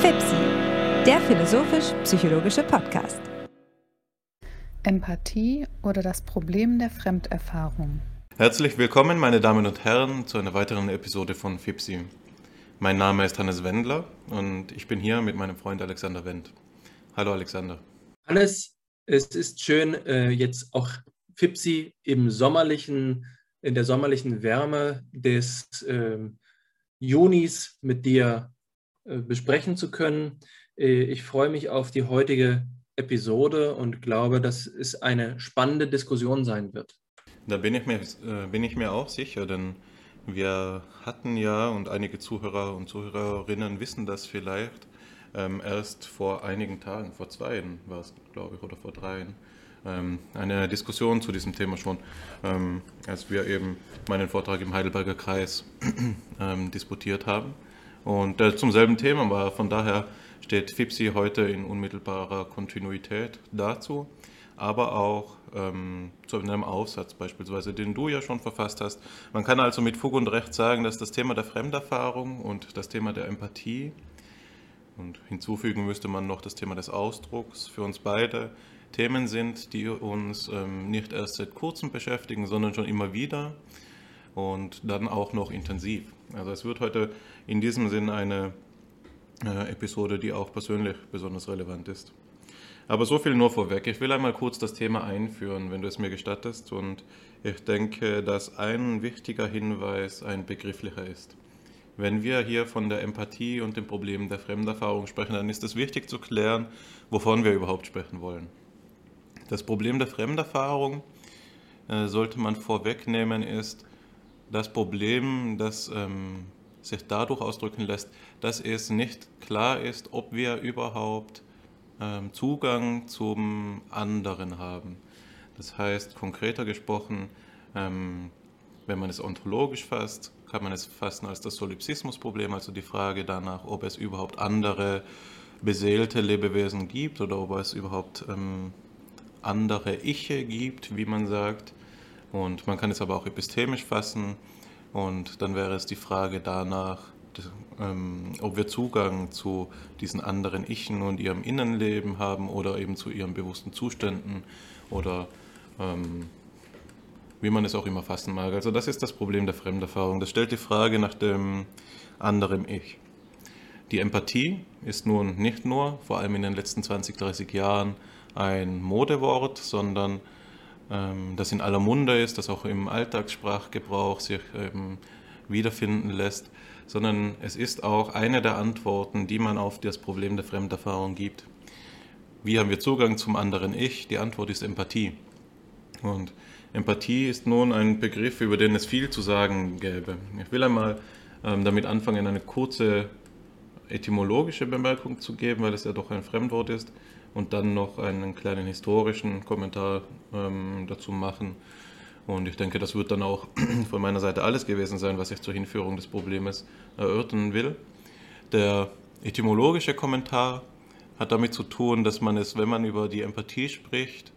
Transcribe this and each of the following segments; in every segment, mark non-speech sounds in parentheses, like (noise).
FIPSI, der philosophisch-psychologische Podcast. Empathie oder das Problem der Fremderfahrung. Herzlich willkommen, meine Damen und Herren, zu einer weiteren Episode von FIPSI. Mein Name ist Hannes Wendler und ich bin hier mit meinem Freund Alexander Wendt. Hallo Alexander. Hannes, es ist schön, äh, jetzt auch FIPSI im sommerlichen, in der sommerlichen Wärme des ähm, Junis mit dir äh, besprechen zu können. Äh, ich freue mich auf die heutige Episode und glaube, dass es eine spannende Diskussion sein wird. Da bin ich mir, äh, bin ich mir auch sicher, denn wir hatten ja, und einige Zuhörer und Zuhörerinnen wissen das vielleicht, ähm, erst vor einigen Tagen, vor zwei war es, glaube ich, oder vor dreien, eine Diskussion zu diesem Thema schon, ähm, als wir eben meinen Vortrag im Heidelberger Kreis (clears throat) ähm, disputiert haben. Und äh, zum selben Thema war von daher steht FIPSI heute in unmittelbarer Kontinuität dazu, aber auch ähm, zu einem Aufsatz beispielsweise, den du ja schon verfasst hast. Man kann also mit Fug und Recht sagen, dass das Thema der Fremderfahrung und das Thema der Empathie und hinzufügen müsste man noch das Thema des Ausdrucks für uns beide Themen sind, die uns ähm, nicht erst seit kurzem beschäftigen, sondern schon immer wieder und dann auch noch intensiv. Also es wird heute in diesem Sinn eine äh, Episode, die auch persönlich besonders relevant ist. Aber so viel nur vorweg. Ich will einmal kurz das Thema einführen, wenn du es mir gestattest. Und ich denke, dass ein wichtiger Hinweis ein begrifflicher ist. Wenn wir hier von der Empathie und dem Problem der Fremderfahrung sprechen, dann ist es wichtig zu klären, wovon wir überhaupt sprechen wollen. Das Problem der Fremderfahrung äh, sollte man vorwegnehmen, ist das Problem, das ähm, sich dadurch ausdrücken lässt, dass es nicht klar ist, ob wir überhaupt ähm, Zugang zum anderen haben. Das heißt, konkreter gesprochen, ähm, wenn man es ontologisch fasst, kann man es fassen als das Solipsismusproblem, also die Frage danach, ob es überhaupt andere beseelte Lebewesen gibt oder ob es überhaupt ähm, andere Iche gibt, wie man sagt. Und man kann es aber auch epistemisch fassen. Und dann wäre es die Frage danach, ähm, ob wir Zugang zu diesen anderen Ichen und ihrem Innenleben haben oder eben zu ihren bewussten Zuständen oder ähm, wie man es auch immer fassen mag. Also das ist das Problem der Fremderfahrung. Das stellt die Frage nach dem anderen Ich. Die Empathie ist nun nicht nur, vor allem in den letzten 20, 30 Jahren, ein Modewort, sondern ähm, das in aller Munde ist, das auch im Alltagssprachgebrauch sich ähm, wiederfinden lässt, sondern es ist auch eine der Antworten, die man auf das Problem der Fremderfahrung gibt. Wie haben wir Zugang zum anderen Ich? Die Antwort ist Empathie. Und Empathie ist nun ein Begriff, über den es viel zu sagen gäbe. Ich will einmal ähm, damit anfangen, eine kurze etymologische Bemerkung zu geben, weil es ja doch ein Fremdwort ist, und dann noch einen kleinen historischen Kommentar ähm, dazu machen. Und ich denke, das wird dann auch (clears throat) von meiner Seite alles gewesen sein, was ich zur Hinführung des Problems erörtern will. Der etymologische Kommentar hat damit zu tun, dass man es, wenn man über die Empathie spricht,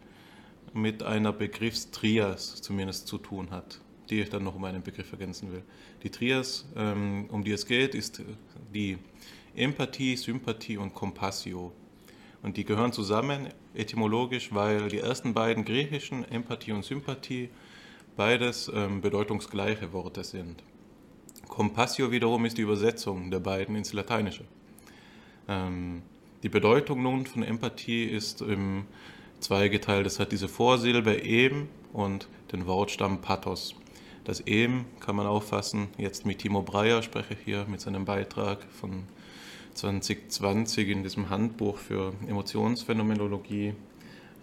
mit einer Begriffstrias zumindest zu tun hat, die ich dann noch um einen Begriff ergänzen will. Die Trias, ähm, um die es geht, ist die Empathie, Sympathie und Compassio. Und die gehören zusammen etymologisch, weil die ersten beiden griechischen, Empathie und Sympathie, beides ähm, bedeutungsgleiche Worte sind. Compassio wiederum ist die Übersetzung der beiden ins Lateinische. Ähm, die Bedeutung nun von Empathie ist im zweigeteilt. Es hat diese Vorsilbe em und den Wortstamm pathos. Das em kann man auffassen, jetzt mit Timo Breyer spreche ich hier mit seinem Beitrag von 2020 in diesem Handbuch für Emotionsphänomenologie,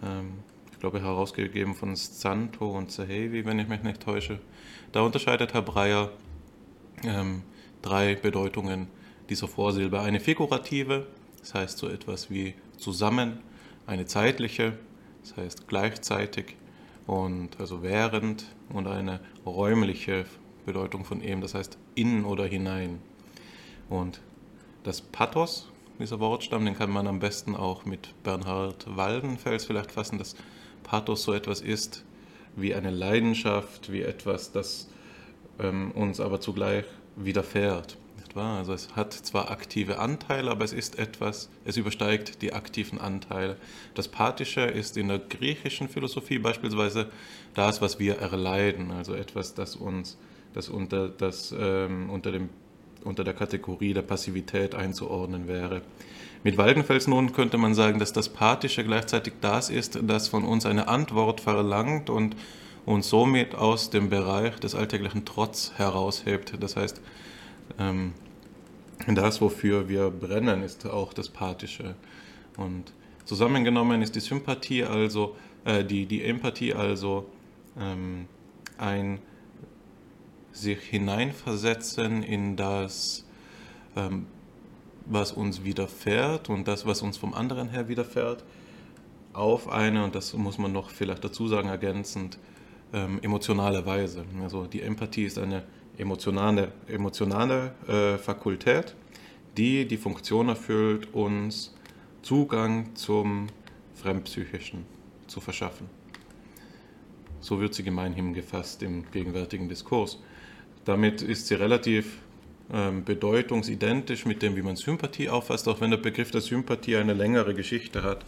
ähm, ich glaube herausgegeben von Santo und Zahevi, wenn ich mich nicht täusche. Da unterscheidet Herr Breyer ähm, drei Bedeutungen dieser Vorsilbe. Eine figurative, das heißt so etwas wie zusammen, eine zeitliche, das heißt gleichzeitig und also während und eine räumliche Bedeutung von eben, das heißt in oder hinein. Und das Pathos, dieser Wortstamm, den kann man am besten auch mit Bernhard Waldenfels vielleicht fassen, dass Pathos so etwas ist wie eine Leidenschaft, wie etwas, das ähm, uns aber zugleich widerfährt. Also es hat zwar aktive Anteile, aber es ist etwas, es übersteigt die aktiven Anteile. Das Pathische ist in der griechischen Philosophie beispielsweise das, was wir erleiden, also etwas, das uns das unter, das, ähm, unter, dem, unter der Kategorie der Passivität einzuordnen wäre. Mit Waldenfels nun könnte man sagen, dass das Pathische gleichzeitig das ist, das von uns eine Antwort verlangt und uns somit aus dem Bereich des alltäglichen Trotz heraushebt. Das heißt, ähm, das, wofür wir brennen, ist auch das Pathische. Und zusammengenommen ist die Sympathie also, äh, die, die Empathie also ähm, ein sich hineinversetzen in das, ähm, was uns widerfährt und das, was uns vom anderen her widerfährt, auf eine, und das muss man noch vielleicht dazu sagen, ergänzend, ähm, emotionale Weise. Also die Empathie ist eine emotionale, emotionale äh, Fakultät, die die Funktion erfüllt, uns Zugang zum Fremdpsychischen zu verschaffen. So wird sie gemeinhin gefasst im gegenwärtigen Diskurs. Damit ist sie relativ ähm, bedeutungsidentisch mit dem, wie man Sympathie auffasst, auch wenn der Begriff der Sympathie eine längere Geschichte hat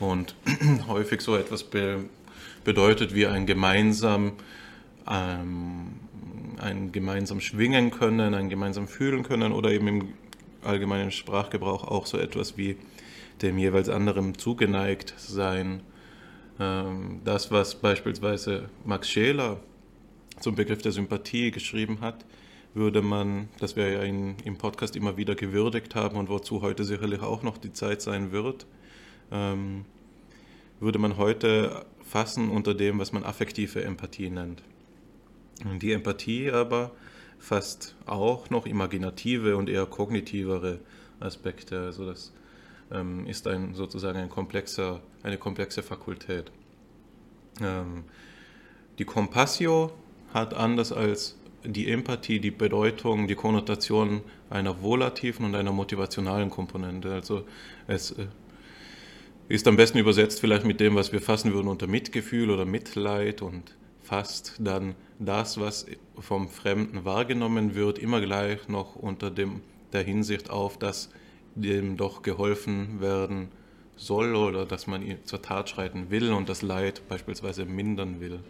und (clears throat) häufig so etwas be bedeutet wie ein gemeinsam ähm, ein gemeinsam schwingen können, ein gemeinsam fühlen können oder eben im allgemeinen Sprachgebrauch auch so etwas wie dem jeweils anderen zugeneigt sein. Ähm, das, was beispielsweise Max Scheler zum Begriff der Sympathie geschrieben hat, würde man, das wir ja in, im Podcast immer wieder gewürdigt haben und wozu heute sicherlich auch noch die Zeit sein wird, ähm, würde man heute fassen unter dem, was man affektive Empathie nennt. Die Empathie aber fasst auch noch imaginative und eher kognitivere Aspekte. Also das ähm, ist ein, sozusagen ein komplexer, eine komplexe Fakultät. Ähm, die Compassio hat anders als die Empathie die Bedeutung, die Konnotation einer volativen und einer motivationalen Komponente. Also es äh, ist am besten übersetzt vielleicht mit dem, was wir fassen würden unter Mitgefühl oder Mitleid und fasst dann das, was vom Fremden wahrgenommen wird, immer gleich noch unter dem, der Hinsicht auf, dass dem doch geholfen werden soll oder dass man zur Tat schreiten will und das Leid beispielsweise mindern will.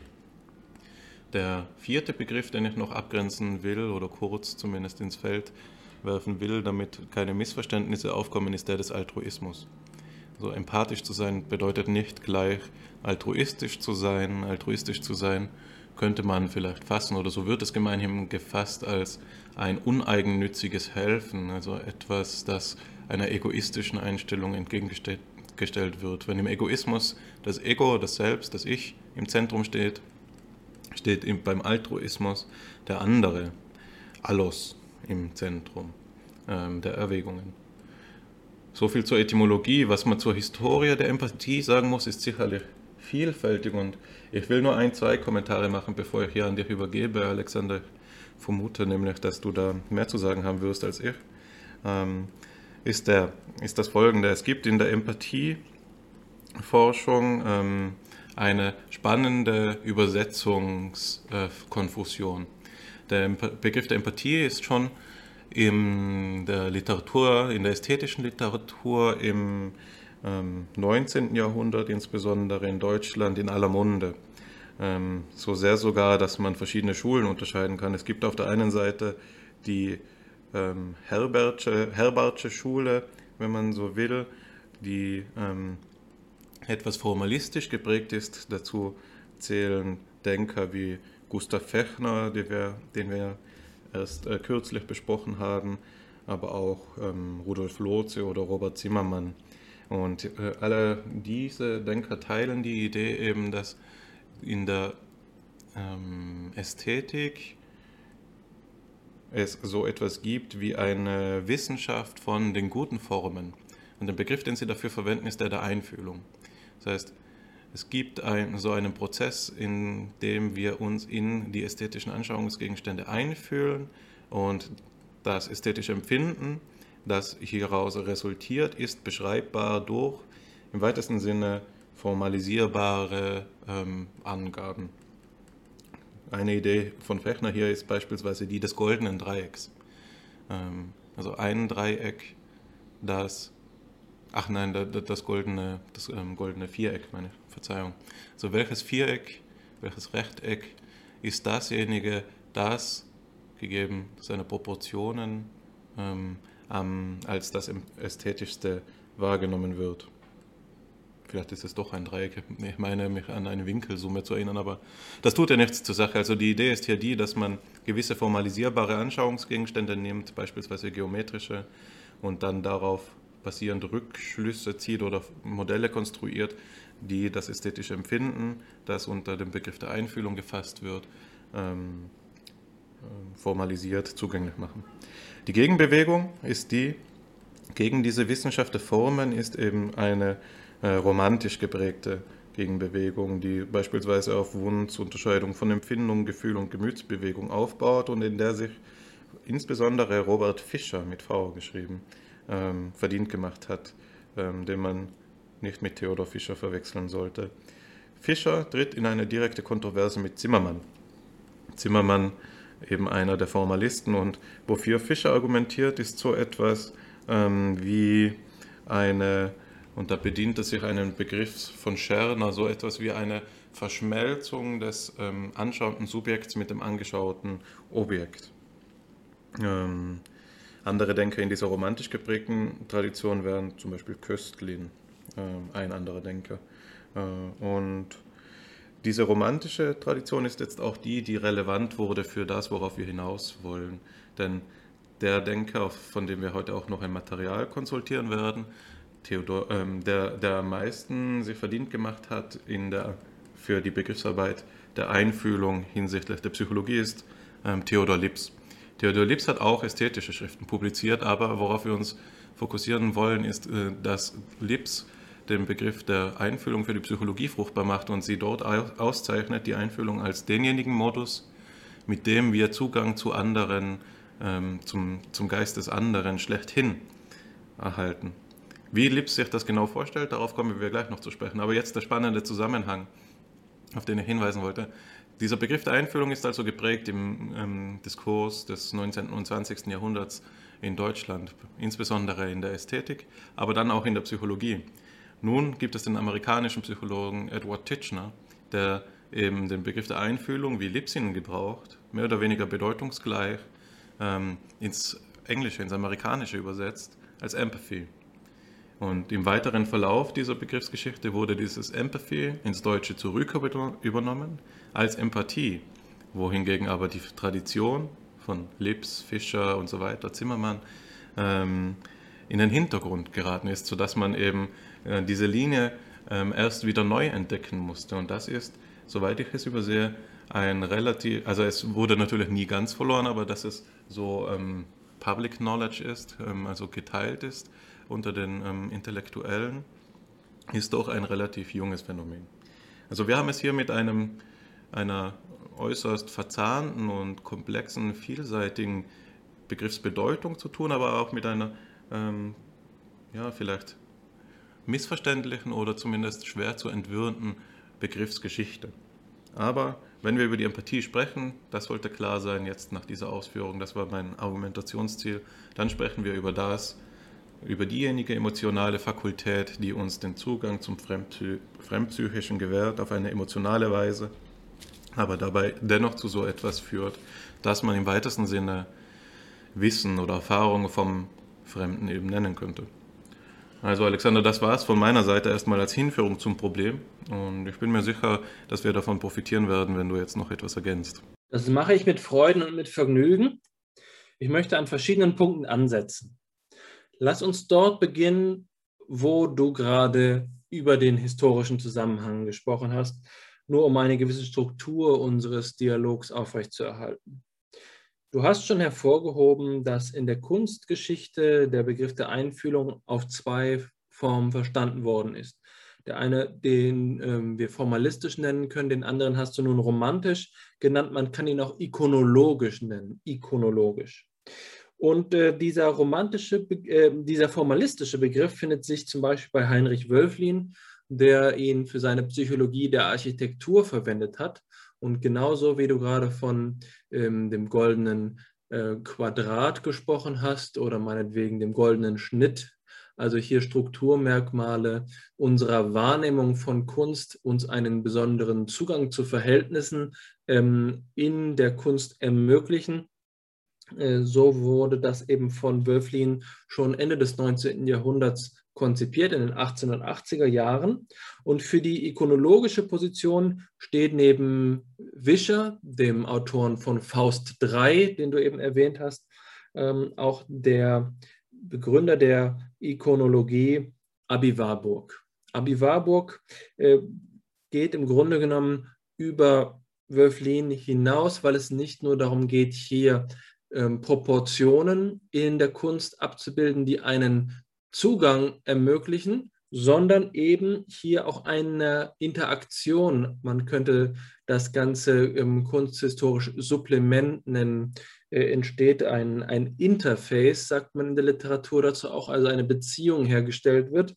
Der vierte Begriff, den ich noch abgrenzen will oder kurz zumindest ins Feld werfen will, damit keine Missverständnisse aufkommen, ist der des Altruismus. So empathisch zu sein bedeutet nicht gleich altruistisch zu sein. Altruistisch zu sein könnte man vielleicht fassen oder so wird es gemeinhin gefasst als ein uneigennütziges Helfen, also etwas, das einer egoistischen Einstellung entgegengestellt wird. Wenn im Egoismus das Ego, das Selbst, das Ich im Zentrum steht, steht beim Altruismus der andere, Allos, im Zentrum ähm, der Erwägungen. So viel zur Etymologie. Was man zur Historie der Empathie sagen muss, ist sicherlich vielfältig und ich will nur ein, zwei Kommentare machen, bevor ich hier an dich übergebe, Alexander. Ich vermute nämlich, dass du da mehr zu sagen haben wirst als ich. Ähm, ist, der, ist das folgende: Es gibt in der Empathieforschung ähm, eine spannende Übersetzungskonfusion. Der Begriff der Empathie ist schon in der Literatur, in der ästhetischen Literatur im ähm, 19. Jahrhundert, insbesondere in Deutschland, in aller Munde. Ähm, so sehr sogar, dass man verschiedene Schulen unterscheiden kann. Es gibt auf der einen Seite die ähm, Herbertsche, Herbartsche Schule, wenn man so will, die ähm, etwas formalistisch geprägt ist. Dazu zählen Denker wie Gustav Fechner, den wir, den wir erst äh, kürzlich besprochen haben, aber auch ähm, Rudolf Lotze oder Robert Zimmermann. Und äh, alle diese Denker teilen die Idee eben, dass in der ähm, Ästhetik es so etwas gibt wie eine Wissenschaft von den guten Formen. Und der Begriff, den sie dafür verwenden, ist der der Einfühlung. Das heißt, es gibt ein, so einen Prozess, in dem wir uns in die ästhetischen Anschauungsgegenstände einfühlen und das ästhetische Empfinden, das hieraus resultiert, ist beschreibbar durch im weitesten Sinne formalisierbare ähm, Angaben. eine Idee von Fechner hier ist beispielsweise die des goldenen Dreiecks. Ähm, also ein Dreieck, das, ach nein, das goldene, das ähm, goldene Viereck, meine Verzeihung. So welches Viereck, welches Rechteck ist dasjenige, das gegeben seine Proportionen ähm, als das ästhetischste wahrgenommen wird. Vielleicht ist es doch ein Dreieck. Ich meine, mich an eine Winkelsumme zu erinnern, aber das tut ja nichts zur Sache. Also die Idee ist hier die, dass man gewisse formalisierbare Anschauungsgegenstände nimmt, beispielsweise geometrische, und dann darauf basierend Rückschlüsse zieht oder Modelle konstruiert, die das ästhetische Empfinden, das unter dem Begriff der Einfühlung gefasst wird, ähm, ähm, formalisiert zugänglich machen. Die Gegenbewegung ist die, gegen diese Wissenschaft der Formen ist eben eine äh, romantisch geprägte Gegenbewegung, die beispielsweise auf Wunsch, Unterscheidung von Empfindung, Gefühl und Gemütsbewegung aufbaut und in der sich insbesondere Robert Fischer mit V geschrieben ähm, verdient gemacht hat, ähm, den man nicht mit Theodor Fischer verwechseln sollte. Fischer tritt in eine direkte Kontroverse mit Zimmermann. Zimmermann eben einer der Formalisten und wofür Fischer argumentiert, ist so etwas ähm, wie eine, und da bedient er sich einen Begriff von Scherner, so etwas wie eine Verschmelzung des ähm, anschauenden Subjekts mit dem angeschauten Objekt. Ähm, andere Denker in dieser romantisch geprägten Tradition wären zum Beispiel Köstlin, äh, ein anderer Denker. Äh, und diese romantische Tradition ist jetzt auch die, die relevant wurde für das, worauf wir hinaus wollen. Denn der Denker, von dem wir heute auch noch ein Material konsultieren werden, Theodor, ähm, der, der am meisten sich verdient gemacht hat in der, für die Begriffsarbeit der Einfühlung hinsichtlich der Psychologie, ist ähm, Theodor Lips. Theodor Lips hat auch ästhetische Schriften publiziert, aber worauf wir uns fokussieren wollen, ist, äh, dass Lips den Begriff der Einfühlung für die Psychologie fruchtbar macht und sie dort auszeichnet, die Einfühlung als denjenigen Modus, mit dem wir Zugang zu anderen, ähm, zum, zum Geist des anderen schlechthin erhalten. Wie Lips sich das genau vorstellt, darauf kommen wir gleich noch zu sprechen. Aber jetzt der spannende Zusammenhang, auf den ich hinweisen wollte. Dieser Begriff der Einfühlung ist also geprägt im ähm, Diskurs des 19. und 20. Jahrhunderts in Deutschland, insbesondere in der Ästhetik, aber dann auch in der Psychologie. Nun gibt es den amerikanischen Psychologen Edward Titchener, der eben den Begriff der Einfühlung, wie Lipsin gebraucht, mehr oder weniger bedeutungsgleich ähm, ins Englische, ins Amerikanische übersetzt, als Empathy. Und im weiteren Verlauf dieser Begriffsgeschichte wurde dieses Empathy ins Deutsche zurück übernommen als Empathie, wohingegen aber die Tradition von Lips, Fischer und so weiter, Zimmermann, ähm, in den Hintergrund geraten ist, sodass man eben äh, diese Linie ähm, erst wieder neu entdecken musste. Und das ist, soweit ich es übersehe, ein relativ, also es wurde natürlich nie ganz verloren, aber dass es so ähm, Public Knowledge ist, ähm, also geteilt ist unter den ähm, Intellektuellen, ist doch ein relativ junges Phänomen. Also wir haben es hier mit einem, einer äußerst verzahnten und komplexen, vielseitigen Begriffsbedeutung zu tun, aber auch mit einer, ähm, ja, vielleicht missverständlichen oder zumindest schwer zu entwirrenden Begriffsgeschichte. Aber wenn wir über die Empathie sprechen, das sollte klar sein jetzt nach dieser Ausführung, das war mein Argumentationsziel, dann sprechen wir über das, über diejenige emotionale Fakultät, die uns den Zugang zum Fremdpsychischen gewährt auf eine emotionale Weise, aber dabei dennoch zu so etwas führt, dass man im weitesten Sinne Wissen oder Erfahrung vom Fremden eben nennen könnte. Also Alexander, das war es von meiner Seite erstmal als Hinführung zum Problem. Und ich bin mir sicher, dass wir davon profitieren werden, wenn du jetzt noch etwas ergänzt. Das mache ich mit Freuden und mit Vergnügen. Ich möchte an verschiedenen Punkten ansetzen. Lass uns dort beginnen, wo du gerade über den historischen Zusammenhang gesprochen hast, nur um eine gewisse Struktur unseres Dialogs aufrechtzuerhalten. Du hast schon hervorgehoben, dass in der Kunstgeschichte der Begriff der Einfühlung auf zwei Formen verstanden worden ist. Der eine, den ähm, wir formalistisch nennen können, den anderen hast du nun romantisch genannt. Man kann ihn auch ikonologisch nennen, ikonologisch. Und äh, dieser romantische, äh, dieser formalistische Begriff findet sich zum Beispiel bei Heinrich Wölflin, der ihn für seine Psychologie der Architektur verwendet hat Und genauso wie du gerade von ähm, dem goldenen äh, Quadrat gesprochen hast oder meinetwegen dem goldenen Schnitt, also hier Strukturmerkmale unserer Wahrnehmung von Kunst, uns einen besonderen Zugang zu Verhältnissen ähm, in der Kunst ermöglichen. Äh, so wurde das eben von Wölflin schon Ende des 19. Jahrhunderts konzipiert in den 1880er Jahren. Und für die ikonologische Position steht neben Wischer, dem Autoren von Faust III, den du eben erwähnt hast, ähm, auch der Begründer der Ikonologie Abi Warburg. Abi Warburg äh, geht im Grunde genommen über Wölflin hinaus, weil es nicht nur darum geht, hier ähm, Proportionen in der Kunst abzubilden, die einen Zugang ermöglichen, sondern eben hier auch eine Interaktion. Man könnte das Ganze im kunsthistorisch Supplement nennen. Äh, entsteht ein, ein Interface, sagt man in der Literatur dazu auch, also eine Beziehung hergestellt wird.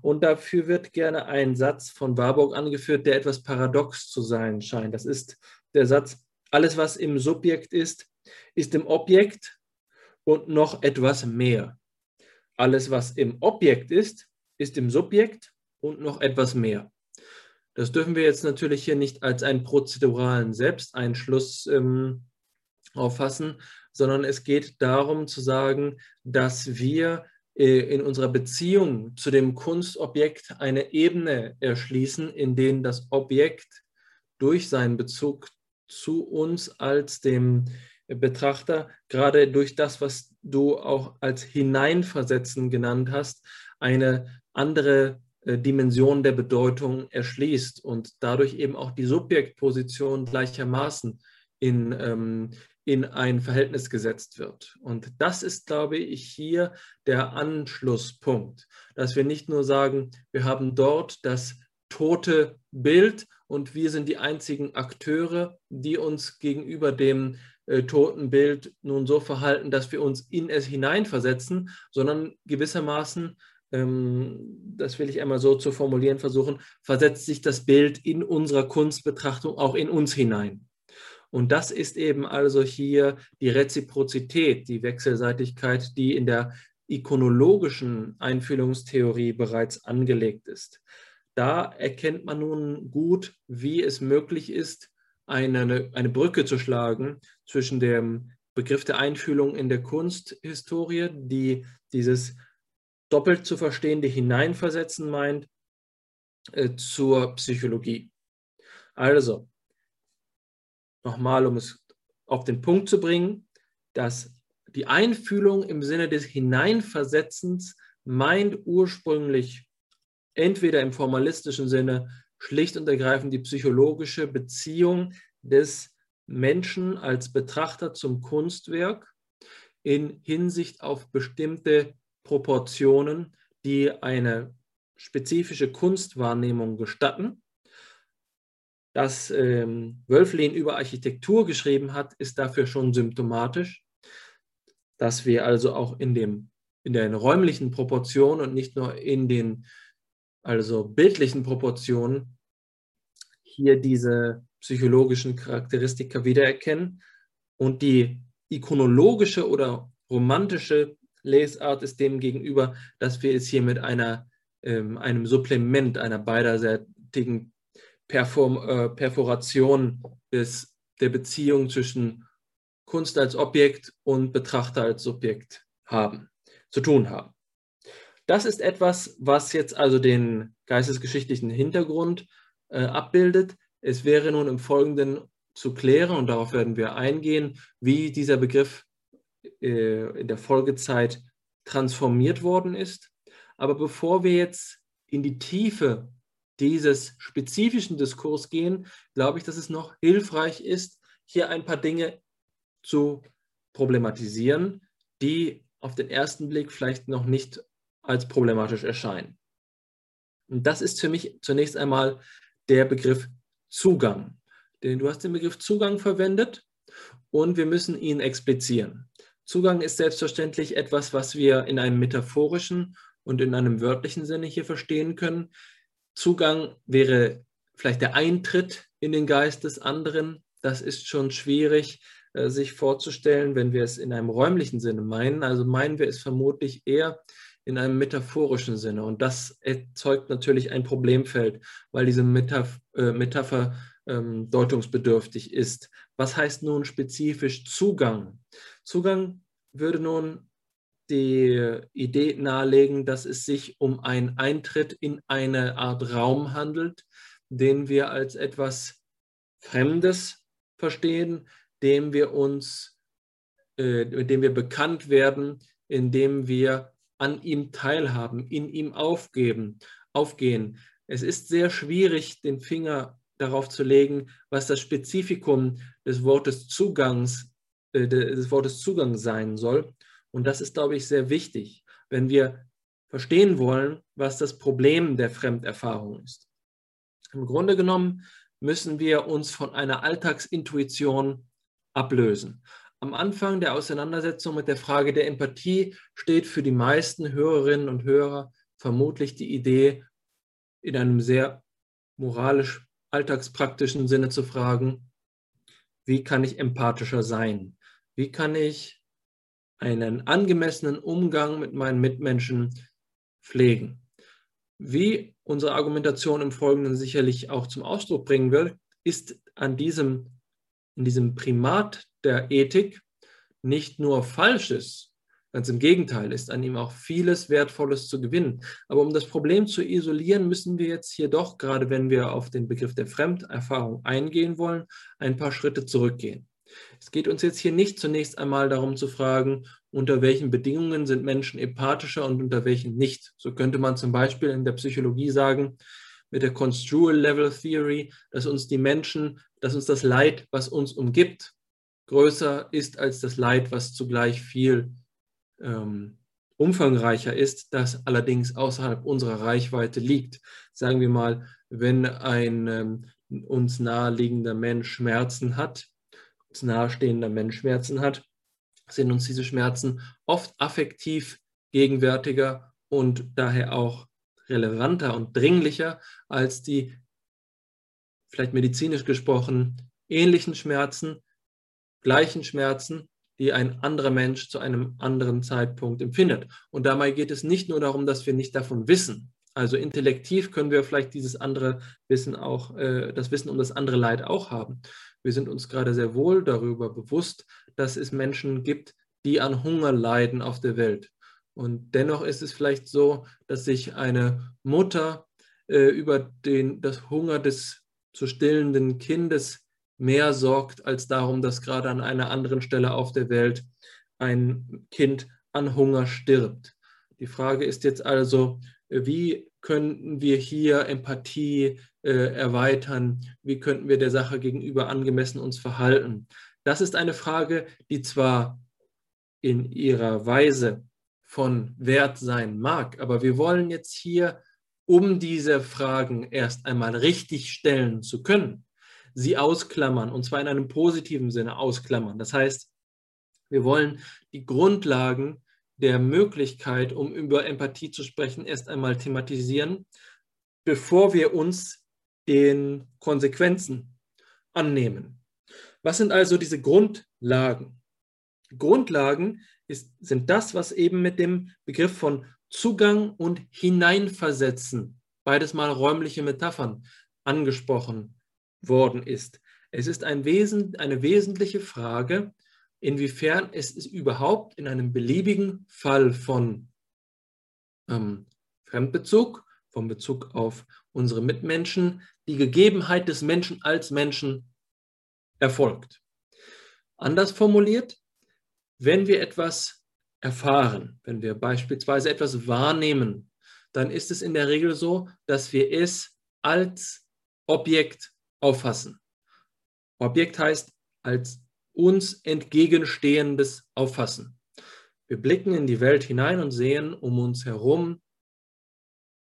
Und dafür wird gerne ein Satz von Warburg angeführt, der etwas paradox zu sein scheint. Das ist der Satz, alles, was im Subjekt ist, ist im Objekt und noch etwas mehr. Alles, was im Objekt ist, ist im Subjekt und noch etwas mehr. Das dürfen wir jetzt natürlich hier nicht als einen prozeduralen Selbsteinschluss ähm, auffassen, sondern es geht darum zu sagen, dass wir äh, in unserer Beziehung zu dem Kunstobjekt eine Ebene erschließen, in der das Objekt durch seinen Bezug zu uns als dem Betrachter, gerade durch das, was du auch als Hineinversetzen genannt hast, eine andere äh, Dimension der Bedeutung erschließt und dadurch eben auch die Subjektposition gleichermaßen in, ähm, in ein Verhältnis gesetzt wird. Und das ist, glaube ich, hier der Anschlusspunkt, dass wir nicht nur sagen, wir haben dort das tote Bild und wir sind die einzigen Akteure, die uns gegenüber dem äh, toten Bild nun so verhalten, dass wir uns in es hineinversetzen, sondern gewissermaßen, ähm, das will ich einmal so zu formulieren versuchen, versetzt sich das Bild in unserer Kunstbetrachtung auch in uns hinein. Und das ist eben also hier die Reziprozität, die Wechselseitigkeit, die in der ikonologischen Einfühlungstheorie bereits angelegt ist. Da erkennt man nun gut, wie es möglich ist, eine, eine Brücke zu schlagen zwischen dem Begriff der Einfühlung in der Kunsthistorie, die dieses doppelt zu verstehende Hineinversetzen meint, äh, zur Psychologie. Also, nochmal, um es auf den Punkt zu bringen, dass die Einfühlung im Sinne des Hineinversetzens meint ursprünglich entweder im formalistischen Sinne schlicht und ergreifend die psychologische Beziehung des Menschen als Betrachter zum Kunstwerk in Hinsicht auf bestimmte Proportionen, die eine spezifische Kunstwahrnehmung gestatten. Dass ähm, Wölflin über Architektur geschrieben hat, ist dafür schon symptomatisch, dass wir also auch in, dem, in den räumlichen Proportionen und nicht nur in den also bildlichen Proportionen hier diese psychologischen Charakteristika wiedererkennen. Und die ikonologische oder romantische Lesart ist dem gegenüber, dass wir es hier mit einer, ähm, einem Supplement, einer beiderseitigen Perform, äh, Perforation des, der Beziehung zwischen Kunst als Objekt und Betrachter als Subjekt haben, zu tun haben. Das ist etwas, was jetzt also den geistesgeschichtlichen Hintergrund äh, abbildet. Es wäre nun im Folgenden zu klären, und darauf werden wir eingehen, wie dieser Begriff äh, in der Folgezeit transformiert worden ist. Aber bevor wir jetzt in die Tiefe dieses spezifischen Diskurs gehen, glaube ich, dass es noch hilfreich ist, hier ein paar Dinge zu problematisieren, die auf den ersten Blick vielleicht noch nicht als problematisch erscheinen. Und das ist für mich zunächst einmal der Begriff Zugang. Denn du hast den Begriff Zugang verwendet und wir müssen ihn explizieren. Zugang ist selbstverständlich etwas, was wir in einem metaphorischen und in einem wörtlichen Sinne hier verstehen können. Zugang wäre vielleicht der Eintritt in den Geist des anderen, das ist schon schwierig äh, sich vorzustellen, wenn wir es in einem räumlichen Sinne meinen. Also meinen wir es vermutlich eher in einem metaphorischen Sinne. Und das erzeugt natürlich ein Problemfeld, weil diese Metaph äh, Metapher ähm, deutungsbedürftig ist. Was heißt nun spezifisch Zugang? Zugang würde nun die Idee nahelegen, dass es sich um einen Eintritt in eine Art Raum handelt, den wir als etwas Fremdes verstehen, dem wir uns, äh, mit dem wir bekannt werden, indem wir an ihm teilhaben, in ihm aufgeben, aufgehen. Es ist sehr schwierig, den Finger darauf zu legen, was das Spezifikum des Wortes Zugangs, äh, des Wortes Zugang sein soll. Und das ist, glaube ich, sehr wichtig, wenn wir verstehen wollen, was das Problem der Fremderfahrung ist. Im Grunde genommen müssen wir uns von einer Alltagsintuition ablösen. Am Anfang der Auseinandersetzung mit der Frage der Empathie steht für die meisten Hörerinnen und Hörer vermutlich die Idee, in einem sehr moralisch alltagspraktischen Sinne zu fragen, wie kann ich empathischer sein? Wie kann ich einen angemessenen Umgang mit meinen Mitmenschen pflegen? Wie unsere Argumentation im Folgenden sicherlich auch zum Ausdruck bringen wird, ist an diesem, in diesem Primat der Ethik nicht nur Falsches, Ganz im Gegenteil, ist an ihm auch vieles Wertvolles zu gewinnen. Aber um das Problem zu isolieren, müssen wir jetzt hier doch, gerade wenn wir auf den Begriff der Fremderfahrung eingehen wollen, ein paar Schritte zurückgehen. Es geht uns jetzt hier nicht zunächst einmal darum zu fragen, unter welchen Bedingungen sind Menschen empathischer und unter welchen nicht. So könnte man zum Beispiel in der Psychologie sagen, mit der Construal Level Theory, dass uns die Menschen, dass uns das Leid, was uns umgibt, größer ist als das Leid, was zugleich viel ähm, umfangreicher ist, das allerdings außerhalb unserer Reichweite liegt. Sagen wir mal, wenn ein ähm, uns naheliegender Mensch Schmerzen hat, uns nahestehender Mensch Schmerzen hat, sind uns diese Schmerzen oft affektiv gegenwärtiger und daher auch relevanter und dringlicher als die vielleicht medizinisch gesprochen ähnlichen Schmerzen, gleichen Schmerzen, die ein anderer Mensch zu einem anderen Zeitpunkt empfindet. Und dabei geht es nicht nur darum, dass wir nicht davon wissen. Also intellektiv können wir vielleicht dieses andere Wissen auch, äh, das Wissen um das andere Leid auch haben. Wir sind uns gerade sehr wohl darüber bewusst, dass es Menschen gibt, die an Hunger leiden auf der Welt. Und dennoch ist es vielleicht so, dass sich eine Mutter äh, über den, das Hunger des zu stillenden Kindes mehr sorgt als darum, dass gerade an einer anderen Stelle auf der Welt ein Kind an Hunger stirbt. Die Frage ist jetzt also, wie könnten wir hier Empathie äh, erweitern? Wie könnten wir der Sache gegenüber angemessen uns verhalten? Das ist eine Frage, die zwar in ihrer Weise von Wert sein mag, aber wir wollen jetzt hier, um diese Fragen erst einmal richtig stellen zu können, sie ausklammern, und zwar in einem positiven Sinne ausklammern. Das heißt, wir wollen die Grundlagen der Möglichkeit, um über Empathie zu sprechen, erst einmal thematisieren, bevor wir uns den Konsequenzen annehmen. Was sind also diese Grundlagen? Grundlagen ist, sind das, was eben mit dem Begriff von Zugang und Hineinversetzen, beides mal räumliche Metaphern, angesprochen worden ist. Es ist ein Wesen, eine wesentliche Frage, inwiefern es ist überhaupt in einem beliebigen Fall von ähm, Fremdbezug, vom Bezug auf unsere Mitmenschen, die Gegebenheit des Menschen als Menschen erfolgt. Anders formuliert, wenn wir etwas erfahren, wenn wir beispielsweise etwas wahrnehmen, dann ist es in der Regel so, dass wir es als Objekt auffassen. Objekt heißt als uns entgegenstehendes Auffassen. Wir blicken in die Welt hinein und sehen um uns herum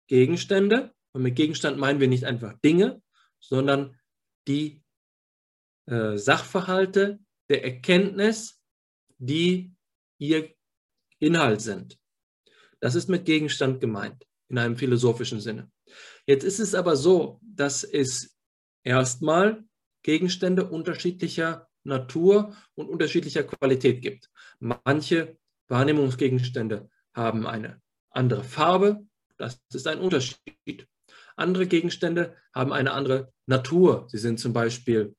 Gegenstände. Und mit Gegenstand meinen wir nicht einfach Dinge, sondern die äh, Sachverhalte der Erkenntnis, die ihr Inhalt sind. Das ist mit Gegenstand gemeint, in einem philosophischen Sinne. Jetzt ist es aber so, dass es erstmal Gegenstände unterschiedlicher Natur und unterschiedlicher Qualität gibt. Manche Wahrnehmungsgegenstände haben eine andere Farbe, das ist ein Unterschied. Andere Gegenstände haben eine andere Natur. Sie sind zum Beispiel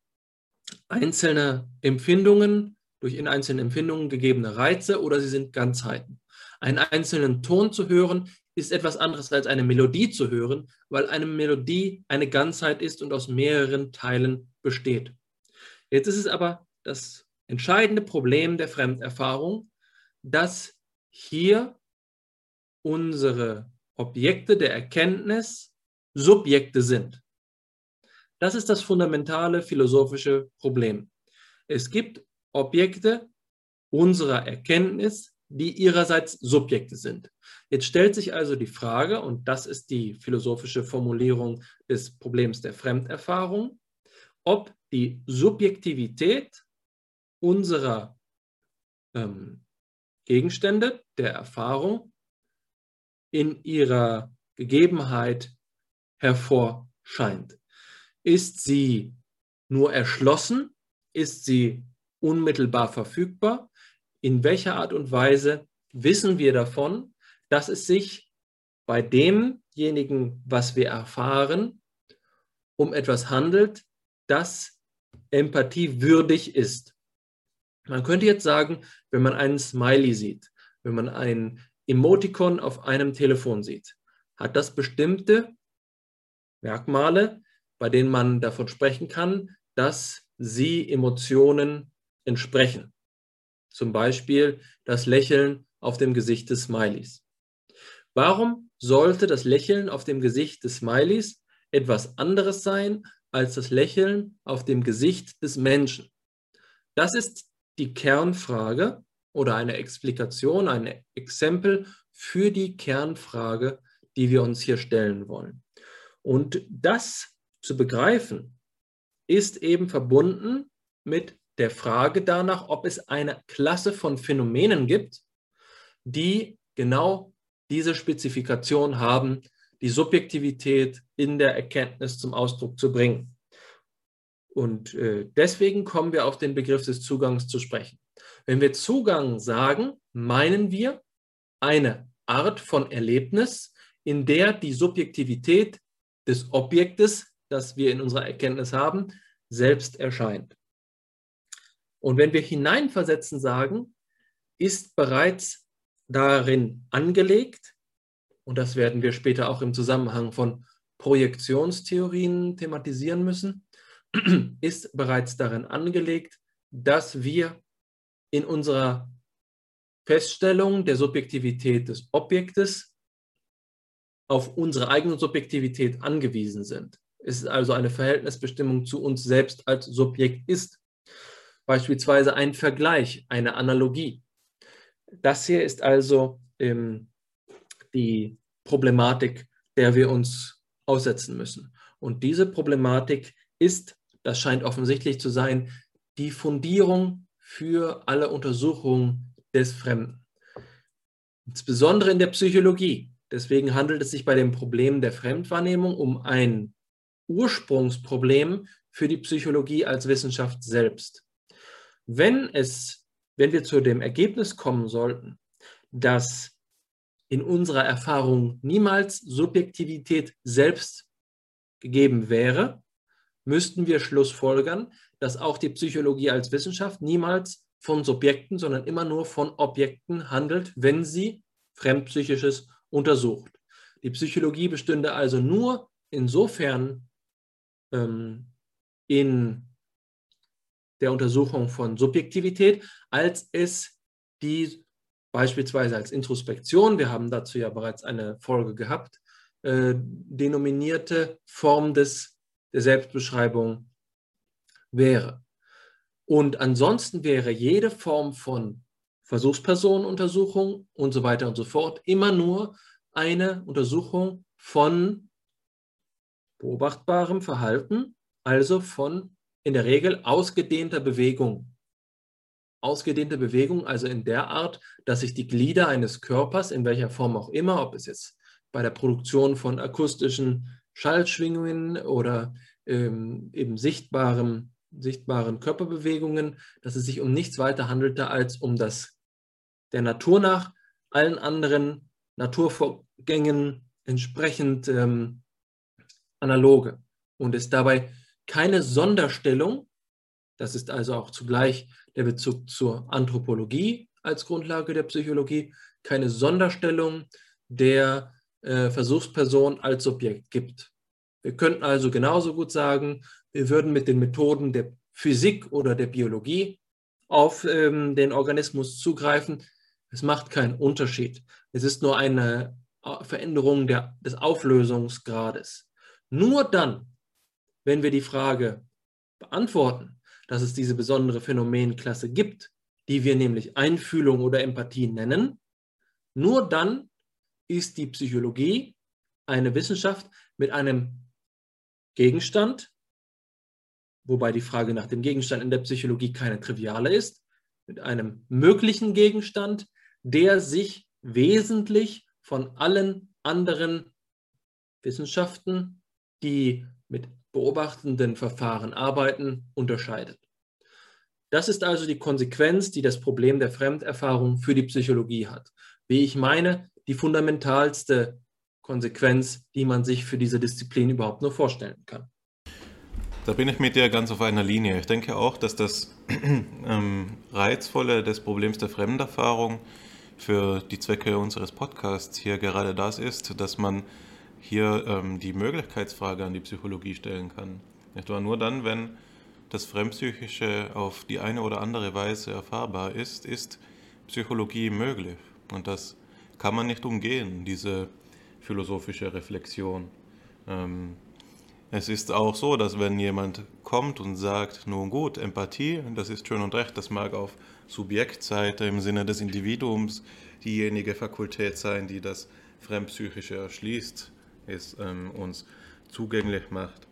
einzelne Empfindungen, durch in einzelnen Empfindungen gegebene Reize oder sie sind Ganzheiten. Einen einzelnen Ton zu hören ist etwas anderes als eine Melodie zu hören, weil eine Melodie eine Ganzheit ist und aus mehreren Teilen besteht. Jetzt ist es aber das entscheidende Problem der Fremderfahrung, dass hier unsere Objekte der Erkenntnis Subjekte sind. Das ist das fundamentale philosophische Problem. Es gibt Objekte unserer Erkenntnis, die ihrerseits Subjekte sind. Jetzt stellt sich also die Frage, und das ist die philosophische Formulierung des Problems der Fremderfahrung, ob die Subjektivität unserer ähm, Gegenstände der Erfahrung in ihrer Gegebenheit hervorscheint. Ist sie nur erschlossen? Ist sie unmittelbar verfügbar? In welcher Art und Weise wissen wir davon, dass es sich bei demjenigen, was wir erfahren, um etwas handelt, das Empathie würdig ist? Man könnte jetzt sagen, wenn man einen Smiley sieht, wenn man ein Emoticon auf einem Telefon sieht, hat das bestimmte Merkmale, bei denen man davon sprechen kann, dass sie Emotionen entsprechen. Zum Beispiel das Lächeln auf dem Gesicht des Smileys. Warum sollte das Lächeln auf dem Gesicht des Smileys etwas anderes sein als das Lächeln auf dem Gesicht des Menschen? Das ist die Kernfrage oder eine Explikation, ein Exempel für die Kernfrage, die wir uns hier stellen wollen. Und das zu begreifen, ist eben verbunden mit der Frage danach, ob es eine Klasse von Phänomenen gibt, die genau diese Spezifikation haben, die Subjektivität in der Erkenntnis zum Ausdruck zu bringen. Und äh, deswegen kommen wir auf den Begriff des Zugangs zu sprechen. Wenn wir Zugang sagen, meinen wir eine Art von Erlebnis, in der die Subjektivität des Objektes, das wir in unserer Erkenntnis haben, selbst erscheint. Und wenn wir hineinversetzen sagen, ist bereits darin angelegt, und das werden wir später auch im Zusammenhang von Projektionstheorien thematisieren müssen, (clears throat) ist bereits darin angelegt, dass wir in unserer Feststellung der Subjektivität des Objektes auf unsere eigene Subjektivität angewiesen sind. Es ist also eine Verhältnisbestimmung zu uns selbst als Subjekt ist. Beispielsweise ein Vergleich, eine Analogie. Das hier ist also ähm, die Problematik, der wir uns aussetzen müssen. Und diese Problematik ist, das scheint offensichtlich zu sein, die Fundierung für alle Untersuchungen des Fremden. Insbesondere in der Psychologie. Deswegen handelt es sich bei dem Problem der Fremdwahrnehmung um ein Ursprungsproblem für die Psychologie als Wissenschaft selbst. Wenn es, wenn wir zu dem Ergebnis kommen sollten, dass in unserer Erfahrung niemals Subjektivität selbst gegeben wäre, müssten wir schlussfolgern, dass auch die Psychologie als Wissenschaft niemals von Subjekten, sondern immer nur von Objekten handelt, wenn sie Fremdpsychisches untersucht. Die Psychologie bestünde also nur insofern ähm, in der Untersuchung von Subjektivität, als es die beispielsweise als Introspektion, wir haben dazu ja bereits eine Folge gehabt, äh, denominierte Form des der Selbstbeschreibung wäre. Und ansonsten wäre jede Form von Versuchspersonenuntersuchung und so weiter und so fort immer nur eine Untersuchung von beobachtbarem Verhalten, also von in der Regel ausgedehnter Bewegung. Ausgedehnte Bewegung, also in der Art, dass sich die Glieder eines Körpers, in welcher Form auch immer, ob es jetzt bei der Produktion von akustischen Schallschwingungen oder ähm, eben sichtbaren, sichtbaren Körperbewegungen, dass es sich um nichts weiter handelte als um das der Natur nach allen anderen Naturvorgängen entsprechend ähm, analoge und es dabei keine Sonderstellung, das ist also auch zugleich der Bezug zur Anthropologie als Grundlage der Psychologie, keine Sonderstellung der äh, Versuchsperson als Subjekt gibt. Wir könnten also genauso gut sagen, wir würden mit den Methoden der Physik oder der Biologie auf ähm, den Organismus zugreifen. Es macht keinen Unterschied. Es ist nur eine äh, Veränderung der, des Auflösungsgrades. Nur dann, wenn wir die Frage beantworten, dass es diese besondere Phänomenklasse gibt, die wir nämlich Einfühlung oder Empathie nennen, nur dann ist die Psychologie eine Wissenschaft mit einem Gegenstand, wobei die Frage nach dem Gegenstand in der Psychologie keine triviale ist, mit einem möglichen Gegenstand, der sich wesentlich von allen anderen Wissenschaften, die mit beobachtenden Verfahren arbeiten, unterscheidet. Das ist also die Konsequenz, die das Problem der Fremderfahrung für die Psychologie hat. Wie ich meine, die fundamentalste Konsequenz, die man sich für diese Disziplin überhaupt nur vorstellen kann. Da bin ich mit dir ganz auf einer Linie. Ich denke auch, dass das (clears throat) ähm, Reizvolle des Problems der Fremderfahrung für die Zwecke unseres Podcasts hier gerade das ist, dass man hier ähm, die Möglichkeitsfrage an die Psychologie stellen kann. Etwa nur dann, wenn das Fremdpsychische auf die eine oder andere Weise erfahrbar ist, ist Psychologie möglich. Und das kann man nicht umgehen, diese philosophische Reflexion. Ähm, es ist auch so, dass wenn jemand kommt und sagt, nun gut, Empathie, das ist schön und recht, das mag auf Subjektseite im Sinne des Individuums diejenige Fakultät sein, die das Fremdpsychische erschließt, es ähm, uns zugänglich macht.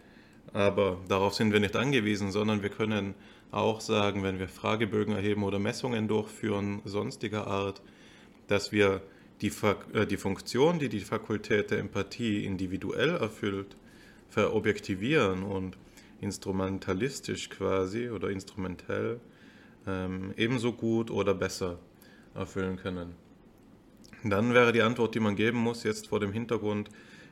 Aber darauf sind wir nicht angewiesen, sondern wir können auch sagen, wenn wir Fragebögen erheben oder Messungen durchführen, sonstiger Art, dass wir die, äh, die Funktion, die die Fakultät der Empathie individuell erfüllt, verobjektivieren und instrumentalistisch quasi oder instrumentell ähm, ebenso gut oder besser erfüllen können. Dann wäre die Antwort, die man geben muss, jetzt vor dem Hintergrund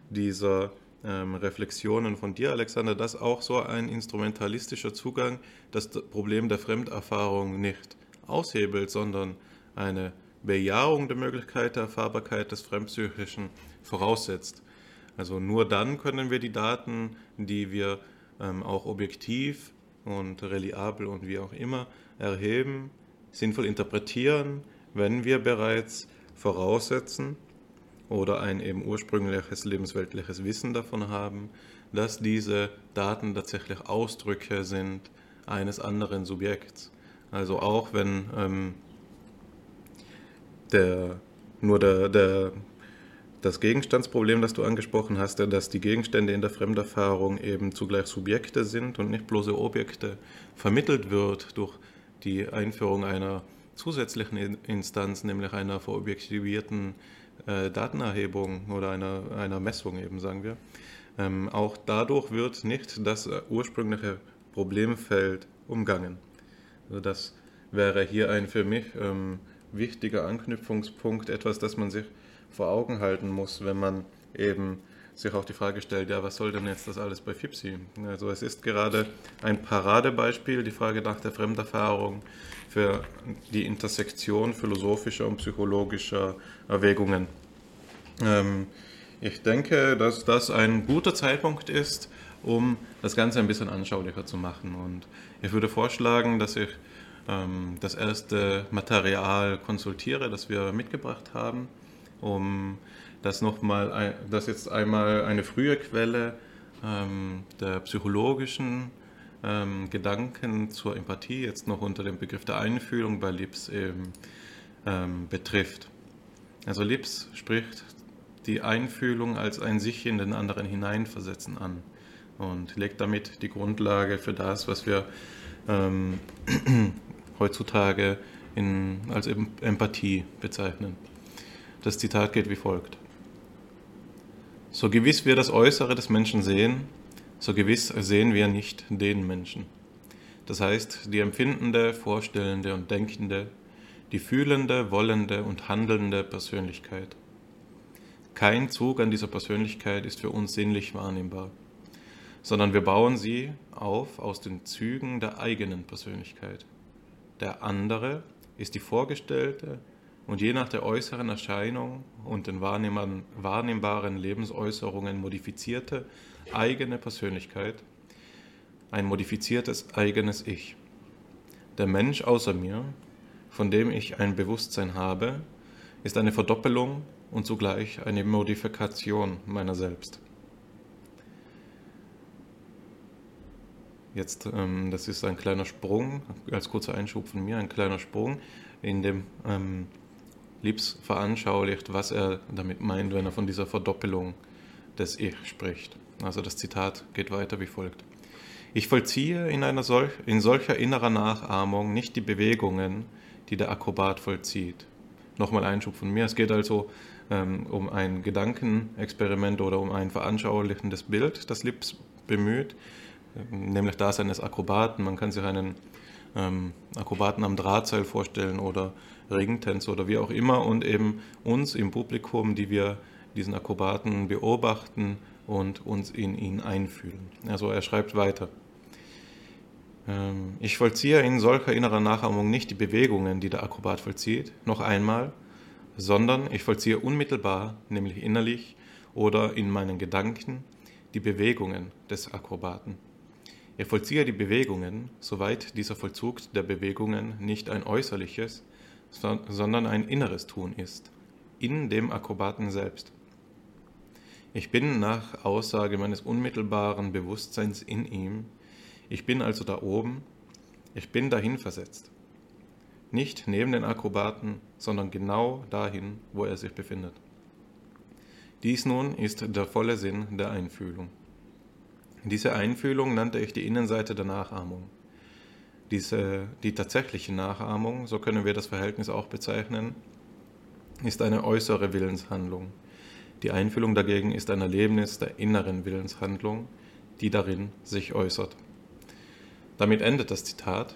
dieser ähm, Reflexionen von dir, Alexander, dass auch so ein instrumentalistischer Zugang das Problem der Fremderfahrung nicht aushebelt, sondern eine Bejahung der Möglichkeit der Erfahrbarkeit des Fremdpsychischen voraussetzt. Also nur dann können wir die Daten, die wir ähm, auch objektiv und reliabel und wie auch immer erheben, sinnvoll interpretieren, wenn wir bereits voraussetzen oder ein eben ursprüngliches lebensweltliches Wissen davon haben, dass diese Daten tatsächlich Ausdrücke sind eines anderen Subjekts. Also auch wenn ähm, der, nur der, der, das Gegenstandsproblem, das du angesprochen hast, dass die Gegenstände in der Fremderfahrung eben zugleich Subjekte sind und nicht bloße Objekte, vermittelt wird durch die Einführung einer zusätzlichen Instanz, nämlich einer verobjektivierten äh, Datenerhebung oder einer, einer Messung eben, sagen wir. Ähm, auch dadurch wird nicht das ursprüngliche Problemfeld umgangen. Also das wäre hier ein für mich ähm, wichtiger Anknüpfungspunkt, etwas, das man sich vor Augen halten muss, wenn man eben sich auch die Frage stellt, ja, was soll denn jetzt das alles bei FIPSI? Also es ist gerade ein Paradebeispiel, die Frage nach der Fremderfahrung für die Intersektion philosophischer und psychologischer Erwägungen. Ähm, ich denke, dass das ein guter Zeitpunkt ist, um das Ganze ein bisschen anschaulicher zu machen. Und ich würde vorschlagen, dass ich ähm, das erste Material konsultiere, das wir mitgebracht haben, um das nochmal, das jetzt einmal eine frühe Quelle ähm, der psychologischen ähm, Gedanken zur Empathie jetzt noch unter dem Begriff der Einfühlung bei Lips eben ähm, betrifft. Also Lips spricht die Einfühlung als ein sich in den anderen hineinversetzen an und legt damit die Grundlage für das, was wir ähm, (clears throat) heutzutage in, als Empathie bezeichnen. Das Zitat geht wie folgt. So gewiss wir das Äußere des Menschen sehen, so gewiss sehen wir nicht den Menschen. Das heißt, die empfindende, vorstellende und denkende, die fühlende, wollende und handelnde Persönlichkeit. Kein Zug an dieser Persönlichkeit ist für uns sinnlich wahrnehmbar, sondern wir bauen sie auf aus den Zügen der eigenen Persönlichkeit. Der andere ist die vorgestellte und je nach der äußeren Erscheinung und den wahrnehmbaren Lebensäußerungen modifizierte eigene Persönlichkeit, ein modifiziertes eigenes Ich. Der Mensch außer mir, von dem ich ein Bewusstsein habe, ist eine Verdoppelung und zugleich eine Modifikation meiner selbst. Jetzt, ähm, das ist ein kleiner Sprung, als kurzer Einschub von mir, ein kleiner Sprung, in dem ähm, Lips veranschaulicht, was er damit meint, wenn er von dieser Verdoppelung des Ich spricht. Also das Zitat geht weiter wie folgt. Ich vollziehe in, einer solch, in solcher innerer Nachahmung nicht die Bewegungen, die der Akrobat vollzieht. Nochmal Einschub von mir. Es geht also ähm, um ein Gedankenexperiment oder um ein veranschaulichendes Bild, das Lips bemüht, nämlich das eines Akrobaten. Man kann sich einen ähm, Akrobaten am Drahtseil vorstellen oder Ringtänzer oder wie auch immer und eben uns im Publikum, die wir diesen Akrobaten beobachten und uns in ihn einfühlen. Also er schreibt weiter. Ähm, ich vollziehe in solcher innerer Nachahmung nicht die Bewegungen, die der Akrobat vollzieht, noch einmal, sondern ich vollziehe unmittelbar, nämlich innerlich oder in meinen Gedanken, die Bewegungen des Akrobaten. Ich vollziehe die Bewegungen, soweit dieser Vollzug der Bewegungen nicht ein äußerliches, sondern ein inneres Tun ist, in dem Akrobaten selbst. Ich bin nach Aussage meines unmittelbaren Bewusstseins in ihm, ich bin also da oben, ich bin dahin versetzt. Nicht neben den Akrobaten, sondern genau dahin, wo er sich befindet. Dies nun ist der volle Sinn der Einfühlung. Diese Einfühlung nannte ich die Innenseite der Nachahmung. Diese, die tatsächliche Nachahmung, so können wir das Verhältnis auch bezeichnen, ist eine äußere Willenshandlung. Die Einfühlung dagegen ist ein Erlebnis der inneren Willenshandlung, die darin sich äußert. Damit endet das Zitat,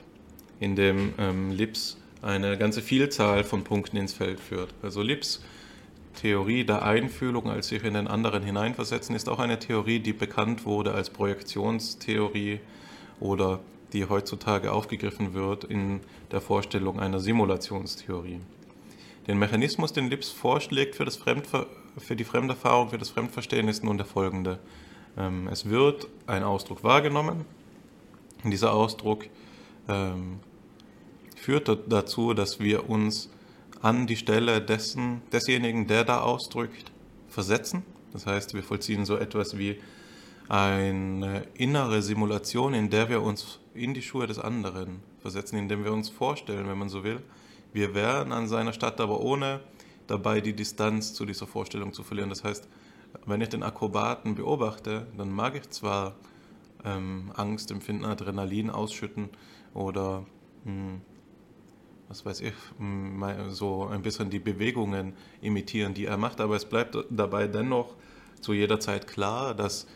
in dem ähm, Lips eine ganze Vielzahl von Punkten ins Feld führt. Also Lips Theorie der Einfühlung als sich in den anderen hineinversetzen ist auch eine Theorie, die bekannt wurde als Projektionstheorie oder die heutzutage aufgegriffen wird in der Vorstellung einer Simulationstheorie. Den Mechanismus, den Lips vorschlägt für das Fremdver für die Fremderfahrung, für das Fremdverstehen ist nun der folgende. Ähm, es wird ein Ausdruck wahrgenommen. Und dieser Ausdruck ähm, führt dazu, dass wir uns an die Stelle dessen, desjenigen, der da ausdrückt, versetzen. Das heißt, wir vollziehen so etwas wie eine innere Simulation, in der wir uns in die Schuhe des anderen versetzen, indem wir uns vorstellen, wenn man so will, wir wären an seiner Stadt, aber ohne dabei die Distanz zu dieser Vorstellung zu verlieren. Das heißt, wenn ich den Akrobaten beobachte, dann mag ich zwar ähm, Angst empfinden, Adrenalin ausschütten oder mh, hm, was weiß ich, hm, so ein bisschen die Bewegungen imitieren, die er macht, aber es bleibt dabei dennoch zu jeder Zeit klar, dass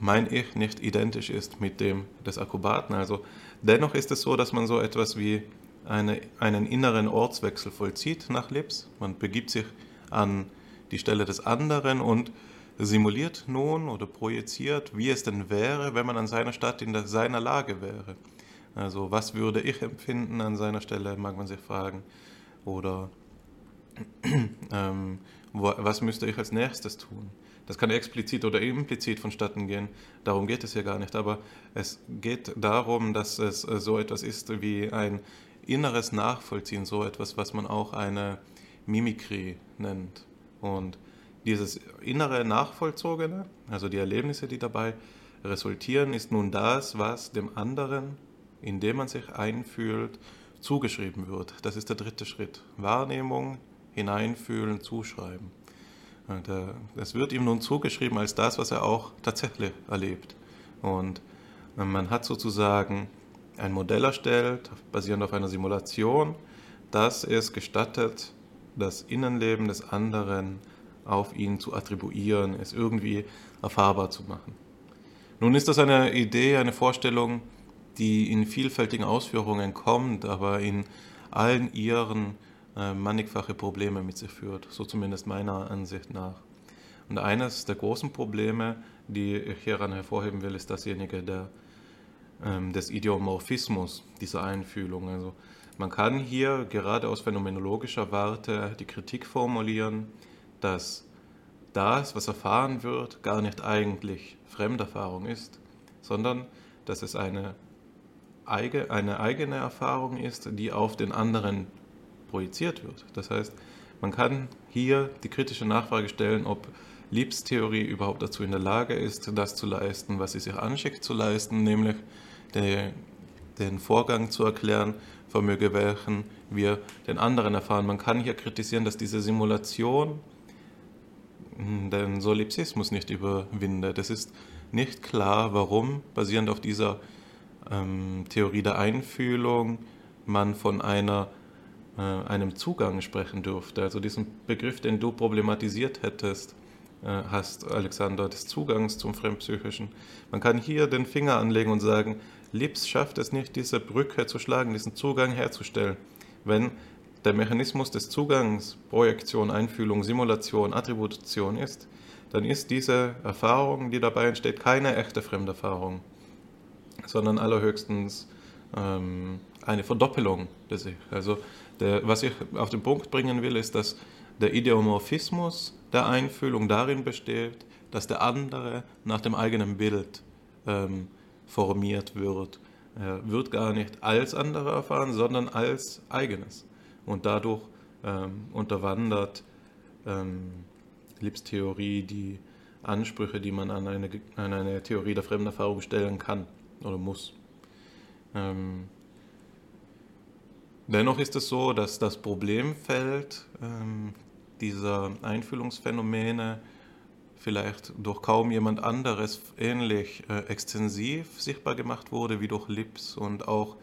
mein Ich nicht identisch ist mit dem des Akrobaten. Also dennoch ist es so, dass man so etwas wie eine, einen inneren Ortswechsel vollzieht nach Lips. Man begibt sich an die Stelle des anderen und simuliert nun oder projiziert, wie es denn wäre, wenn man an seiner Stadt in der, seiner Lage wäre. Also was würde ich empfinden an seiner Stelle, mag man sich fragen. Oder (clears throat) ähm, was müsste ich als nächstes tun? Das kann explizit oder implizit vonstatten gehen. Darum geht es hier gar nicht. Aber es geht darum, dass es so etwas ist wie ein inneres Nachvollziehen, so etwas, was man auch eine Mimikrie nennt. Und dieses innere Nachvollzogene, also die Erlebnisse, die dabei resultieren, ist nun das, was dem anderen, indem man sich einfühlt, zugeschrieben wird. Das ist der dritte Schritt. Wahrnehmung, hineinfühlen, zuschreiben. Es wird ihm nun zugeschrieben als das, was er auch tatsächlich erlebt. Und man hat sozusagen ein Modell erstellt, basierend auf einer Simulation, das es gestattet, das Innenleben des anderen auf ihn zu attribuieren, es irgendwie erfahrbar zu machen. Nun ist das eine Idee, eine Vorstellung, die in vielfältigen Ausführungen kommt, aber in allen ihren äh, mannigfache Probleme mit sich führt, so zumindest meiner Ansicht nach. Und eines der großen Probleme, die ich hieran hervorheben will, ist dasjenige der, ähm, des Idiomorphismus dieser Einfühlung. Also man kann hier gerade aus phänomenologischer Warte die Kritik formulieren, dass das, was erfahren wird, gar nicht eigentlich Fremderfahrung ist, sondern dass es eine, eine eigene Erfahrung ist, die auf den anderen projiziert wird. Das heißt, man kann hier die kritische Nachfrage stellen, ob Liebs Theorie überhaupt dazu in der Lage ist, das zu leisten, was sie sich anschickt zu leisten, nämlich den, den Vorgang zu erklären, vermöge welchen wir den anderen erfahren. Man kann hier kritisieren, dass diese Simulation den Solipsismus nicht überwindet. Es ist nicht klar, warum, basierend auf dieser ähm, Theorie der Einfühlung, man von einer, äh, einem Zugang sprechen dürfte. Also diesen Begriff, den du problematisiert hättest, äh, hast, Alexander, des Zugangs zum Fremdpsychischen. Man kann hier den Finger anlegen und sagen, Lips schafft es nicht, diese Brücke zu schlagen, diesen Zugang herzustellen. Wenn der Mechanismus des Zugangs Projektion, Einfühlung, Simulation, Attribution ist, dann ist diese Erfahrung, die dabei entsteht, keine echte Fremderfahrung, sondern allerhöchstens ähm, eine Verdoppelung des Ich. Also der, was ich auf den Punkt bringen will, ist, dass der Ideomorphismus der Einfühlung darin besteht, dass der andere nach dem eigenen Bild ähm, formiert wird. Er wird gar nicht als anderer erfahren, sondern als eigenes und dadurch ähm, unterwandert ähm, Lips Theorie die Ansprüche, die man an eine, an eine Theorie der Fremderfahrung stellen kann oder muss. Ähm, dennoch ist es so, dass das Problemfeld ähm, dieser Einfühlungsphänomene vielleicht durch kaum jemand anderes ähnlich äh, extensiv sichtbar gemacht wurde wie durch Lips und auch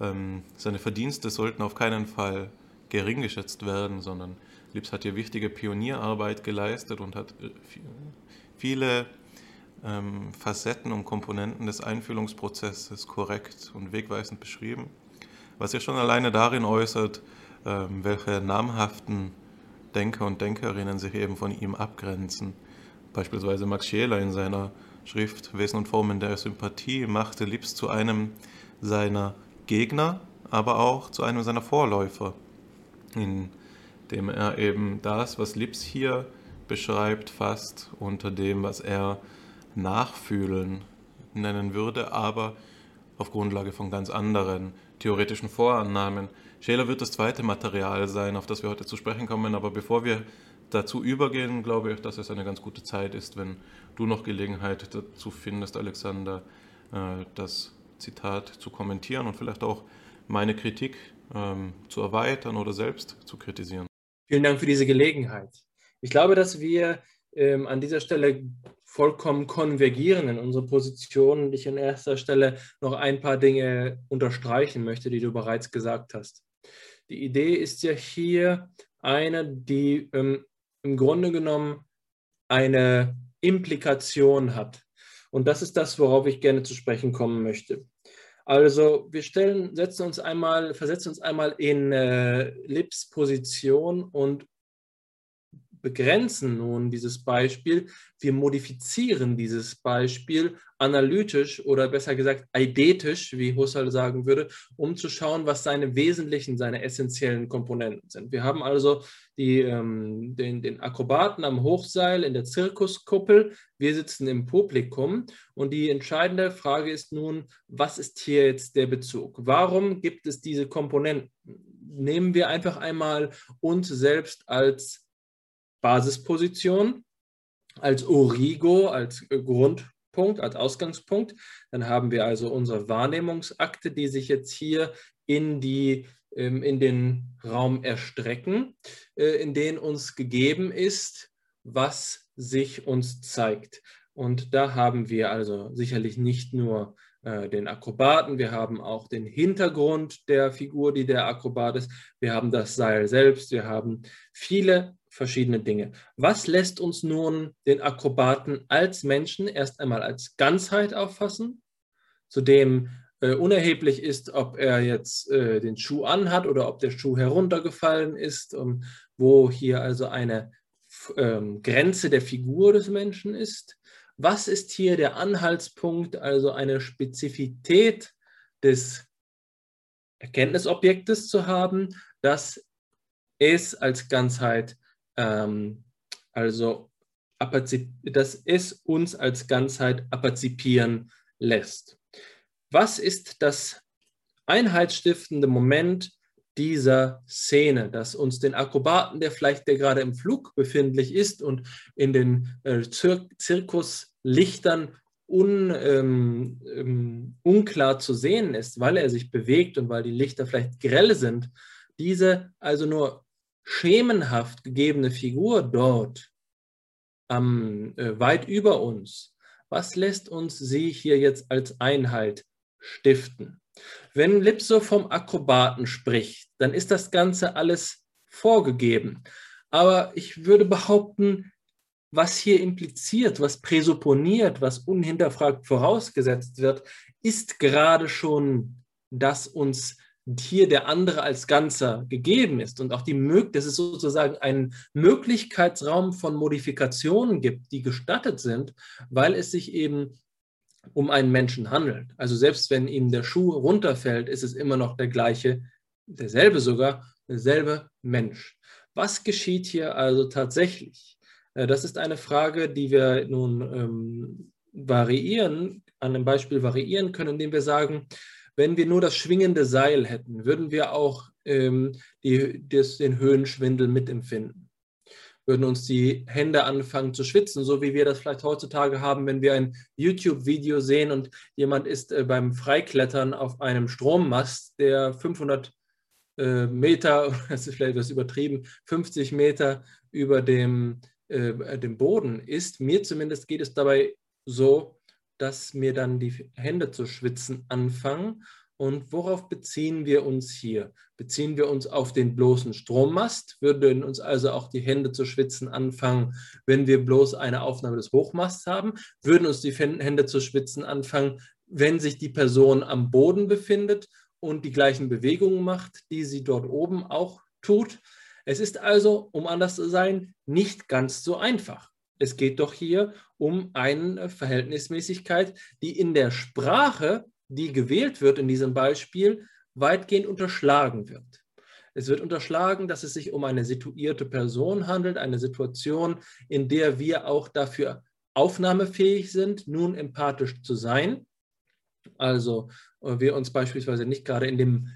ähm, seine Verdienste sollten auf keinen Fall gering geschätzt werden, sondern Lips hat hier wichtige Pionierarbeit geleistet und hat äh, viele ähm, Facetten und Komponenten des Einfühlungsprozesses korrekt und wegweisend beschrieben, was sich schon alleine darin äußert, ähm, welche namhaften Denker und Denkerinnen sich eben von ihm abgrenzen. Beispielsweise Max Scheler in seiner Schrift Wesen und Formen der Sympathie machte Lips zu einem seiner Gegner, aber auch zu einem seiner Vorläufer indem er eben das, was Lips hier beschreibt, fasst unter dem, was er Nachfühlen nennen würde, aber auf Grundlage von ganz anderen theoretischen Vorannahmen. Scheler wird das zweite Material sein, auf das wir heute zu sprechen kommen, aber bevor wir dazu übergehen, glaube ich, dass es eine ganz gute Zeit ist, wenn du noch Gelegenheit dazu findest, Alexander, äh, das Zitat zu kommentieren und vielleicht auch meine Kritik ähm, zu erweitern oder selbst zu kritisieren. Vielen Dank für diese Gelegenheit. Ich glaube, dass wir ähm, an dieser Stelle vollkommen konvergieren in unsere Position und ich an erster Stelle noch ein paar Dinge unterstreichen möchte, die du bereits gesagt hast. Die Idee ist ja hier eine, die ähm, im Grunde genommen eine Implikation hat. Und das ist das, worauf ich gerne zu sprechen kommen möchte. Also wir stellen, setzen uns einmal, versetzen uns einmal in äh, Lips Position und begrenzen nun dieses Beispiel, wir modifizieren dieses Beispiel analytisch oder besser gesagt eidetisch, wie Husserl sagen würde, um zu schauen, was seine wesentlichen, seine essentiellen Komponenten sind. Wir haben also die, ähm, den, den Akrobaten am Hochseil in der Zirkuskuppel, wir sitzen im Publikum und die entscheidende Frage ist nun, was ist hier jetzt der Bezug? Warum gibt es diese Komponenten? Nehmen wir einfach einmal uns selbst als Basisposition, als Origo, als Grundpunkt, als Ausgangspunkt. Dann haben wir also unsere Wahrnehmungsakte, die sich jetzt hier in, die, ähm, in den Raum erstrecken, äh, in den uns gegeben ist, was sich uns zeigt. Und da haben wir also sicherlich nicht nur äh, den Akrobaten, wir haben auch den Hintergrund der Figur, die der Akrobat ist, wir haben das Seil selbst, wir haben viele verschiedene Dinge. Was lässt uns nun den Akrobaten als Menschen erst einmal als Ganzheit auffassen, zu dem äh, unerheblich ist, ob er jetzt äh, den Schuh anhat oder ob der Schuh heruntergefallen ist, und wo hier also eine ähm, Grenze der Figur des Menschen ist. Was ist hier der Anhaltspunkt, also eine Spezifität des Erkenntnisobjektes zu haben, das es als Ganzheit, ähm, also dass es uns als Ganzheit aperzipieren lässt. Was ist das einheitsstiftende Moment dieser Szene, das uns den Akrobaten, der vielleicht der gerade im Flug befindlich ist und in den äh, Zir Zirkuslichtern un, ähm, ähm, unklar zu sehen ist, weil er sich bewegt und weil die Lichter vielleicht grell sind, diese also nur schemenhaft gegebene Figur dort ähm, äh, weit über uns, was lässt uns sie hier jetzt als Einheit stiften? Wenn Lipso vom Akrobaten spricht, dann ist das Ganze alles vorgegeben. Aber ich würde behaupten, was hier impliziert, was präsupponiert, was unhinterfragt vorausgesetzt wird, ist gerade schon, dass uns hier der andere als Ganzer gegeben ist und auch die Möglichkeit, dass es sozusagen einen Möglichkeitsraum von Modifikationen gibt, die gestattet sind, weil es sich eben um einen Menschen handelt. Also selbst wenn ihm der Schuh runterfällt, ist es immer noch der gleiche, derselbe sogar, derselbe Mensch. Was geschieht hier also tatsächlich? Äh, das ist eine Frage, die wir nun ähm, variieren, an einem Beispiel variieren können, indem wir sagen, wenn wir nur das schwingende Seil hätten, würden wir auch ähm, die, das, den Höhenschwindel mitempfinden. Würden uns die Hände anfangen zu schwitzen, so wie wir das vielleicht heutzutage haben, wenn wir ein YouTube-Video sehen und jemand ist äh, beim Freiklettern auf einem Strommast, der 500 äh, Meter, (laughs) das ist vielleicht etwas übertrieben, 50 Meter über dem, äh, dem Boden ist. Mir zumindest geht es dabei so, dass mir dann die Hände zu schwitzen anfangen. Und worauf beziehen wir uns hier? Beziehen wir uns auf den bloßen Strommast? Würden uns also auch die Hände zu schwitzen anfangen, wenn wir bloß eine Aufnahme des Hochmasts haben? Würden uns die Hände zu schwitzen anfangen, wenn sich die Person am Boden befindet und die gleichen Bewegungen macht, die sie dort oben auch tut? Es ist also, um anders zu sein, nicht ganz so einfach. Es geht doch hier um eine Verhältnismäßigkeit, die in der Sprache, die gewählt wird in diesem Beispiel, weitgehend unterschlagen wird. Es wird unterschlagen, dass es sich um eine situierte Person handelt, eine Situation, in der wir auch dafür aufnahmefähig sind, nun empathisch zu sein. Also äh, wir uns beispielsweise nicht gerade in dem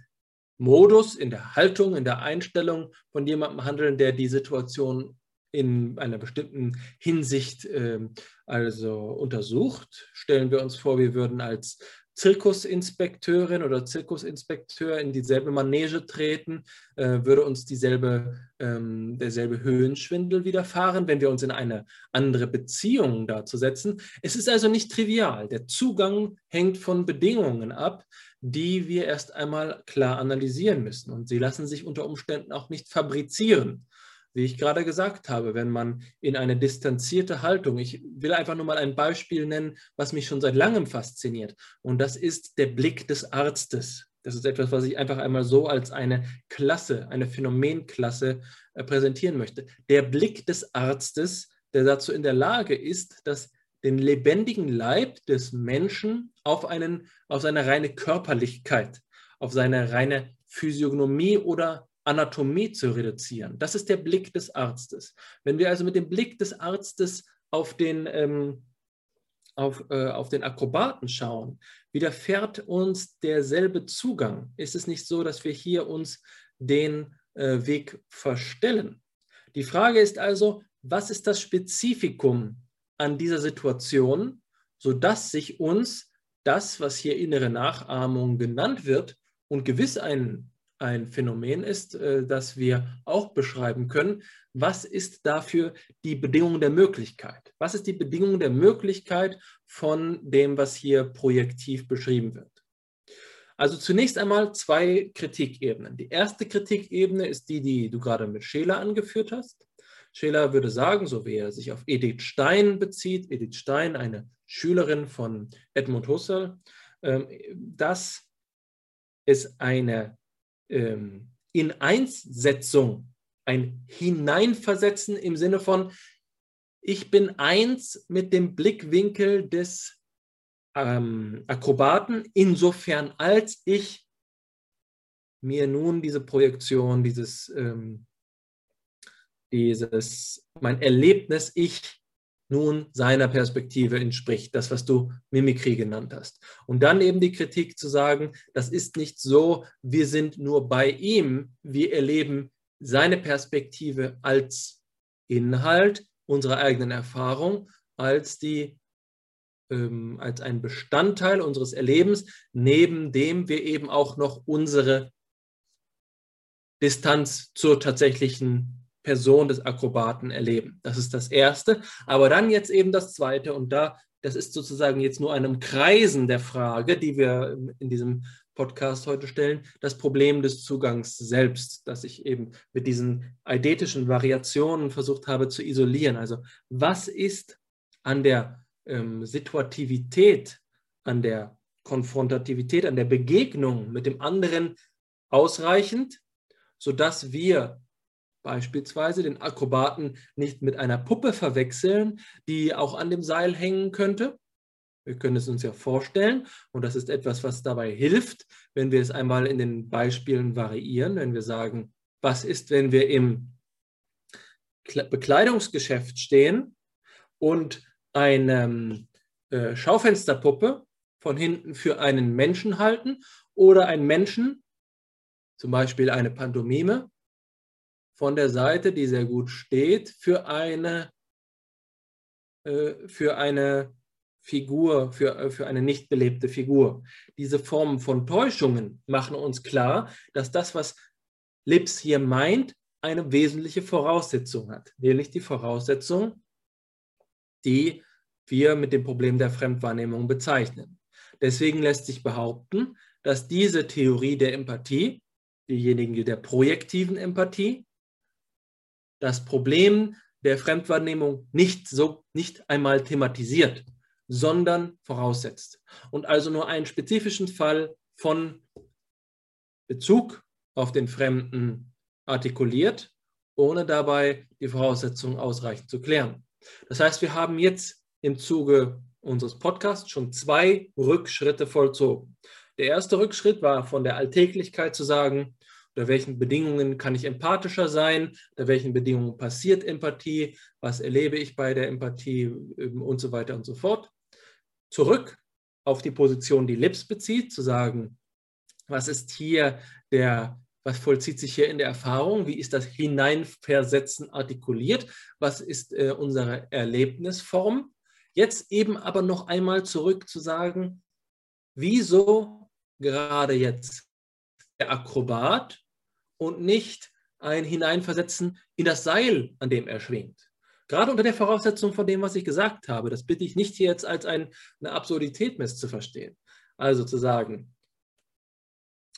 Modus, in der Haltung, in der Einstellung von jemandem handeln, der die Situation in einer bestimmten Hinsicht äh, also untersucht. Stellen wir uns vor, wir würden als Zirkusinspekteurin oder Zirkusinspekteur in dieselbe Manege treten, äh, würde uns dieselbe, ähm, derselbe Höhenschwindel widerfahren, wenn wir uns in eine andere Beziehung dazu setzen. Es ist also nicht trivial. Der Zugang hängt von Bedingungen ab, die wir erst einmal klar analysieren müssen. Und sie lassen sich unter Umständen auch nicht fabrizieren wie ich gerade gesagt habe, wenn man in eine distanzierte Haltung, ich will einfach nur mal ein Beispiel nennen, was mich schon seit langem fasziniert, und das ist der Blick des Arztes. Das ist etwas, was ich einfach einmal so als eine Klasse, eine Phänomenklasse äh, präsentieren möchte. Der Blick des Arztes, der dazu in der Lage ist, dass den lebendigen Leib des Menschen auf, einen, auf seine reine Körperlichkeit, auf seine reine Physiognomie oder Anatomie zu reduzieren. Das ist der Blick des Arztes. Wenn wir also mit dem Blick des Arztes auf den, ähm, auf, äh, auf den Akrobaten schauen, widerfährt uns derselbe Zugang. Ist es nicht so, dass wir hier uns den äh, Weg verstellen? Die Frage ist also, was ist das Spezifikum an dieser Situation, sodass sich uns das, was hier innere Nachahmung genannt wird und gewiss ein ein Phänomen ist, äh, das wir auch beschreiben können. Was ist dafür die Bedingung der Möglichkeit? Was ist die Bedingung der Möglichkeit von dem, was hier projektiv beschrieben wird? Also zunächst einmal zwei Kritikebenen. Die erste Kritikebene ist die, die du gerade mit Scheler angeführt hast. Scheler würde sagen, so wie er sich auf Edith Stein bezieht, Edith Stein, eine Schülerin von Edmund Husserl, ähm, dass es eine ähm, In-Eins-Setzung, ein Hineinversetzen im Sinne von, ich bin eins mit dem Blickwinkel des ähm, Akrobaten, insofern als ich mir nun diese Projektion, dieses, ähm, dieses, mein Erlebnis, ich nun seiner Perspektive entspricht, das, was du Mimikry genannt hast. Und dann eben die Kritik zu sagen, das ist nicht so, wir sind nur bei ihm, wir erleben seine Perspektive als Inhalt unserer eigenen Erfahrung, als die ähm, als ein Bestandteil unseres Erlebens, neben dem wir eben auch noch unsere Distanz zur tatsächlichen Person des Akrobaten erleben. Das ist das Erste. Aber dann jetzt eben das Zweite und da, das ist sozusagen jetzt nur einem Kreisen der Frage, die wir in diesem Podcast heute stellen, das Problem des Zugangs selbst, das ich eben mit diesen eidetischen Variationen versucht habe zu isolieren. Also was ist an der ähm, Situativität, an der Konfrontativität, an der Begegnung mit dem anderen ausreichend, sodass wir beispielsweise den Akrobaten nicht mit einer Puppe verwechseln, die auch an dem Seil hängen könnte. Wir können es uns ja vorstellen und das ist etwas, was dabei hilft, wenn wir es einmal in den Beispielen variieren, wenn wir sagen, was ist, wenn wir im Bekleidungsgeschäft stehen und eine äh, Schaufensterpuppe von hinten für einen Menschen halten oder einen Menschen, zum Beispiel eine Pantomime, von der Seite, die sehr gut steht, für eine, äh, für eine Figur, für, äh, für eine nicht belebte Figur. Diese Formen von Täuschungen machen uns klar, dass das, was Lips hier meint, eine wesentliche Voraussetzung hat, nämlich die Voraussetzung, die wir mit dem Problem der Fremdwahrnehmung bezeichnen. Deswegen lässt sich behaupten, dass diese Theorie der Empathie, diejenige der projektiven Empathie, das Problem der Fremdwahrnehmung nicht so nicht einmal thematisiert, sondern voraussetzt und also nur einen spezifischen Fall von Bezug auf den Fremden artikuliert, ohne dabei die Voraussetzungen ausreichend zu klären. Das heißt, wir haben jetzt im Zuge unseres Podcasts schon zwei Rückschritte vollzogen. Der erste Rückschritt war von der Alltäglichkeit zu sagen, unter welchen Bedingungen kann ich empathischer sein, unter welchen Bedingungen passiert Empathie, was erlebe ich bei der Empathie ähm, und so weiter und so fort. Zurück auf die Position, die Lips bezieht, zu sagen, was ist hier der was vollzieht sich hier in der Erfahrung? Wie ist das Hineinversetzen artikuliert? Was ist äh, unsere Erlebnisform? Jetzt eben aber noch einmal zurück zu sagen, wieso gerade jetzt der Akrobat und nicht ein Hineinversetzen in das Seil, an dem er schwingt. Gerade unter der Voraussetzung von dem, was ich gesagt habe. Das bitte ich nicht hier jetzt als ein, eine Absurdität misszuverstehen. Also zu sagen,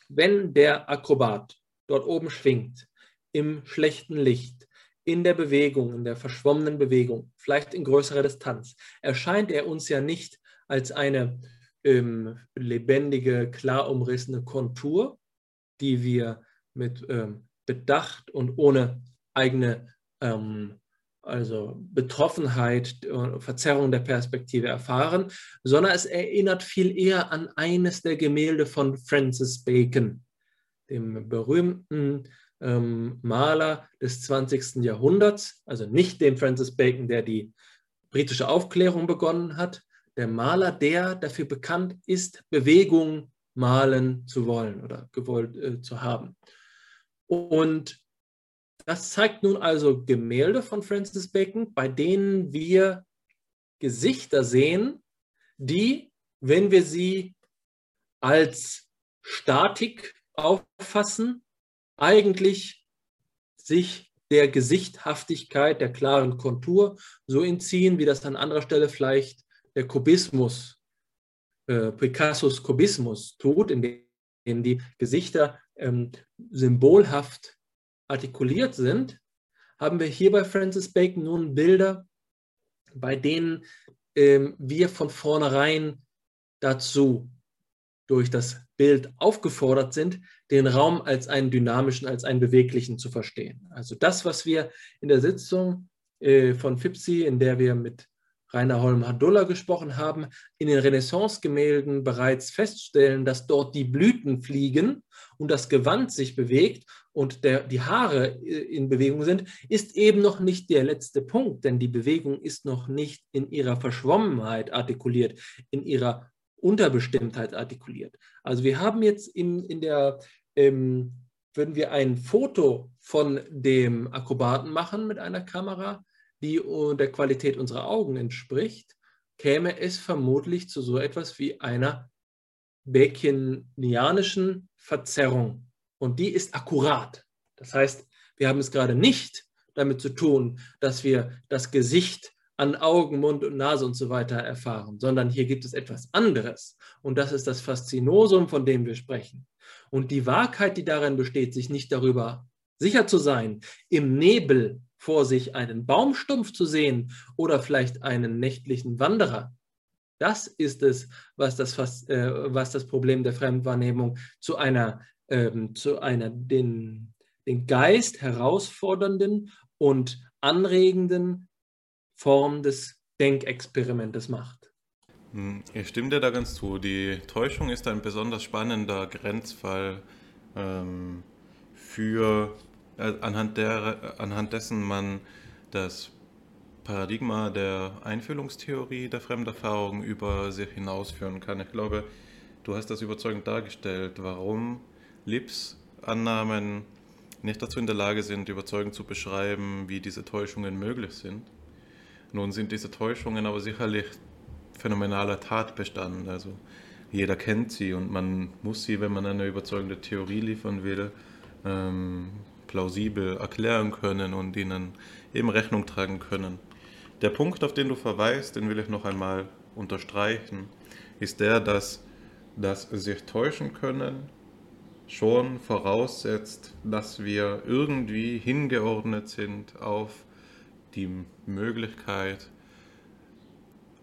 wenn der Akrobat dort oben schwingt, im schlechten Licht, in der Bewegung, in der verschwommenen Bewegung, vielleicht in größerer Distanz, erscheint er uns ja nicht als eine ähm, lebendige, klar umrissene Kontur, die wir mit ähm, Bedacht und ohne eigene ähm, also Betroffenheit, und Verzerrung der Perspektive erfahren, sondern es erinnert viel eher an eines der Gemälde von Francis Bacon, dem berühmten ähm, Maler des 20. Jahrhunderts, also nicht dem Francis Bacon, der die britische Aufklärung begonnen hat, der Maler, der dafür bekannt ist, Bewegung malen zu wollen oder gewollt äh, zu haben. Und das zeigt nun also Gemälde von Francis Bacon, bei denen wir Gesichter sehen, die, wenn wir sie als Statik auffassen, eigentlich sich der Gesichthaftigkeit, der klaren Kontur so entziehen, wie das an anderer Stelle vielleicht der Kubismus, äh, Picassos Kubismus tut, indem die Gesichter ähm, symbolhaft artikuliert sind, haben wir hier bei Francis Bacon nun Bilder, bei denen ähm, wir von vornherein dazu durch das Bild aufgefordert sind, den Raum als einen dynamischen, als einen beweglichen zu verstehen. Also das, was wir in der Sitzung äh, von FIPSI, in der wir mit Rainer Holm-Hadulla gesprochen haben, in den Renaissance-Gemälden bereits feststellen, dass dort die Blüten fliegen und das Gewand sich bewegt und der, die Haare äh, in Bewegung sind, ist eben noch nicht der letzte Punkt, denn die Bewegung ist noch nicht in ihrer Verschwommenheit artikuliert, in ihrer Unterbestimmtheit artikuliert. Also wir haben jetzt in, in der, ähm, würden wir ein Foto von dem Akrobaten machen mit einer Kamera, die der Qualität unserer Augen entspricht, käme es vermutlich zu so etwas wie einer Baconianischen Verzerrung. Und die ist akkurat. Das heißt, wir haben es gerade nicht damit zu tun, dass wir das Gesicht an Augen, Mund und Nase und so weiter erfahren, sondern hier gibt es etwas anderes. Und das ist das Faszinosum, von dem wir sprechen. Und die Wahrheit, die darin besteht, sich nicht darüber sicher zu sein, im Nebel vor sich einen Baumstumpf zu sehen oder vielleicht einen nächtlichen Wanderer. Das ist es, was das, äh, was das Problem der Fremdwahrnehmung zu einer, ähm, zu einer den, den Geist herausfordernden und anregenden Form des Denkexperimentes macht. Hm, ich stimme dir da ganz zu. Die Täuschung ist ein besonders spannender Grenzfall ähm, für anhand, der, anhand dessen man das Paradigma der Einfühlungstheorie der Fremderfahrung über sich hinausführen kann. Ich glaube, du hast das überzeugend dargestellt, warum Lips-Annahmen nicht dazu in der Lage sind, überzeugend zu beschreiben, wie diese Täuschungen möglich sind. Nun sind diese Täuschungen aber sicherlich phänomenaler Tatbestand. Also jeder kennt sie und man muss sie, wenn man eine überzeugende Theorie liefern will, ähm, plausibel erklären können und ihnen eben Rechnung tragen können. Der Punkt, auf den du verweist, den will ich noch einmal unterstreichen, ist der, dass das sich täuschen können schon voraussetzt, dass wir irgendwie hingeordnet sind auf die Möglichkeit,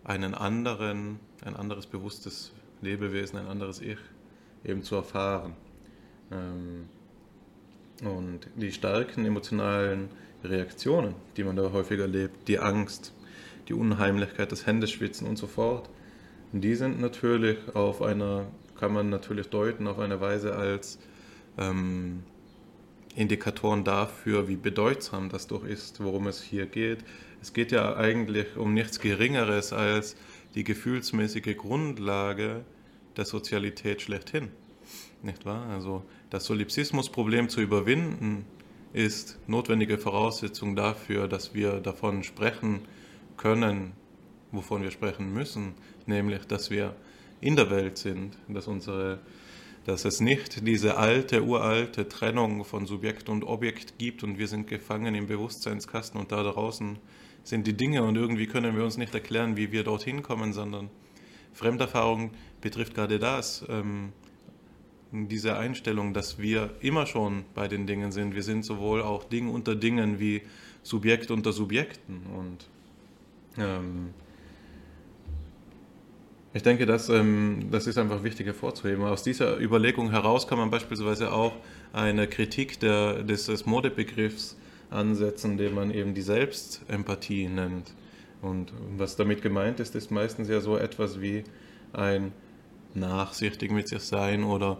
einen anderen, ein anderes bewusstes Lebewesen, ein anderes Ich eben zu erfahren. Ähm, und die starken emotionalen Reaktionen, die man da häufig erlebt, die Angst, die Unheimlichkeit, das Händeschwitzen und so fort, die sind natürlich auf einer, kann man natürlich deuten, auf eine Weise als ähm, Indikatoren dafür, wie bedeutsam das doch ist, worum es hier geht. Es geht ja eigentlich um nichts Geringeres als die gefühlsmäßige Grundlage der Sozialität schlechthin. Nicht wahr? Also das Solipsismusproblem zu überwinden, ist notwendige Voraussetzung dafür, dass wir davon sprechen können, wovon wir sprechen müssen, nämlich, dass wir in der Welt sind, dass, unsere, dass es nicht diese alte, uralte Trennung von Subjekt und Objekt gibt und wir sind gefangen im Bewusstseinskasten und da draußen sind die Dinge und irgendwie können wir uns nicht erklären, wie wir dorthin kommen, sondern Fremderfahrung betrifft gerade das. Ähm, diese Einstellung, dass wir immer schon bei den Dingen sind. Wir sind sowohl auch Ding unter Dingen wie Subjekt unter Subjekten. Und ähm, ich denke, dass, ähm, das ist einfach wichtig hervorzuheben. Aus dieser Überlegung heraus kann man beispielsweise auch eine Kritik der, des, des Modebegriffs ansetzen, den man eben die Selbstempathie nennt. Und was damit gemeint ist, ist meistens ja so etwas wie ein nachsichtig mit sich sein oder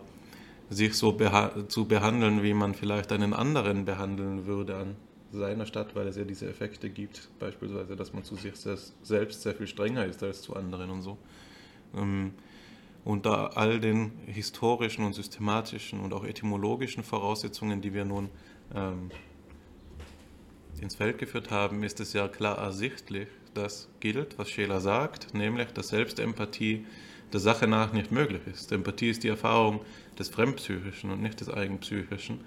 sich so beha zu behandeln, wie man vielleicht einen anderen behandeln würde an seiner Stadt, weil es ja diese Effekte gibt, beispielsweise, dass man zu sich selbst sehr viel strenger ist als zu anderen und so. Ähm, unter all den historischen und systematischen und auch etymologischen Voraussetzungen, die wir nun ähm, ins Feld geführt haben, ist es ja klar ersichtlich, dass gilt, was Scheler sagt, nämlich, dass Selbstempathie der Sache nach nicht möglich ist. Empathie ist die Erfahrung des Fremdpsychischen und nicht des Eigenpsychischen.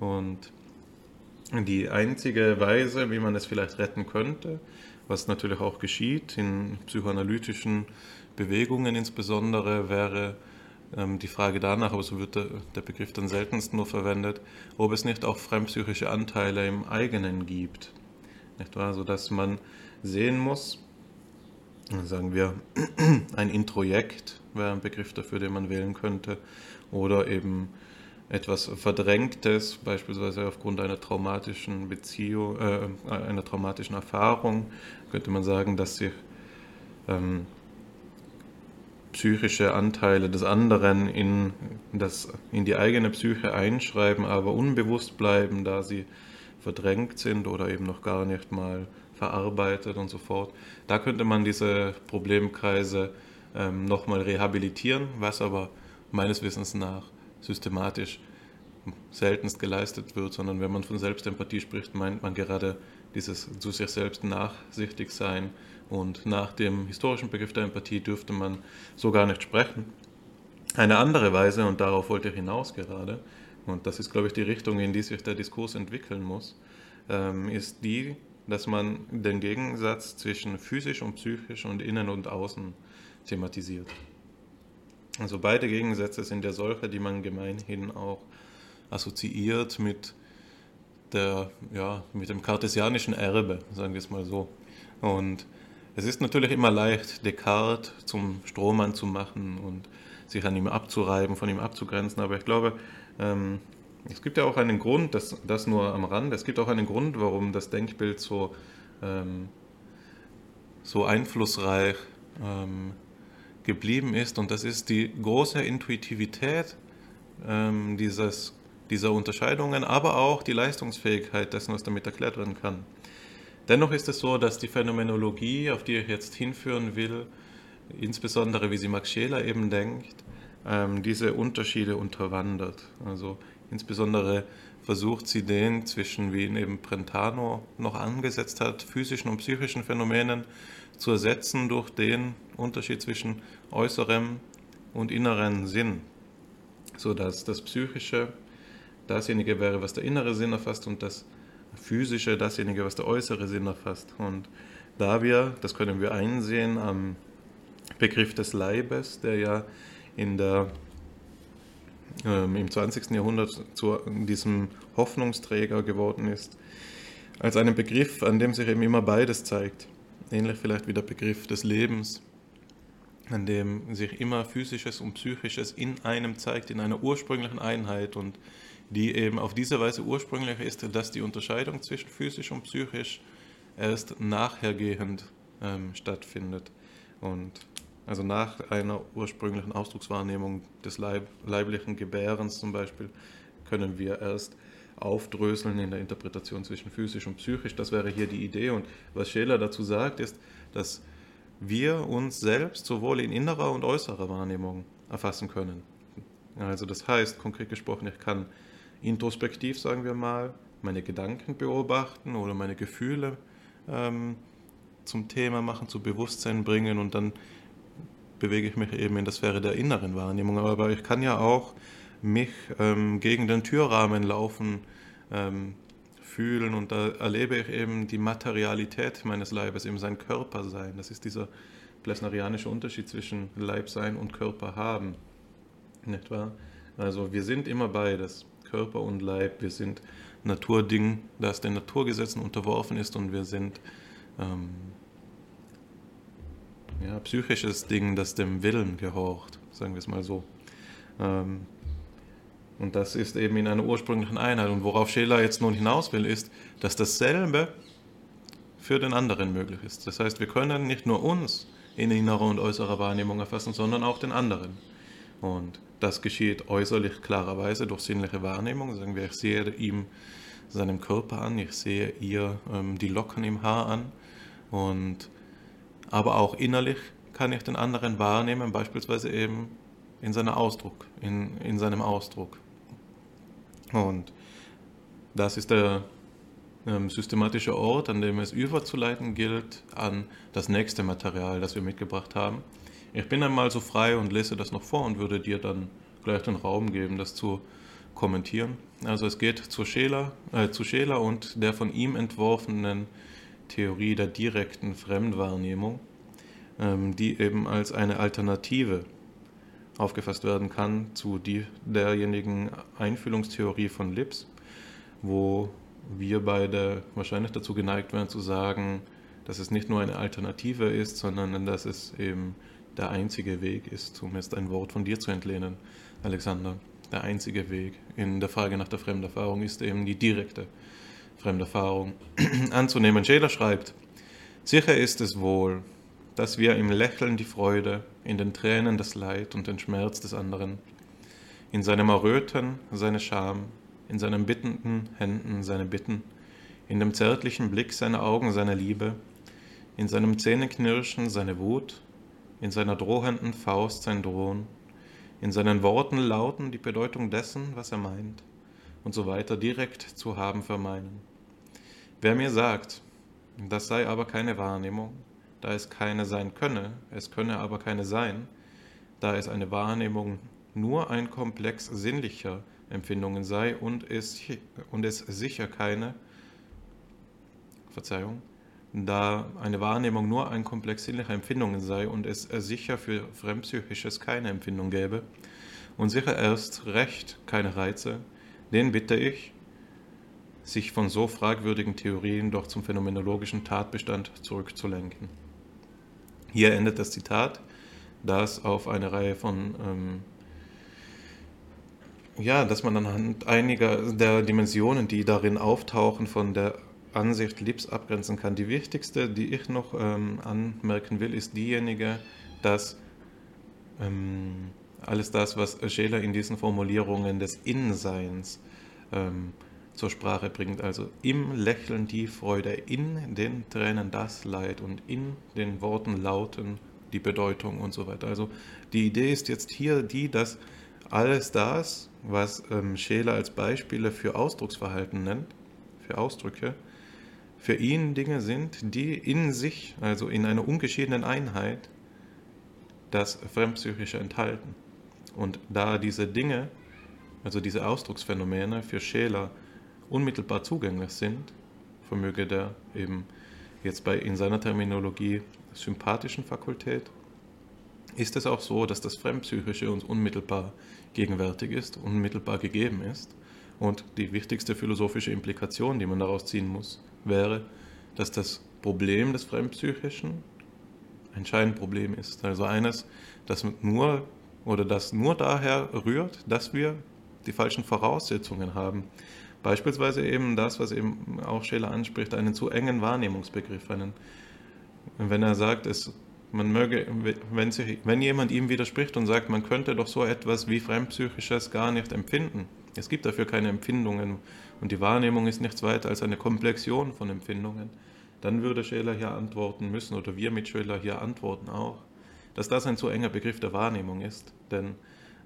Und die einzige Weise, wie man es vielleicht retten könnte, was natürlich auch geschieht in psychoanalytischen Bewegungen insbesondere, wäre ähm, die Frage danach, aber so wird der, der Begriff dann seltenst nur verwendet, ob es nicht auch fremdpsychische Anteile im eigenen gibt. Nicht wahr? So dass man sehen muss, sagen wir, (clears throat) ein Introjekt wäre ein Begriff dafür, den man wählen könnte, oder eben etwas Verdrängtes, beispielsweise aufgrund einer traumatischen Beziehung, äh, einer traumatischen Erfahrung, könnte man sagen, dass sich ähm, psychische Anteile des anderen in, das, in die eigene Psyche einschreiben, aber unbewusst bleiben, da sie verdrängt sind oder eben noch gar nicht mal verarbeitet und so fort. Da könnte man diese Problemkreise ähm, nochmal rehabilitieren, was aber meines Wissens nach systematisch seltenst geleistet wird, sondern wenn man von Selbstempathie spricht, meint man gerade dieses zu sich selbst nachsichtig sein und nach dem historischen Begriff der Empathie dürfte man so gar nicht sprechen. Eine andere Weise, und darauf wollte ich hinaus gerade, und das ist, glaube ich, die Richtung, in die sich der Diskurs entwickeln muss, ähm, ist die, dass man den Gegensatz zwischen physisch und psychisch und innen und außen thematisiert. Also beide Gegensätze sind ja solche, die man gemeinhin auch assoziiert mit, der, ja, mit dem kartesianischen Erbe, sagen wir es mal so. Und es ist natürlich immer leicht, Descartes zum Strohmann zu machen und sich an ihm abzureiben, von ihm abzugrenzen, aber ich glaube, ähm, es gibt ja auch einen Grund, das, das nur am Rand, es gibt auch einen Grund, warum das Denkbild so, ähm, so einflussreich ähm, geblieben ist und das ist die große Intuitivität ähm, dieses, dieser Unterscheidungen, aber auch die Leistungsfähigkeit dessen, was damit erklärt werden kann. Dennoch ist es so, dass die Phänomenologie, auf die ich jetzt hinführen will, insbesondere wie sie Max Scheler eben denkt, ähm, diese Unterschiede unterwandert. Also insbesondere versucht sie den zwischen, wie ihn eben Brentano noch angesetzt hat, physischen und psychischen Phänomenen zu ersetzen durch den Unterschied zwischen äußerem und inneren Sinn, sodass das Psychische dasjenige wäre, was der innere Sinn erfasst und das physische dasjenige, was der äußere Sinn erfasst. Und da wir, das können wir einsehen am Begriff des Leibes, der ja in der, ähm, im 20. Jahrhundert zu diesem Hoffnungsträger geworden ist, als einen Begriff, an dem sich eben immer beides zeigt. Ähnlich vielleicht wie der Begriff des Lebens, an dem sich immer physisches und psychisches in einem zeigt, in einer ursprünglichen Einheit und die eben auf diese Weise ursprünglich ist, dass die Unterscheidung zwischen physisch und psychisch erst nachhergehend ähm, stattfindet. Und also nach einer ursprünglichen Ausdruckswahrnehmung des Leib, leiblichen Gebärens zum Beispiel können wir erst aufdröseln in der Interpretation zwischen physisch und psychisch. Das wäre hier die Idee. Und was Scheler dazu sagt, ist, dass wir uns selbst sowohl in innerer und äußerer Wahrnehmung erfassen können. Also das heißt, konkret gesprochen, ich kann introspektiv, sagen wir mal, meine Gedanken beobachten oder meine Gefühle ähm, zum Thema machen, zu Bewusstsein bringen und dann bewege ich mich eben in der Sphäre der inneren Wahrnehmung. Aber ich kann ja auch mich ähm, gegen den Türrahmen laufen, ähm, fühlen und da erlebe ich eben die Materialität meines Leibes, eben sein Körpersein. Das ist dieser plesnerianische Unterschied zwischen Leib sein und Körper haben. Nicht wahr? Also wir sind immer beides. Körper und Leib. Wir sind Naturding, das den Naturgesetzen unterworfen ist und wir sind ähm, ja, psychisches Ding, das dem Willen gehorcht, sagen wir es mal so. Ähm, und das ist eben in einer ursprünglichen Einheit. Und worauf Scheler jetzt nun hinaus will, ist, dass dasselbe für den anderen möglich ist. Das heißt, wir können nicht nur uns in innerer und äußerer Wahrnehmung erfassen, sondern auch den anderen. Und das geschieht äußerlich klarerweise durch sinnliche Wahrnehmung. Sagen wir, ich sehe ihm seinen Körper an, ich sehe ihr ähm, die Locken im Haar an. Und, aber auch innerlich kann ich den anderen wahrnehmen, beispielsweise eben in, seiner Ausdruck, in, in seinem Ausdruck. Und das ist der ähm, systematische Ort, an dem es überzuleiten gilt an das nächste Material, das wir mitgebracht haben. Ich bin einmal so frei und lese das noch vor und würde dir dann gleich den Raum geben, das zu kommentieren. Also es geht zu Scheler, äh, zu Scheler und der von ihm entworfenen Theorie der direkten Fremdwahrnehmung, ähm, die eben als eine Alternative aufgefasst werden kann zu die, derjenigen Einfühlungstheorie von Lips, wo wir beide wahrscheinlich dazu geneigt wären zu sagen, dass es nicht nur eine Alternative ist, sondern dass es eben der einzige Weg ist, um jetzt ein Wort von dir zu entlehnen, Alexander. Der einzige Weg in der Frage nach der Fremderfahrung ist eben die direkte Fremderfahrung (clears throat) anzunehmen. Scheler schreibt, sicher ist es wohl, dass wir im Lächeln die Freude, in den Tränen das Leid und den Schmerz des anderen, in seinem Erröten seine Scham, in seinen bittenden Händen seine Bitten, in dem zärtlichen Blick seiner Augen seine Liebe, in seinem Zähneknirschen seine Wut, in seiner drohenden Faust sein Drohen, in seinen Worten lauten die Bedeutung dessen, was er meint, und so weiter direkt zu haben vermeinen. Wer mir sagt, das sei aber keine Wahrnehmung, da es keine sein könne, es könne aber keine sein, da es eine Wahrnehmung nur ein Komplex sinnlicher Empfindungen sei und es, und es sicher keine, Verzeihung, da eine Wahrnehmung nur ein Komplex sinnlicher Empfindungen sei und es sicher für Fremdpsychisches keine Empfindung gäbe und sicher erst recht keine Reize, den bitte ich, sich von so fragwürdigen Theorien doch zum phänomenologischen Tatbestand zurückzulenken. Hier endet das Zitat, das auf eine Reihe von ähm, ja, dass man anhand einiger der Dimensionen, die darin auftauchen, von der Ansicht Lips abgrenzen kann. Die wichtigste, die ich noch ähm, anmerken will, ist diejenige, dass ähm, alles das, was Scheler in diesen Formulierungen des Innenseins ähm, zur Sprache bringt, also im Lächeln die Freude, in den Tränen das Leid und in den Worten lauten die Bedeutung und so weiter. Also die Idee ist jetzt hier die, dass alles das, was ähm, Scheler als Beispiele für Ausdrucksverhalten nennt, für Ausdrücke, für ihn Dinge sind, die in sich, also in einer ungeschiedenen Einheit, das Fremdpsychische enthalten. Und da diese Dinge, also diese Ausdrucksphänomene für Scheler unmittelbar zugänglich sind, vermöge der eben jetzt bei in seiner Terminologie sympathischen Fakultät, ist es auch so, dass das Fremdpsychische uns unmittelbar gegenwärtig ist, unmittelbar gegeben ist. Und die wichtigste philosophische Implikation, die man daraus ziehen muss, wäre, dass das Problem des Fremdpsychischen ein Scheinproblem ist. Also eines, das nur oder das nur daher rührt, dass wir die falschen Voraussetzungen haben. Beispielsweise eben das, was eben auch Scheler anspricht, einen zu engen Wahrnehmungsbegriff. Einen, wenn er sagt, es, man möge, wenn, sich, wenn jemand ihm widerspricht und sagt, man könnte doch so etwas wie Fremdpsychisches gar nicht empfinden. Es gibt dafür keine Empfindungen und die Wahrnehmung ist nichts weiter als eine Komplexion von Empfindungen, dann würde Scheler hier antworten müssen oder wir mit Scheler hier antworten auch, dass das ein zu enger Begriff der Wahrnehmung ist. Denn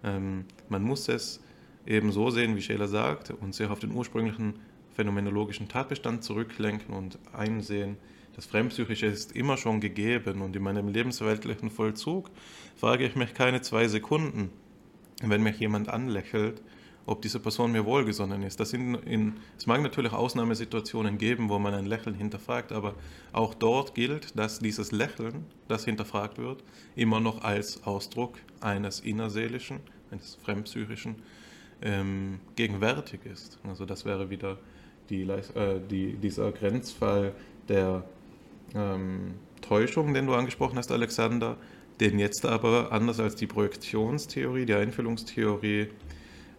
ähm, man muss es eben so sehen, wie Scheler sagt, und sich auf den ursprünglichen phänomenologischen Tatbestand zurücklenken und einsehen, das Fremdpsychische ist immer schon gegeben und in meinem lebensweltlichen Vollzug frage ich mich keine zwei Sekunden, wenn mich jemand anlächelt, ob diese Person mir wohlgesonnen ist. Das in, in, es mag natürlich Ausnahmesituationen geben, wo man ein Lächeln hinterfragt, aber auch dort gilt, dass dieses Lächeln, das hinterfragt wird, immer noch als Ausdruck eines innerseelischen, eines fremdpsychischen ähm, gegenwärtig ist. Also das wäre wieder die, äh, die, dieser Grenzfall der ähm, Täuschung, den du angesprochen hast, Alexander, den jetzt aber anders als die Projektionstheorie, die Einfühlungstheorie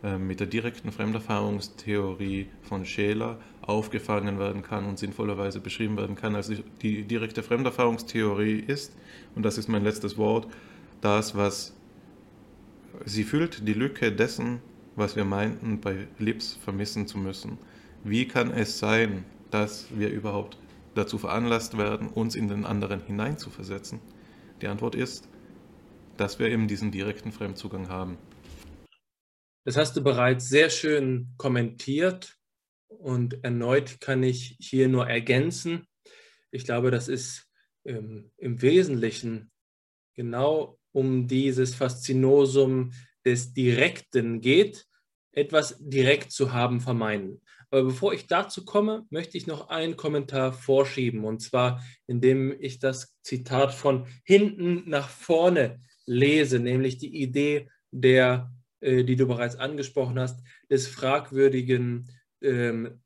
ähm, mit der direkten Fremderfahrungstheorie von Scheler aufgefangen werden kann und sinnvollerweise beschrieben werden kann. Also die direkte Fremderfahrungstheorie ist, und das ist mein letztes Wort, das, was sie füllt, die Lücke dessen, was wir meinten, bei Lips vermissen zu müssen. Wie kann es sein, dass wir überhaupt dazu veranlasst werden, uns in den anderen hineinzuversetzen? Die Antwort ist, dass wir eben diesen direkten Fremdzugang haben. Das hast du bereits sehr schön kommentiert und erneut kann ich hier nur ergänzen. Ich glaube, das ist ähm, im Wesentlichen genau um dieses Faszinosum des Direkten geht, etwas direkt zu haben vermeiden. Aber bevor ich dazu komme, möchte ich noch einen Kommentar vorschieben, und zwar indem ich das Zitat von hinten nach vorne lese, nämlich die Idee der, äh, die du bereits angesprochen hast, des fragwürdigen, ähm,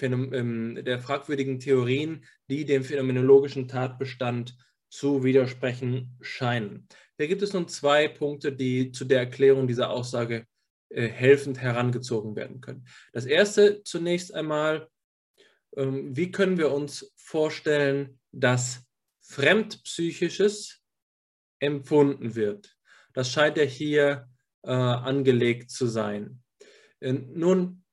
ähm, der fragwürdigen Theorien, die dem phänomenologischen Tatbestand zu widersprechen scheinen. Da gibt es nun zwei Punkte, die zu der Erklärung dieser Aussage äh, helfend herangezogen werden können. Das erste zunächst einmal, ähm, wie können wir uns vorstellen, dass Fremdpsychisches empfunden wird? Das scheint ja hier äh, angelegt zu sein. Äh, nun,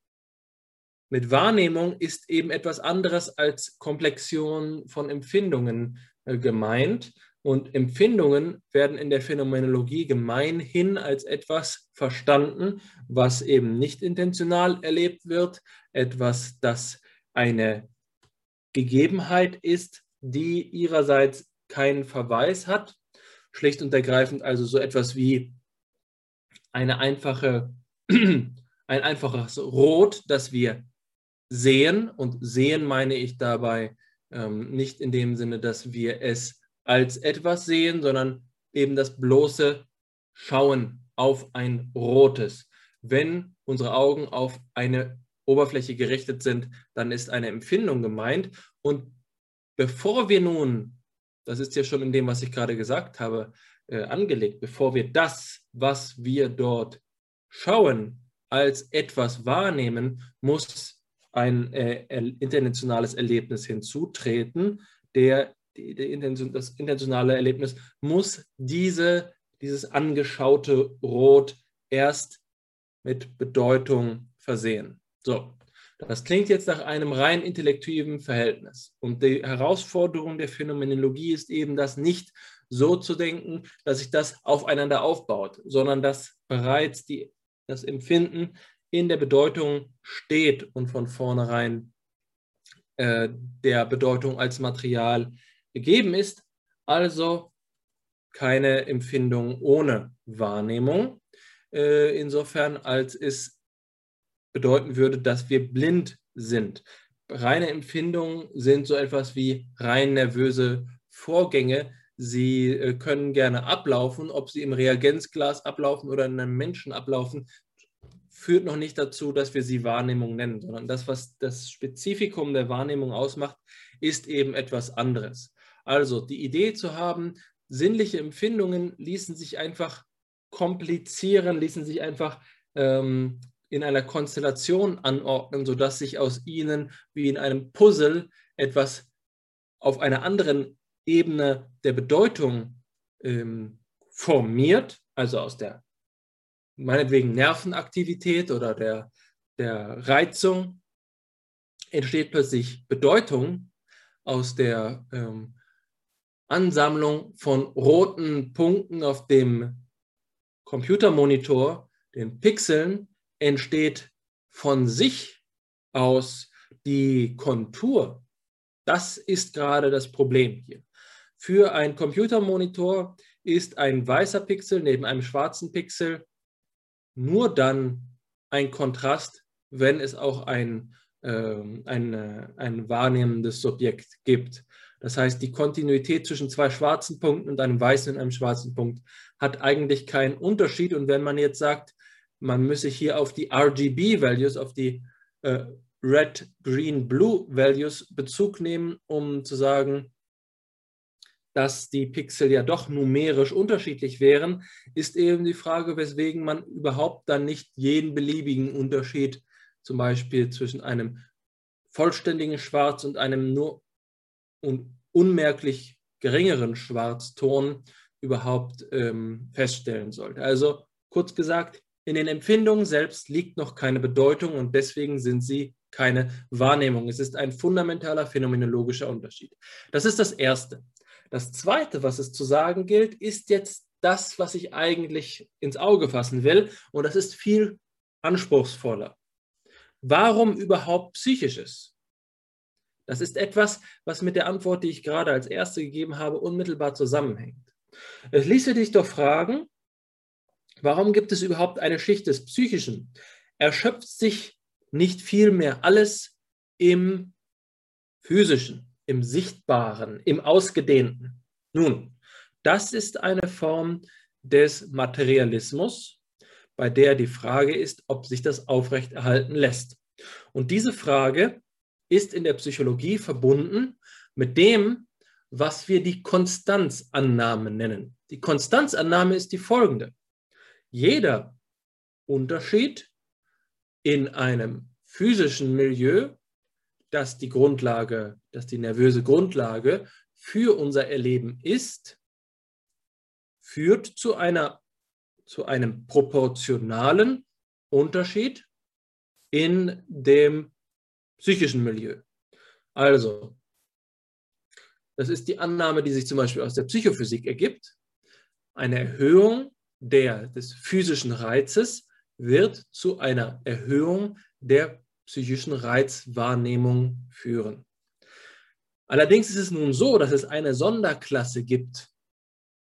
mit Wahrnehmung ist eben etwas anderes als Komplexion von Empfindungen gemeint. Und Empfindungen werden in der Phänomenologie gemeinhin als etwas verstanden, was eben nicht intentional erlebt wird, etwas, das eine Gegebenheit ist, die ihrerseits keinen Verweis hat, schlicht und ergreifend also so etwas wie eine einfache, (clears throat) ein einfaches Rot, das wir sehen. Und sehen meine ich dabei ähm, nicht in dem Sinne, dass wir es als etwas sehen, sondern eben das bloße Schauen auf ein rotes. Wenn unsere Augen auf eine Oberfläche gerichtet sind, dann ist eine Empfindung gemeint. Und bevor wir nun, das ist ja schon in dem, was ich gerade gesagt habe, äh, angelegt, bevor wir das, was wir dort schauen, als etwas wahrnehmen, muss ein äh, internationales Erlebnis hinzutreten. Der, die, die Intention, das intentionale Erlebnis muss diese, dieses angeschaute Rot erst mit Bedeutung versehen. So, das klingt jetzt nach einem rein intellektiven Verhältnis. Und die Herausforderung der Phänomenologie ist eben, das nicht so zu denken, dass sich das aufeinander aufbaut, sondern dass bereits die, das Empfinden in der Bedeutung steht und von vornherein äh, der Bedeutung als Material gegeben ist. Also keine Empfindung ohne Wahrnehmung. Äh, insofern, als es bedeuten würde, dass wir blind sind. Reine Empfindungen sind so etwas wie rein nervöse Vorgänge. Sie äh, können gerne ablaufen, ob sie im Reagenzglas ablaufen oder in einem Menschen ablaufen, führt noch nicht dazu, dass wir sie Wahrnehmung nennen, sondern das, was das Spezifikum der Wahrnehmung ausmacht, ist eben etwas anderes. Also die Idee zu haben, sinnliche Empfindungen ließen sich einfach komplizieren, ließen sich einfach ähm, in einer Konstellation anordnen, sodass sich aus ihnen wie in einem Puzzle etwas auf einer anderen Ebene der Bedeutung ähm, formiert, also aus der meinetwegen Nervenaktivität oder der, der Reizung, entsteht plötzlich Bedeutung aus der ähm, Ansammlung von roten Punkten auf dem Computermonitor, den Pixeln, entsteht von sich aus die Kontur. Das ist gerade das Problem hier. Für einen Computermonitor ist ein weißer Pixel neben einem schwarzen Pixel nur dann ein Kontrast, wenn es auch ein, äh, ein, ein wahrnehmendes Subjekt gibt. Das heißt, die Kontinuität zwischen zwei schwarzen Punkten und einem weißen und einem schwarzen Punkt hat eigentlich keinen Unterschied. Und wenn man jetzt sagt, man müsse hier auf die RGB-Values, auf die äh, Red, Green, Blue Values Bezug nehmen, um zu sagen, dass die Pixel ja doch numerisch unterschiedlich wären, ist eben die Frage, weswegen man überhaupt dann nicht jeden beliebigen Unterschied, zum Beispiel zwischen einem vollständigen Schwarz und einem nur un unmerklich geringeren Schwarzton überhaupt ähm, feststellen sollte. Also kurz gesagt, in den Empfindungen selbst liegt noch keine Bedeutung und deswegen sind sie keine Wahrnehmung. Es ist ein fundamentaler phänomenologischer Unterschied. Das ist das Erste. Das Zweite, was es zu sagen gilt, ist jetzt das, was ich eigentlich ins Auge fassen will. Und das ist viel anspruchsvoller. Warum überhaupt psychisches? Das ist etwas, was mit der Antwort, die ich gerade als erste gegeben habe, unmittelbar zusammenhängt. Es ließe dich doch fragen, warum gibt es überhaupt eine Schicht des Psychischen? Erschöpft sich nicht vielmehr alles im Physischen? im Sichtbaren, im Ausgedehnten. Nun, das ist eine Form des Materialismus, bei der die Frage ist, ob sich das aufrechterhalten lässt. Und diese Frage ist in der Psychologie verbunden mit dem, was wir die Konstanzannahme nennen. Die Konstanzannahme ist die folgende. Jeder Unterschied in einem physischen Milieu, das die Grundlage, das die nervöse Grundlage für unser Erleben ist, führt zu, einer, zu einem proportionalen Unterschied in dem psychischen Milieu. Also, das ist die Annahme, die sich zum Beispiel aus der Psychophysik ergibt. Eine Erhöhung der, des physischen Reizes wird zu einer Erhöhung der psychischen Reizwahrnehmung führen. Allerdings ist es nun so, dass es eine Sonderklasse gibt,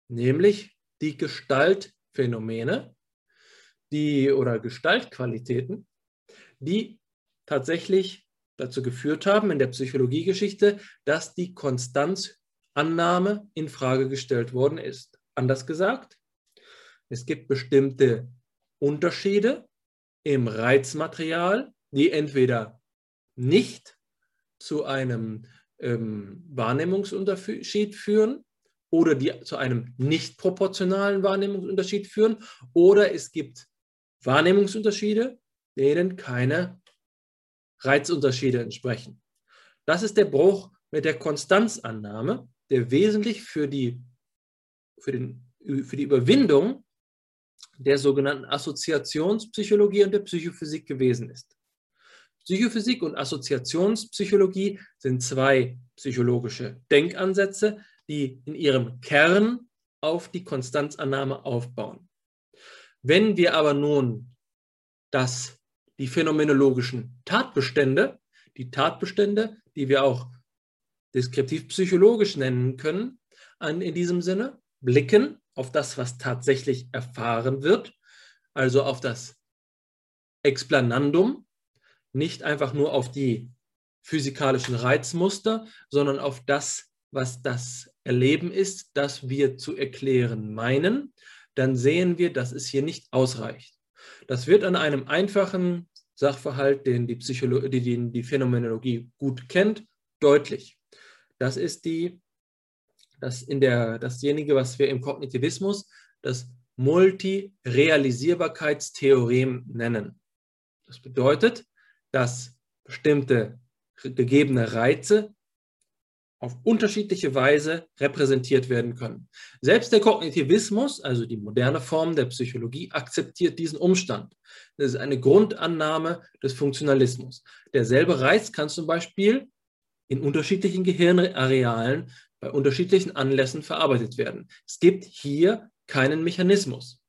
nämlich die Gestaltphänomene, die oder Gestaltqualitäten, die tatsächlich dazu geführt haben in der Psychologiegeschichte, dass die Konstanzannahme in Frage gestellt worden ist. Anders gesagt, es gibt bestimmte Unterschiede im Reizmaterial, die entweder nicht zu einem ähm, Wahrnehmungsunterschied führen oder die zu einem nicht proportionalen Wahrnehmungsunterschied führen oder es gibt Wahrnehmungsunterschiede, denen keine Reizunterschiede entsprechen. Das ist der Bruch mit der Konstanzannahme, der wesentlich für die, für den, für die Überwindung der sogenannten Assoziationspsychologie und der Psychophysik gewesen ist. Psychophysik und Assoziationspsychologie sind zwei psychologische Denkansätze, die in ihrem Kern auf die Konstanzannahme aufbauen. Wenn wir aber nun das, die phänomenologischen Tatbestände, die Tatbestände, die wir auch deskriptiv psychologisch nennen können, an, in diesem Sinne blicken auf das, was tatsächlich erfahren wird, also auf das Explanandum, nicht einfach nur auf die physikalischen Reizmuster, sondern auf das, was das Erleben ist, das wir zu erklären meinen, dann sehen wir, dass es hier nicht ausreicht. Das wird an einem einfachen Sachverhalt, den die, Psycholo den die Phänomenologie gut kennt, deutlich. Das ist die, das in der, dasjenige, was wir im Kognitivismus das Multirealisierbarkeitstheorem nennen. Das bedeutet, dass bestimmte gegebene Reize auf unterschiedliche Weise repräsentiert werden können. Selbst der Kognitivismus, also die moderne Form der Psychologie, akzeptiert diesen Umstand. Das ist eine Grundannahme des Funktionalismus. Derselbe Reiz kann zum Beispiel in unterschiedlichen Gehirnarealen bei unterschiedlichen Anlässen verarbeitet werden. Es gibt hier keinen Mechanismus.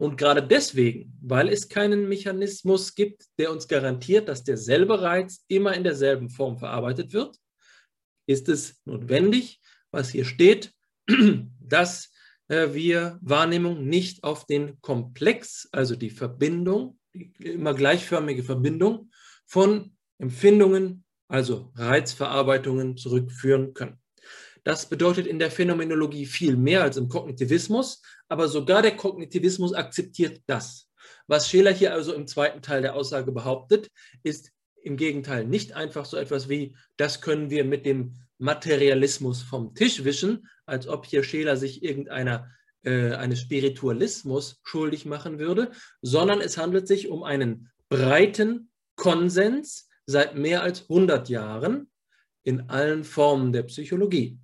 Und gerade deswegen, weil es keinen Mechanismus gibt, der uns garantiert, dass derselbe Reiz immer in derselben Form verarbeitet wird, ist es notwendig, was hier steht, (clears throat) dass äh, wir Wahrnehmung nicht auf den Komplex, also die Verbindung, die immer gleichförmige Verbindung von Empfindungen, also Reizverarbeitungen zurückführen können. Das bedeutet in der Phänomenologie viel mehr als im Kognitivismus, aber sogar der Kognitivismus akzeptiert das. Was Scheler hier also im zweiten Teil der Aussage behauptet, ist im Gegenteil nicht einfach so etwas wie, das können wir mit dem Materialismus vom Tisch wischen, als ob hier Scheler sich irgendeiner äh, eines Spiritualismus schuldig machen würde, sondern es handelt sich um einen breiten Konsens seit mehr als 100 Jahren in allen Formen der Psychologie.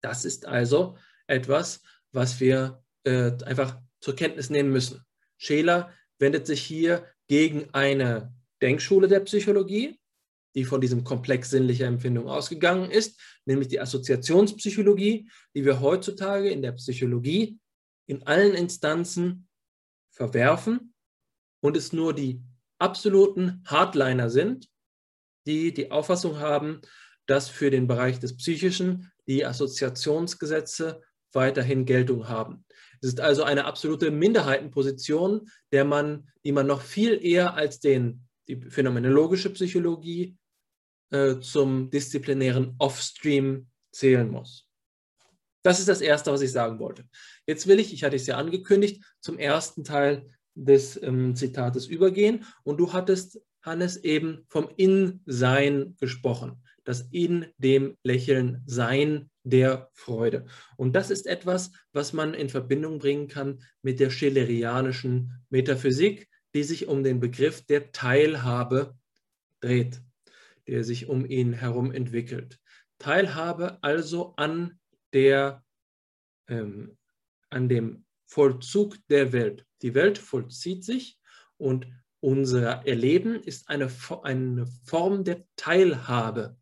Das ist also etwas, was wir äh, einfach zur Kenntnis nehmen müssen. Scheler wendet sich hier gegen eine Denkschule der Psychologie, die von diesem Komplex sinnlicher Empfindung ausgegangen ist, nämlich die Assoziationspsychologie, die wir heutzutage in der Psychologie in allen Instanzen verwerfen und es nur die absoluten Hardliner sind, die die Auffassung haben, dass für den Bereich des Psychischen die Assoziationsgesetze weiterhin Geltung haben. Es ist also eine absolute Minderheitenposition, der man, die man noch viel eher als den die phänomenologische Psychologie äh, zum disziplinären Offstream zählen muss. Das ist das Erste, was ich sagen wollte. Jetzt will ich, ich hatte es ja angekündigt, zum ersten Teil des ähm, Zitates übergehen. Und du hattest, Hannes, eben vom In-Sein gesprochen. Das in dem Lächeln Sein der Freude. Und das ist etwas, was man in Verbindung bringen kann mit der schillerianischen Metaphysik, die sich um den Begriff der Teilhabe dreht, der sich um ihn herum entwickelt. Teilhabe also an der ähm, an dem Vollzug der Welt. Die Welt vollzieht sich und unser Erleben ist eine, eine Form der Teilhabe.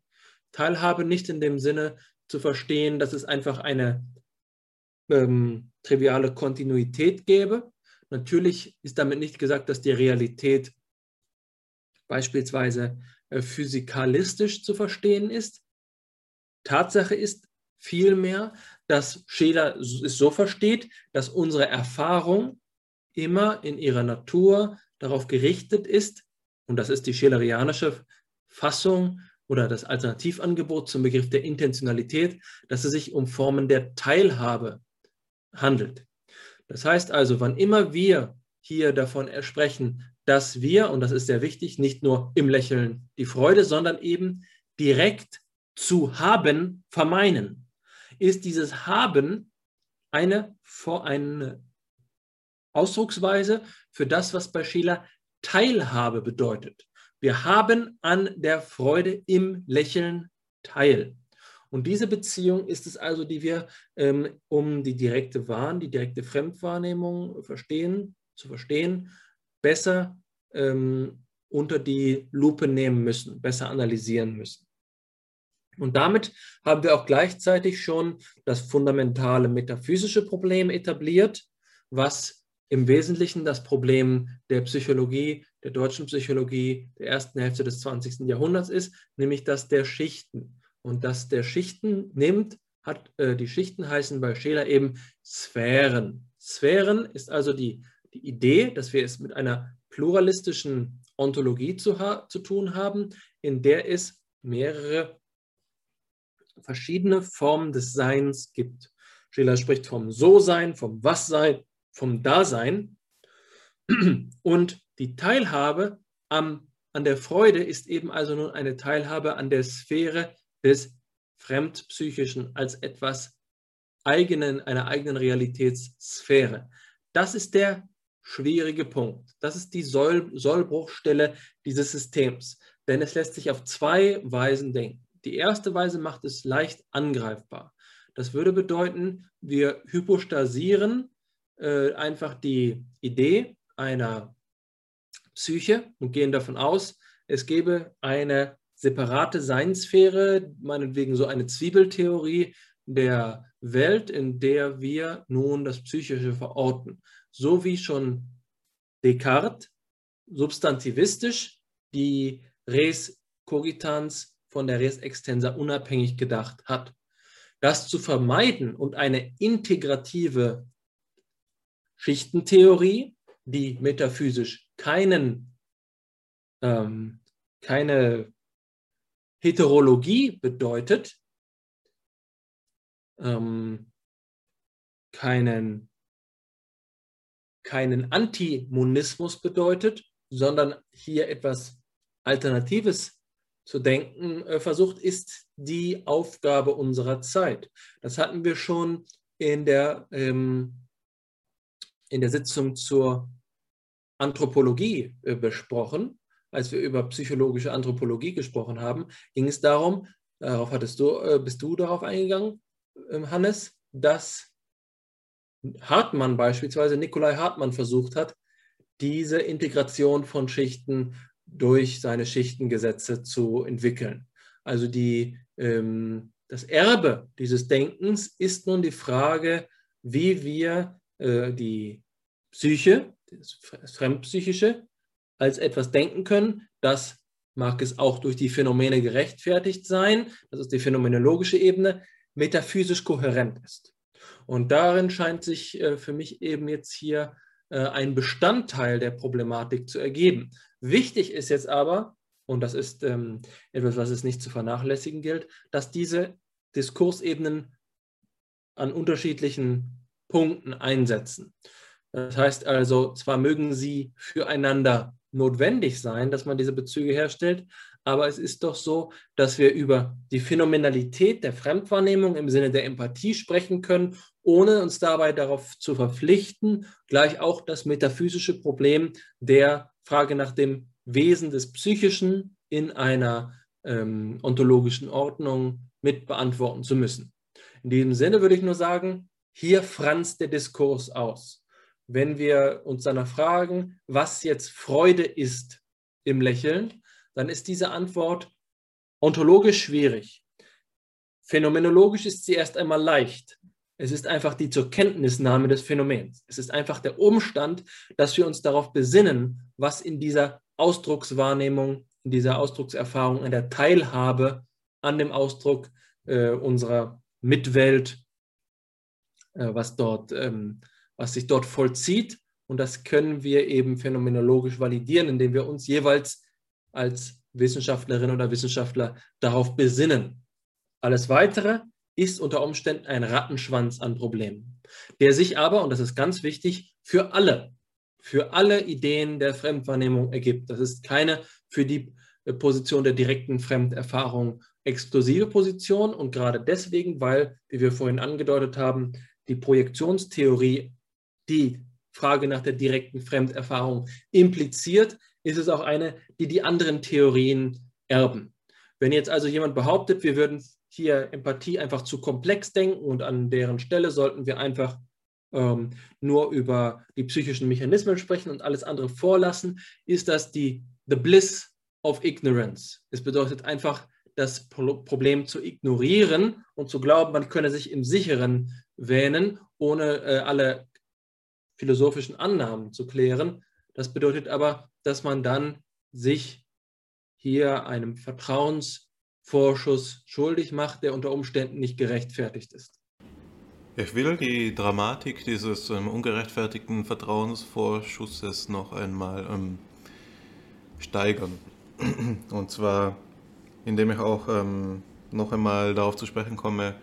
Teilhabe nicht in dem Sinne zu verstehen, dass es einfach eine ähm, triviale Kontinuität gäbe. Natürlich ist damit nicht gesagt, dass die Realität beispielsweise äh, physikalistisch zu verstehen ist. Tatsache ist vielmehr, dass Scheler es so versteht, dass unsere Erfahrung immer in ihrer Natur darauf gerichtet ist, und das ist die schelerianische Fassung oder das Alternativangebot zum Begriff der Intentionalität, dass es sich um Formen der Teilhabe handelt. Das heißt also, wann immer wir hier davon sprechen, dass wir, und das ist sehr wichtig, nicht nur im Lächeln die Freude, sondern eben direkt zu haben vermeinen ist dieses Haben eine, eine Ausdrucksweise für das, was bei Schiller Teilhabe bedeutet. Wir haben an der Freude im Lächeln teil. Und diese Beziehung ist es also, die wir ähm, um die direkte Wahn, die direkte Fremdwahrnehmung verstehen, zu verstehen, besser ähm, unter die Lupe nehmen müssen, besser analysieren müssen. Und damit haben wir auch gleichzeitig schon das fundamentale metaphysische Problem etabliert, was im Wesentlichen das Problem der Psychologie, der deutschen Psychologie der ersten Hälfte des 20. Jahrhunderts ist, nämlich das der Schichten. Und das der Schichten nimmt, hat äh, die Schichten heißen bei Scheler eben Sphären. Sphären ist also die, die Idee, dass wir es mit einer pluralistischen Ontologie zu, zu tun haben, in der es mehrere verschiedene Formen des Seins gibt. Schiller spricht vom So-Sein, vom Was-Sein, vom Dasein. Und die Teilhabe am, an der Freude ist eben also nun eine Teilhabe an der Sphäre des Fremdpsychischen als etwas eigenen, einer eigenen Realitätssphäre. Das ist der schwierige Punkt. Das ist die Soll Sollbruchstelle dieses Systems. Denn es lässt sich auf zwei Weisen denken. Die erste Weise macht es leicht angreifbar. Das würde bedeuten, wir hypostasieren äh, einfach die Idee einer Psyche und gehen davon aus, es gäbe eine separate Seinssphäre, meinetwegen so eine Zwiebeltheorie der Welt, in der wir nun das Psychische verorten. So wie schon Descartes substantivistisch die Res cogitans von der Res extensa unabhängig gedacht hat. Das zu vermeiden und eine integrative Schichtentheorie, die metaphysisch keinen, ähm, keine Heterologie bedeutet, ähm, keinen, keinen Antimonismus bedeutet, sondern hier etwas Alternatives zu denken äh, versucht, ist die Aufgabe unserer Zeit. Das hatten wir schon in der, ähm, in der Sitzung zur Anthropologie äh, besprochen. Als wir über psychologische Anthropologie gesprochen haben, ging es darum, darauf hattest du, äh, bist du darauf eingegangen, ähm, Hannes, dass Hartmann beispielsweise, Nikolai Hartmann versucht hat, diese Integration von Schichten durch seine Schichtengesetze zu entwickeln. Also die, ähm, das Erbe dieses Denkens ist nun die Frage, wie wir äh, die Psyche, das Fremdpsychische, als etwas denken können, das mag es auch durch die Phänomene gerechtfertigt sein, das ist die phänomenologische Ebene, metaphysisch kohärent ist. Und darin scheint sich äh, für mich eben jetzt hier äh, ein Bestandteil der Problematik zu ergeben. Wichtig ist jetzt aber, und das ist ähm, etwas, was es nicht zu vernachlässigen gilt, dass diese Diskursebenen an unterschiedlichen Punkten einsetzen. Das heißt also, zwar mögen sie füreinander notwendig sein, dass man diese Bezüge herstellt, aber es ist doch so, dass wir über die Phänomenalität der Fremdwahrnehmung im Sinne der Empathie sprechen können, ohne uns dabei darauf zu verpflichten, gleich auch das metaphysische Problem der Frage nach dem Wesen des Psychischen in einer ähm, ontologischen Ordnung mit beantworten zu müssen. In diesem Sinne würde ich nur sagen, hier franzt der Diskurs aus. Wenn wir uns danach fragen, was jetzt Freude ist im Lächeln, dann ist diese Antwort ontologisch schwierig. Phänomenologisch ist sie erst einmal leicht. Es ist einfach die zur Kenntnisnahme des Phänomens. Es ist einfach der Umstand, dass wir uns darauf besinnen, was in dieser Ausdruckswahrnehmung, in dieser Ausdruckserfahrung, in der Teilhabe an dem Ausdruck äh, unserer Mitwelt, äh, was, dort, ähm, was sich dort vollzieht. Und das können wir eben phänomenologisch validieren, indem wir uns jeweils als Wissenschaftlerin oder Wissenschaftler darauf besinnen. Alles Weitere ist unter Umständen ein Rattenschwanz an Problemen, der sich aber, und das ist ganz wichtig, für alle, für alle Ideen der Fremdwahrnehmung ergibt. Das ist keine für die äh, Position der direkten Fremderfahrung exklusive Position und gerade deswegen, weil, wie wir vorhin angedeutet haben, die Projektionstheorie die Frage nach der direkten Fremderfahrung impliziert, ist es auch eine, die die anderen Theorien erben. Wenn jetzt also jemand behauptet, wir würden hier Empathie einfach zu komplex denken und an deren Stelle sollten wir einfach ähm, nur über die psychischen Mechanismen sprechen und alles andere vorlassen, ist das die the bliss of ignorance. Es bedeutet einfach, das Problem zu ignorieren und zu glauben, man könne sich im Sicheren wähnen, ohne äh, alle philosophischen Annahmen zu klären. Das bedeutet aber, dass man dann sich hier einem Vertrauens Vorschuss schuldig macht, der unter Umständen nicht gerechtfertigt ist. Ich will die Dramatik dieses ähm, ungerechtfertigten Vertrauensvorschusses noch einmal ähm, steigern. (clears throat) Und zwar, indem ich auch ähm, noch einmal darauf zu sprechen komme,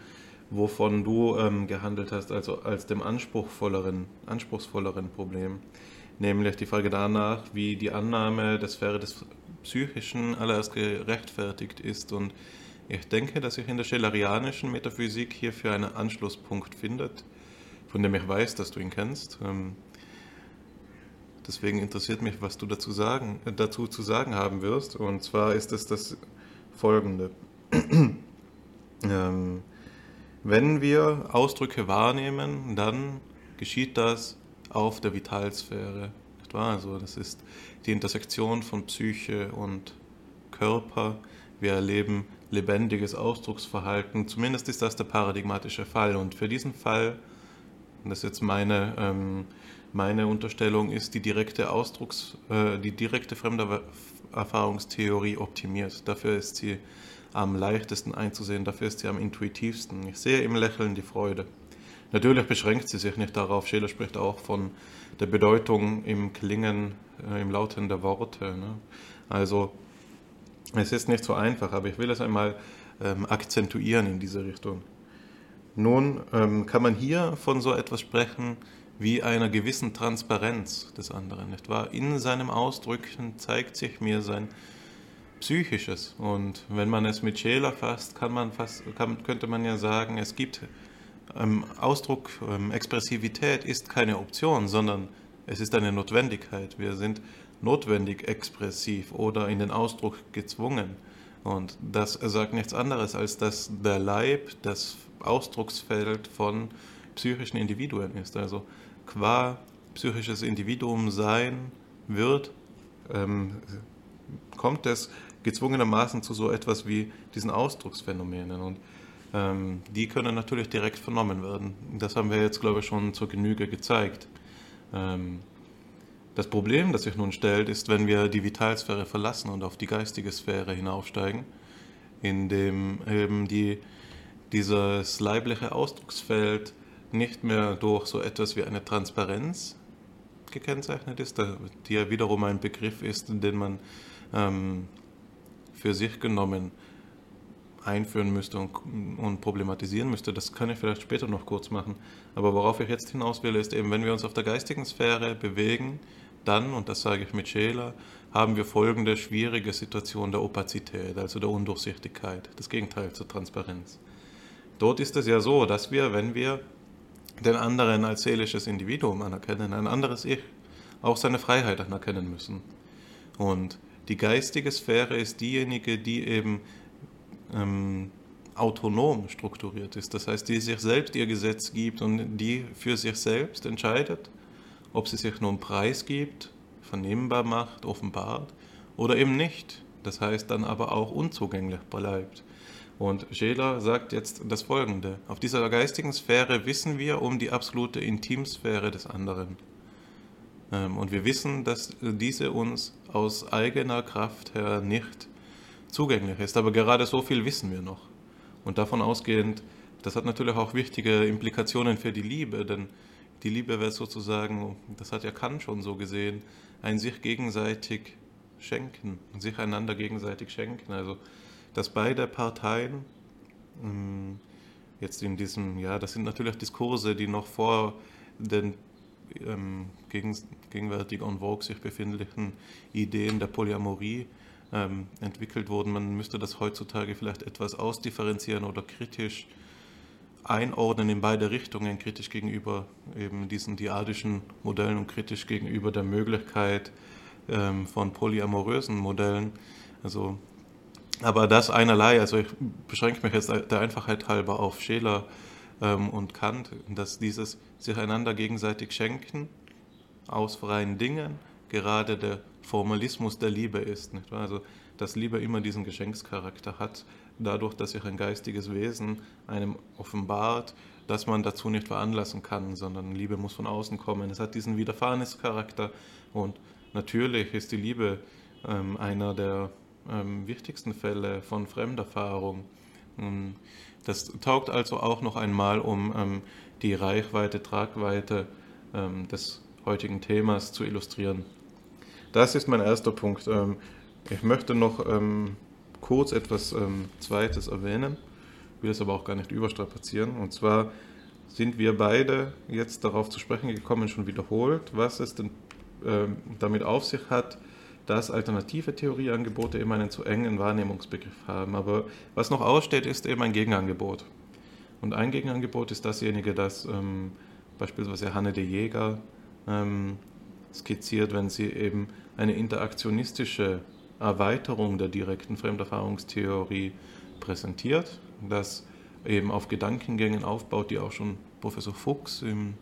wovon du ähm, gehandelt hast, also als dem anspruchsvolleren, anspruchsvolleren Problem, nämlich die Frage danach, wie die Annahme der Sphäre des Psychischen allererst gerechtfertigt ist. Und ich denke, dass sich in der schillerianischen Metaphysik hierfür einen Anschlusspunkt findet, von dem ich weiß, dass du ihn kennst. Ähm, deswegen interessiert mich, was du dazu, sagen, äh, dazu zu sagen haben wirst. Und zwar ist es das folgende. (clears throat) ähm, wenn wir Ausdrücke wahrnehmen, dann geschieht das auf der Vitalsphäre. Nicht wahr? Also das ist die Intersektion von Psyche und Körper. Wir erleben lebendiges Ausdrucksverhalten. Zumindest ist das der paradigmatische Fall. Und für diesen Fall, das ist jetzt meine, ähm, meine Unterstellung, ist die direkte Ausdrucks, äh, die direkte Fremderfahrungstheorie optimiert. Dafür ist sie am leichtesten einzusehen, dafür ist sie am intuitivsten. Ich sehe im Lächeln die Freude. Natürlich beschränkt sie sich nicht darauf. Scheler spricht auch von der Bedeutung im Klingen, äh, im Lauten der Worte. Ne? Also es ist nicht so einfach, aber ich will es einmal ähm, akzentuieren in diese Richtung. Nun ähm, kann man hier von so etwas sprechen wie einer gewissen Transparenz des anderen, nicht wahr? In seinem Ausdrücken zeigt sich mir sein Psychisches. Und wenn man es mit Scheler fasst, kann man fast, kann, könnte man ja sagen, es gibt ähm, Ausdruck, ähm, Expressivität ist keine Option, sondern es ist eine Notwendigkeit. Wir sind notwendig expressiv oder in den Ausdruck gezwungen. Und das sagt nichts anderes, als dass der Leib das Ausdrucksfeld von psychischen Individuen ist. Also qua psychisches Individuum sein wird, ähm, kommt es gezwungenermaßen zu so etwas wie diesen Ausdrucksphänomenen. Und ähm, die können natürlich direkt vernommen werden. Das haben wir jetzt, glaube ich, schon zur Genüge gezeigt. Ähm, das Problem, das sich nun stellt, ist, wenn wir die Vitalsphäre verlassen und auf die geistige Sphäre hinaufsteigen, in dem eben die, dieses leibliche Ausdrucksfeld nicht mehr durch so etwas wie eine Transparenz gekennzeichnet ist, die ja wiederum ein Begriff ist, den man ähm, für sich genommen einführen müsste und, und, problematisieren müsste. Das kann ich vielleicht später noch kurz machen. Aber worauf ich jetzt hinaus will, ist eben, wenn wir uns auf der geistigen Sphäre bewegen, dann, und das sage ich mit Scheler, haben wir folgende schwierige Situation der Opazität, also der Undurchsichtigkeit, das Gegenteil zur Transparenz. Dort ist es ja so, dass wir, wenn wir den anderen als seelisches Individuum anerkennen, ein anderes Ich, auch seine Freiheit anerkennen müssen. Und die geistige Sphäre ist diejenige, die eben ähm, autonom strukturiert ist. Das heißt, die sich selbst ihr Gesetz gibt und die für sich selbst entscheidet, ob sie sich nun preisgibt, vernehmbar macht, offenbart oder eben nicht. Das heißt dann aber auch unzugänglich bleibt. Und Scheler sagt jetzt das Folgende. Auf dieser geistigen Sphäre wissen wir um die absolute Intimsphäre des anderen. Ähm, und wir wissen, dass diese uns aus eigener Kraft her nicht zugänglich ist. Aber gerade so viel wissen wir noch. Und davon ausgehend, das hat natürlich auch wichtige Implikationen für die Liebe, denn die Liebe wird sozusagen, das hat ja Kant schon so gesehen, ein sich gegenseitig schenken, sich einander gegenseitig schenken. Also, dass beide Parteien ähm, jetzt in diesem, ja, das sind natürlich Diskurse, die noch vor den ähm, gegenwärtig en vogue sich befindlichen Ideen der Polyamorie ähm, entwickelt wurden. Man müsste das heutzutage vielleicht etwas ausdifferenzieren oder kritisch einordnen in beide Richtungen, kritisch gegenüber eben diesen diadischen Modellen und kritisch gegenüber der Möglichkeit ähm, von polyamorösen Modellen. Also, aber das einerlei, also ich beschränke mich jetzt der Einfachheit halber auf Scheler ähm, und Kant, dass dieses sich einander gegenseitig schenken aus freien Dingen gerade der Formalismus der Liebe ist. Nicht wahr? Also, dass Liebe immer diesen Geschenkscharakter hat, dadurch, dass sich ein geistiges Wesen einem offenbart, dass man dazu nicht veranlassen kann, sondern Liebe muss von außen kommen. Es hat diesen Widerfahrenescharakter und natürlich ist die Liebe ähm, einer der ähm, wichtigsten Fälle von Fremderfahrung. Ähm, das taugt also auch noch einmal, um ähm, die Reichweite, Tragweite ähm, des heutigen Themas zu illustrieren. Das ist mein erster Punkt. Ähm, ich möchte noch ähm, kurz etwas ähm, Zweites erwähnen, will es aber auch gar nicht überstrapazieren. Und zwar sind wir beide jetzt darauf zu sprechen gekommen, schon wiederholt, was es denn damit auf sich hat, dass alternative Theorieangebote eben einen zu engen Wahrnehmungsbegriff haben. Aber was noch aussteht, ist eben ein Gegenangebot. Und ein Gegenangebot ist dasjenige, das ähm, beispielsweise Hanne de Jäger ähm, skizziert, wenn sie eben eine interaktionistische Erweiterung der direkten Fremderfahrungstheorie präsentiert, das eben auf Gedankengängen aufbaut, die auch schon Professor Fuchs in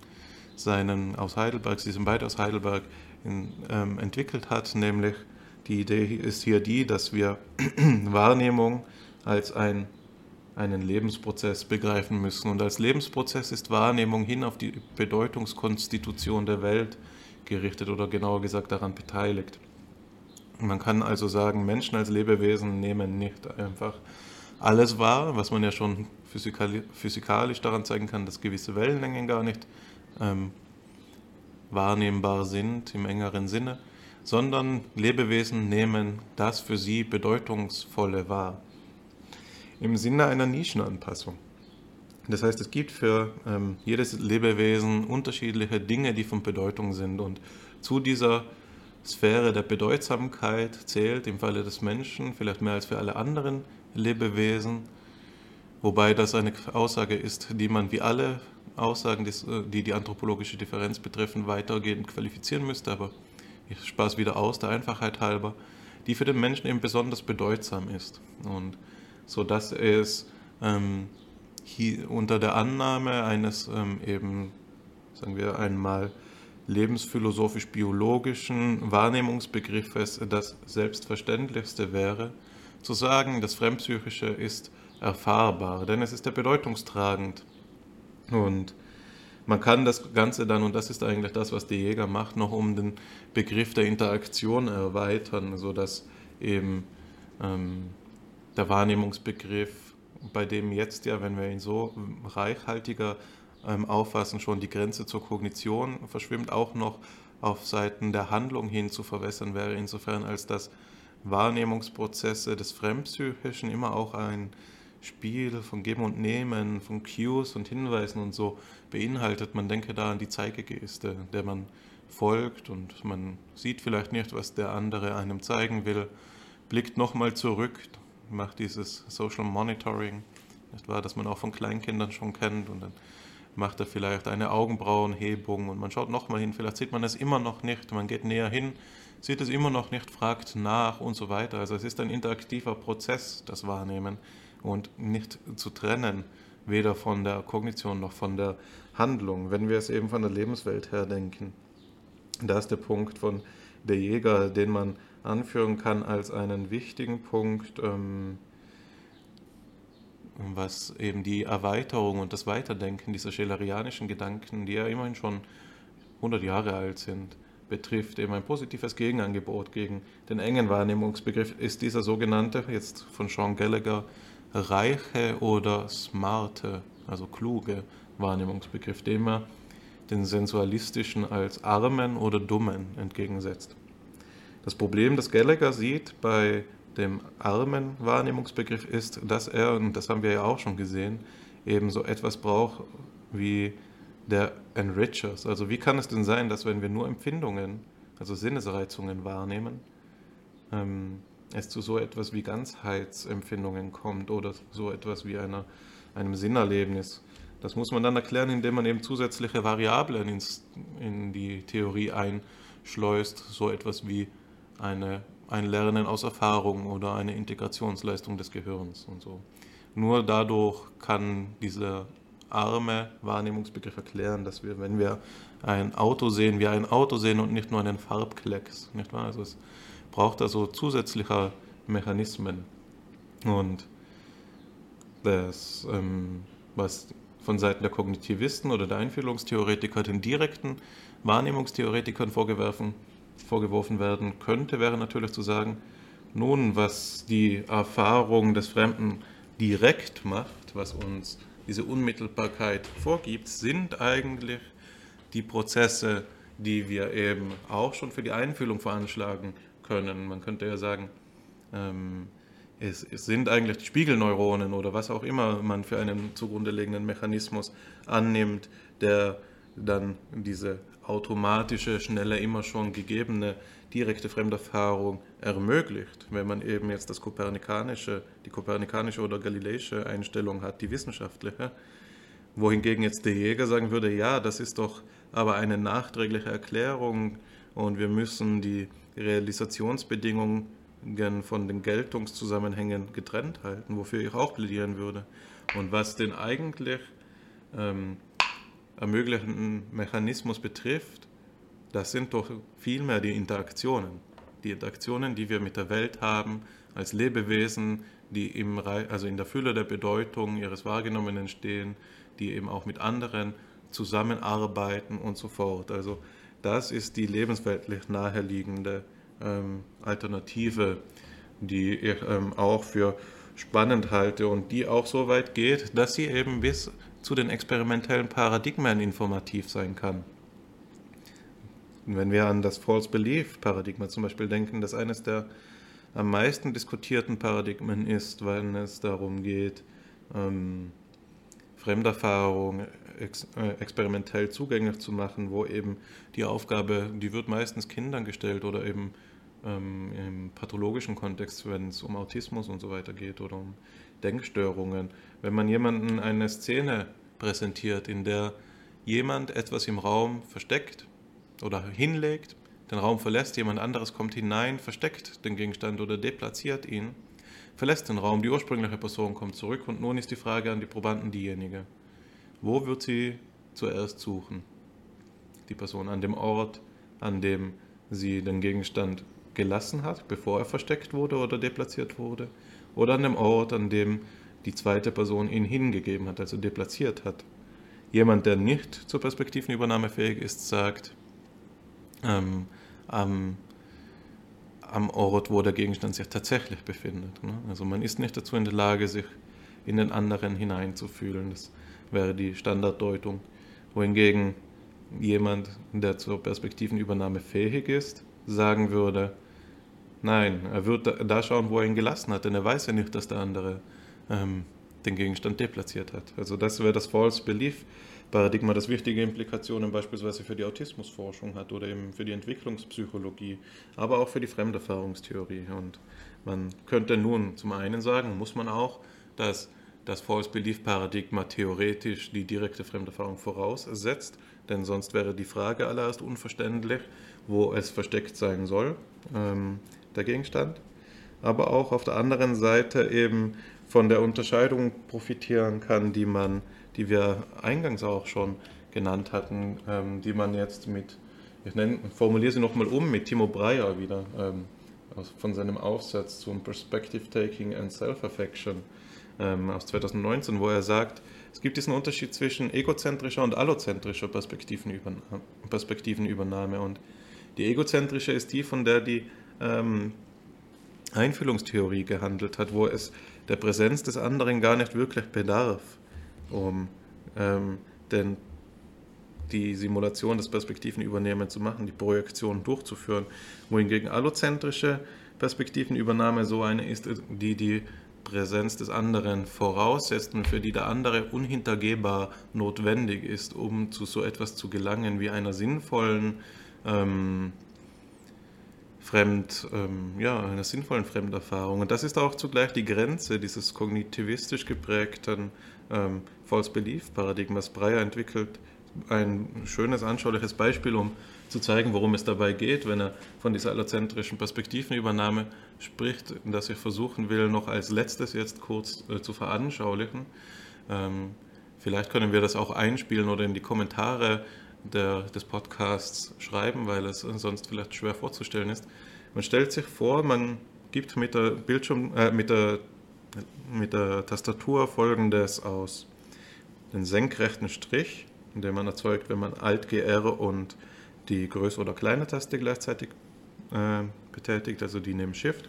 seinen aus Heidelberg, sie sind beide aus Heidelberg, in, ähm, entwickelt hat, nämlich die Idee ist hier die, dass wir (clears throat) Wahrnehmung als ein, einen Lebensprozess begreifen müssen. Und als Lebensprozess ist Wahrnehmung hin auf die Bedeutungskonstitution der Welt gerichtet oder genauer gesagt daran beteiligt. Man kann also sagen, Menschen als Lebewesen nehmen nicht einfach alles wahr, was man ja schon physikalisch daran zeigen kann, dass gewisse Wellenlängen gar nicht ähm, wahrnehmbar sind im engeren Sinne, sondern Lebewesen nehmen das für sie Bedeutungsvolle wahr. Im Sinne einer Nischenanpassung. Das heißt, es gibt für ähm, jedes Lebewesen unterschiedliche Dinge, die von Bedeutung sind. Und zu dieser Sphäre der Bedeutsamkeit zählt im Falle des Menschen vielleicht mehr als für alle anderen Lebewesen, wobei das eine Aussage ist, die man wie alle Aussagen, äh, die die anthropologische Differenz betreffen, weitergehend qualifizieren müsste, aber ich spare es wieder aus, der Einfachheit halber, die für den Menschen eben besonders bedeutsam ist. Und so dass es ähm, hier unter der Annahme eines ähm, eben, sagen wir einmal, lebensphilosophisch-biologischen Wahrnehmungsbegriffes das Selbstverständlichste wäre, zu sagen, das Fremdpsychische ist erfahrbar, denn es ist ja bedeutungstragend. Und man kann das Ganze dann, und das ist eigentlich das, was die Jäger macht, noch um den Begriff der Interaktion erweitern, sodass eben ähm, der Wahrnehmungsbegriff bei dem jetzt ja, wenn wir ihn so reichhaltiger ähm, auffassen, schon die Grenze zur Kognition verschwimmt, auch noch auf Seiten der Handlung hin zu verwässern wäre, insofern als dass Wahrnehmungsprozesse des Fremdpsychischen immer auch ein Spiel von Geben und Nehmen, von Cues und Hinweisen und so beinhaltet. Man denke da an die Zeigegeste, der man folgt und man sieht vielleicht nicht, was der andere einem zeigen will, blickt nochmal zurück, macht dieses Social Monitoring, nicht wahr, das man auch von Kleinkindern schon kennt und dann macht er vielleicht eine Augenbrauenhebung und man schaut nochmal hin, vielleicht sieht man es immer noch nicht, man geht näher hin, sieht es immer noch nicht, fragt nach und so weiter. Also es ist ein interaktiver Prozess, das Wahrnehmen und nicht zu trennen, weder von der Kognition noch von der Handlung, wenn wir es eben von der Lebenswelt her denken. Da ist der Punkt von der Jäger, den man anführen kann als einen wichtigen Punkt, ähm, was eben die Erweiterung und das Weiterdenken dieser schelerianischen Gedanken, die ja immerhin schon 100 Jahre alt sind, betrifft. Eben ein positives Gegenangebot gegen den engen Wahrnehmungsbegriff ist dieser sogenannte, jetzt von Sean Gallagher, reiche oder smarte, also kluge Wahrnehmungsbegriff, dem er den sensualistischen als armen oder dummen entgegensetzt. Das Problem, das Gallagher sieht bei dem armen Wahrnehmungsbegriff ist, dass er, und das haben wir ja auch schon gesehen, eben so etwas braucht wie der Enrichers. Also wie kann es denn sein, dass wenn wir nur Empfindungen, also Sinnesreizungen wahrnehmen, ähm, es zu so etwas wie Ganzheitsempfindungen kommt oder so etwas wie einer, einem Sinnerlebnis. Das muss man dann erklären, indem man eben zusätzliche Variablen ins, in die Theorie einschleust, so etwas wie eine, ein Lernen aus Erfahrung oder eine Integrationsleistung des Gehirns und so. Nur dadurch kann dieser arme Wahrnehmungsbegriff erklären, dass wir, wenn wir ein Auto sehen, wir ein Auto sehen und nicht nur einen Farbklecks, nicht wahr? Also es braucht also zusätzliche Mechanismen. Und das, ähm, was von Seiten der Kognitivisten oder der Einfühlungstheoretiker den direkten Wahrnehmungstheoretikern vorgeworfen, vorgeworfen werden könnte, wäre natürlich zu sagen, nun, was die Erfahrung des Fremden direkt macht, was uns diese Unmittelbarkeit vorgibt, sind eigentlich die Prozesse, die wir eben auch schon für die Einfühlung veranschlagen können. Man könnte ja sagen, ähm, es, es, sind eigentlich die Spiegelneuronen oder was auch immer man für einen zugrunde liegenden Mechanismus annimmt, der dann diese automatische, schnelle, immer schon gegebene direkte Fremderfahrung ermöglicht, wenn man eben jetzt das kopernikanische, die kopernikanische oder galileische Einstellung hat, die wissenschaftliche, wohingegen jetzt der Jäger sagen würde, ja, das ist doch aber eine nachträgliche Erklärung und wir müssen die Realisationsbedingungen von den Geltungszusammenhängen getrennt halten, wofür ich auch plädieren würde. Und was den eigentlich ähm, ermöglichenden Mechanismus betrifft, das sind doch vielmehr die Interaktionen. Die Interaktionen, die wir mit der Welt haben, als Lebewesen, die im, also in der Fülle der Bedeutung ihres Wahrgenommenen stehen, die eben auch mit anderen zusammenarbeiten und so fort. Also das ist die lebensweltlich naheliegende ähm, Alternative, die ich ähm, auch für spannend halte und die auch so weit geht, dass sie eben bis zu den experimentellen Paradigmen informativ sein kann. wenn wir an das False Belief Paradigma zum Beispiel denken, das eines der am meisten diskutierten Paradigmen ist, wenn es darum geht, ähm, Fremderfahrung ex, äh, experimentell zugänglich zu machen, wo eben die Aufgabe, die wird meistens Kindern gestellt oder eben ähm, im pathologischen Kontext, wenn es um Autismus und so weiter geht oder um Denkstörungen. Wenn man jemanden eine Szene präsentiert, in der jemand etwas im Raum versteckt oder hinlegt, den Raum verlässt, jemand anderes kommt hinein, versteckt den Gegenstand oder deplatziert ihn, verlässt den Raum, die ursprüngliche Person kommt zurück und nun ist die Frage an die Probanden diejenige, wo wird sie zuerst suchen? Die Person an dem Ort, an dem sie den Gegenstand gelassen hat, bevor er versteckt wurde oder deplatziert wurde, oder an dem Ort, an dem die zweite Person ihn hingegeben hat, also deplatziert hat. Jemand, der nicht zur Perspektivenübernahme fähig ist, sagt, ähm, am, am, Ort, wo der Gegenstand sich tatsächlich befindet. Ne? Also man ist nicht dazu in der Lage, sich in den anderen hineinzufühlen. Das wäre die Standarddeutung. Wohingegen jemand, der zur Perspektivenübernahme fähig ist, sagen würde, nein, er wird da schauen, wo er ihn gelassen hat, denn er weiß ja nicht, dass der andere ähm, den Gegenstand deplatziert hat. Also das wäre das False Belief Paradigma, das wichtige Implikationen beispielsweise für die Autismusforschung hat oder eben für die Entwicklungspsychologie, aber auch für die Fremderfahrungstheorie. Und man könnte nun zum einen sagen, muss man auch, dass das False Belief Paradigma theoretisch die direkte Fremderfahrung voraussetzt, denn sonst wäre die Frage allererst unverständlich, wo es versteckt sein soll, ähm, der Gegenstand. Aber auch auf der anderen Seite eben von der Unterscheidung profitieren kann, die man, die wir eingangs auch schon genannt hatten, ähm, die man jetzt mit, ich nenne, formuliere sie nochmal um, mit Timo Breyer wieder ähm, von seinem Aufsatz zum Perspective Taking and Self-Affection ähm, aus 2019, wo er sagt, es gibt diesen Unterschied zwischen egozentrischer und allozentrischer Perspektivenübernahme. Perspektivenübernahme. Und die egozentrische ist die, von der die ähm, Einfühlungstheorie gehandelt hat, wo es der Präsenz des anderen gar nicht wirklich bedarf, um ähm, denn die Simulation des Perspektivenübernehmens zu machen, die Projektion durchzuführen, wohingegen allozentrische Perspektivenübernahme so eine ist, die die Präsenz des anderen voraussetzt und für die der andere unhintergehbar notwendig ist, um zu so etwas zu gelangen wie einer sinnvollen ähm, Fremd, ähm, ja, einer sinnvollen Fremderfahrung. Und das ist auch zugleich die Grenze dieses kognitivistisch geprägten ähm, False Belief Paradigmas. Breyer entwickelt ein schönes, anschauliches Beispiel, um zu zeigen, worum es dabei geht, wenn er von dieser allozentrischen Perspektivenübernahme spricht, das ich versuchen will, noch als letztes jetzt kurz äh, zu veranschaulichen. Ähm, vielleicht können wir das auch einspielen oder in die Kommentare der, des Podcasts schreiben, weil es sonst vielleicht schwer vorzustellen ist. Man stellt sich vor, man gibt mit der Bildschirm, äh, mit der, mit der Tastatur folgendes aus. Den senkrechten Strich, den man erzeugt, wenn man Alt, GR und die größere oder kleine Taste gleichzeitig äh, betätigt, also die neben Shift,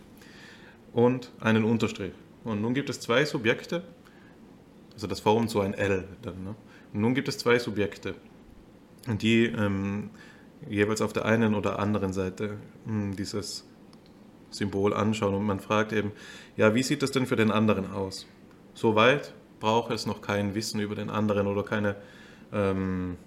und einen Unterstrich. Und nun gibt es zwei Subjekte, also das formt so ein L dann. Ne? Und nun gibt es zwei Subjekte die ähm, jeweils auf der einen oder anderen Seite hm, dieses Symbol anschauen und man fragt eben, ja, wie sieht das denn für den anderen aus? Soweit braucht es noch kein Wissen über den anderen oder keine, ähm,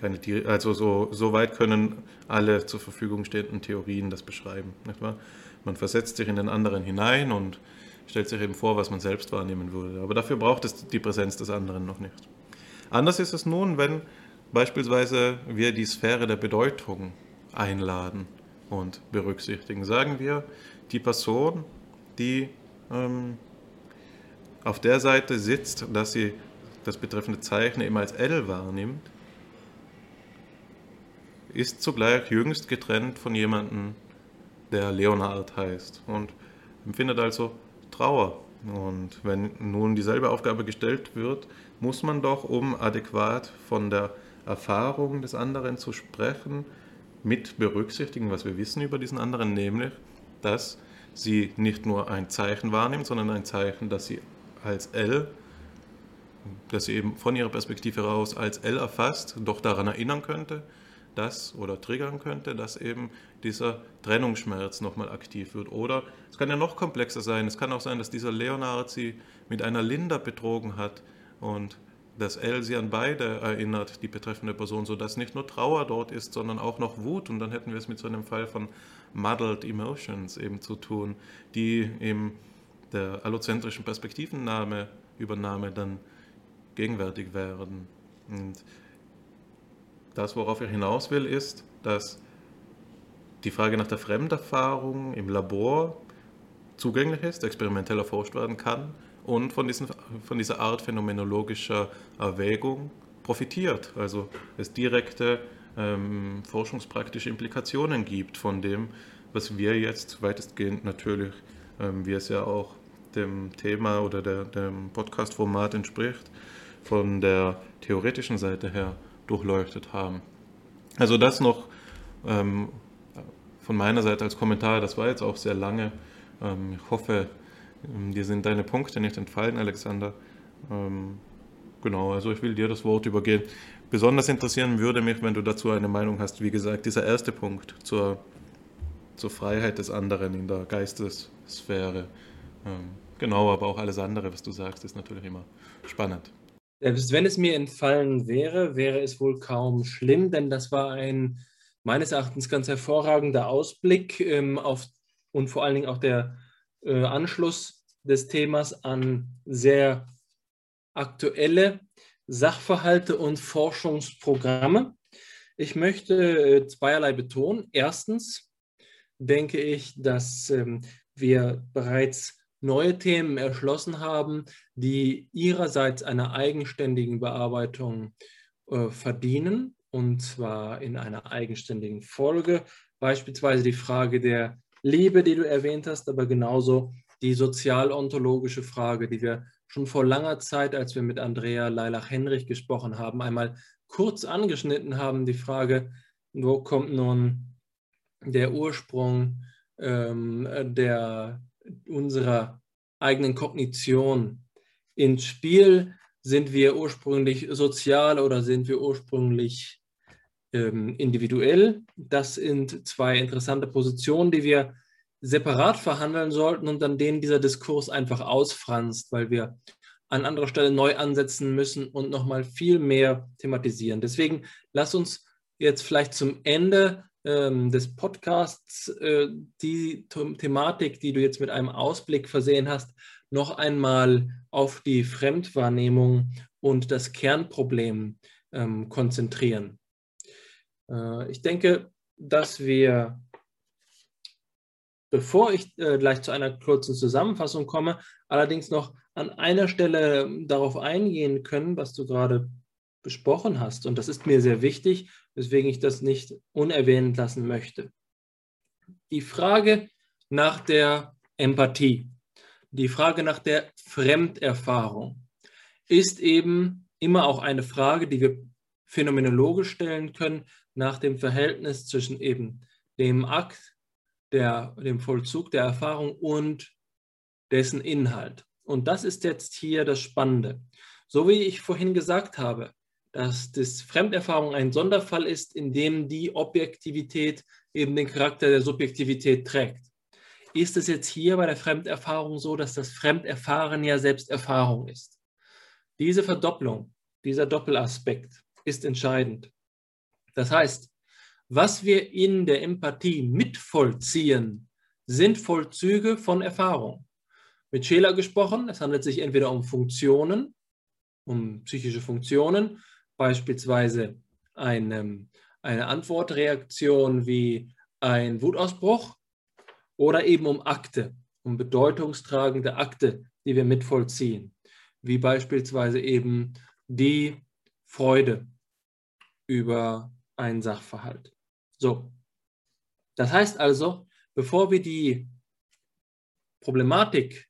keine also so, so weit können alle zur Verfügung stehenden Theorien das beschreiben. Nicht wahr? Man versetzt sich in den anderen hinein und stellt sich eben vor, was man selbst wahrnehmen würde. Aber dafür braucht es die Präsenz des anderen noch nicht. Anders ist es nun, wenn beispielsweise wir die Sphäre der Bedeutung einladen und berücksichtigen. Sagen wir, die Person, die ähm, auf der Seite sitzt, dass sie das betreffende Zeichen eben als L wahrnimmt, ist zugleich jüngst getrennt von jemandem, der Leonhard heißt und empfindet also Trauer. Und wenn nun dieselbe Aufgabe gestellt wird, muss man doch, um adäquat von der Erfahrung des anderen zu sprechen, mit berücksichtigen, was wir wissen über diesen anderen, nämlich, dass sie nicht nur ein Zeichen wahrnimmt, sondern ein Zeichen, das sie als L, das sie eben von ihrer Perspektive heraus als L erfasst, doch daran erinnern könnte, dass oder triggern könnte, dass eben dieser Trennungsschmerz nochmal aktiv wird. Oder es kann ja noch komplexer sein. Es kann auch sein, dass dieser Leonard sie mit einer Linda betrogen hat und dass L sie an beide erinnert, die betreffende Person, sodass nicht nur Trauer dort ist, sondern auch noch Wut. Und dann hätten wir es mit so einem Fall von muddled emotions eben zu tun, die in der allozentrischen Perspektivennahme, Übernahme dann gegenwärtig wären. Und das, worauf ich hinaus will, ist, dass die Frage nach der Fremderfahrung im Labor zugänglich ist, experimentell erforscht werden kann und von, diesen, von dieser Art phänomenologischer Erwägung profitiert. Also es direkte ähm, forschungspraktische Implikationen gibt von dem, was wir jetzt weitestgehend natürlich, ähm, wie es ja auch dem Thema oder der, dem Podcast-Format entspricht, von der theoretischen Seite her durchleuchtet haben. Also das noch ähm, von meiner Seite als Kommentar, das war jetzt auch sehr lange. Ähm, ich hoffe, ähm, dir sind deine Punkte nicht entfallen, Alexander. Ähm, genau, also ich will dir das Wort übergehen. Besonders interessieren würde mich, wenn du dazu eine Meinung hast, wie gesagt, dieser erste Punkt zur, zur Freiheit des anderen in der Geistessphäre. Ähm, Genau, aber auch alles andere, was du sagst, ist natürlich immer spannend. Selbst wenn es mir entfallen wäre, wäre es wohl kaum schlimm, denn das war ein meines Erachtens ganz hervorragender Ausblick ähm, auf und vor allen Dingen auch der äh, Anschluss des Themas an sehr aktuelle Sachverhalte und Forschungsprogramme. Ich möchte äh, zweierlei betonen. Erstens denke ich, dass ähm, wir bereits neue Themen erschlossen haben, die ihrerseits einer eigenständigen Bearbeitung äh, verdienen, und zwar in einer eigenständigen Folge. Beispielsweise die Frage der Liebe, die du erwähnt hast, aber genauso die sozial-ontologische Frage, die wir schon vor langer Zeit, als wir mit Andrea Leilach-Henrich gesprochen haben, einmal kurz angeschnitten haben, die Frage, wo kommt nun der Ursprung ähm, der, unserer eigenen Kognition ins Spiel? Sind wir ursprünglich sozial oder sind wir ursprünglich ähm, individuell? Das sind zwei interessante Positionen, die wir separat verhandeln sollten und an denen dieser Diskurs einfach ausfranst, weil wir an anderer Stelle neu ansetzen müssen und nochmal viel mehr thematisieren. Deswegen lass uns jetzt vielleicht zum Ende ähm, des Podcasts äh, die Thematik, die du jetzt mit einem Ausblick versehen hast, noch einmal auf die Fremdwahrnehmung und das Kernproblem ähm, konzentrieren. Äh, ich denke, dass wir Bevor ich äh, gleich zu einer kurzen Zusammenfassung komme, allerdings noch an einer Stelle ähm, darauf eingehen können, was du gerade besprochen hast. Und das ist mir sehr wichtig, weswegen ich das nicht unerwähnt lassen möchte. Die Frage nach der Empathie, die Frage nach der Fremderfahrung ist eben immer auch eine Frage, die wir phänomenologisch stellen können nach dem Verhältnis zwischen eben dem Akt der, dem Vollzug der Erfahrung und dessen Inhalt. Und das ist jetzt hier das Spannende. So wie ich vorhin gesagt habe, dass das Fremderfahrung ein Sonderfall ist, in dem die Objektivität eben den Charakter der Subjektivität trägt. Ist es jetzt hier bei der Fremderfahrung so, dass das Fremderfahren ja selbst Erfahrung ist? Diese Verdopplung, dieser Doppelaspekt ist entscheidend. Das heißt, was wir in der Empathie mitvollziehen, sind Vollzüge von Erfahrung. Mit Scheler gesprochen, es handelt sich entweder um Funktionen, um psychische Funktionen, beispielsweise eine, eine Antwortreaktion wie ein Wutausbruch oder eben um Akte, um bedeutungstragende Akte, die wir mitvollziehen, wie beispielsweise eben die Freude über einen Sachverhalt. So, das heißt also, bevor wir die Problematik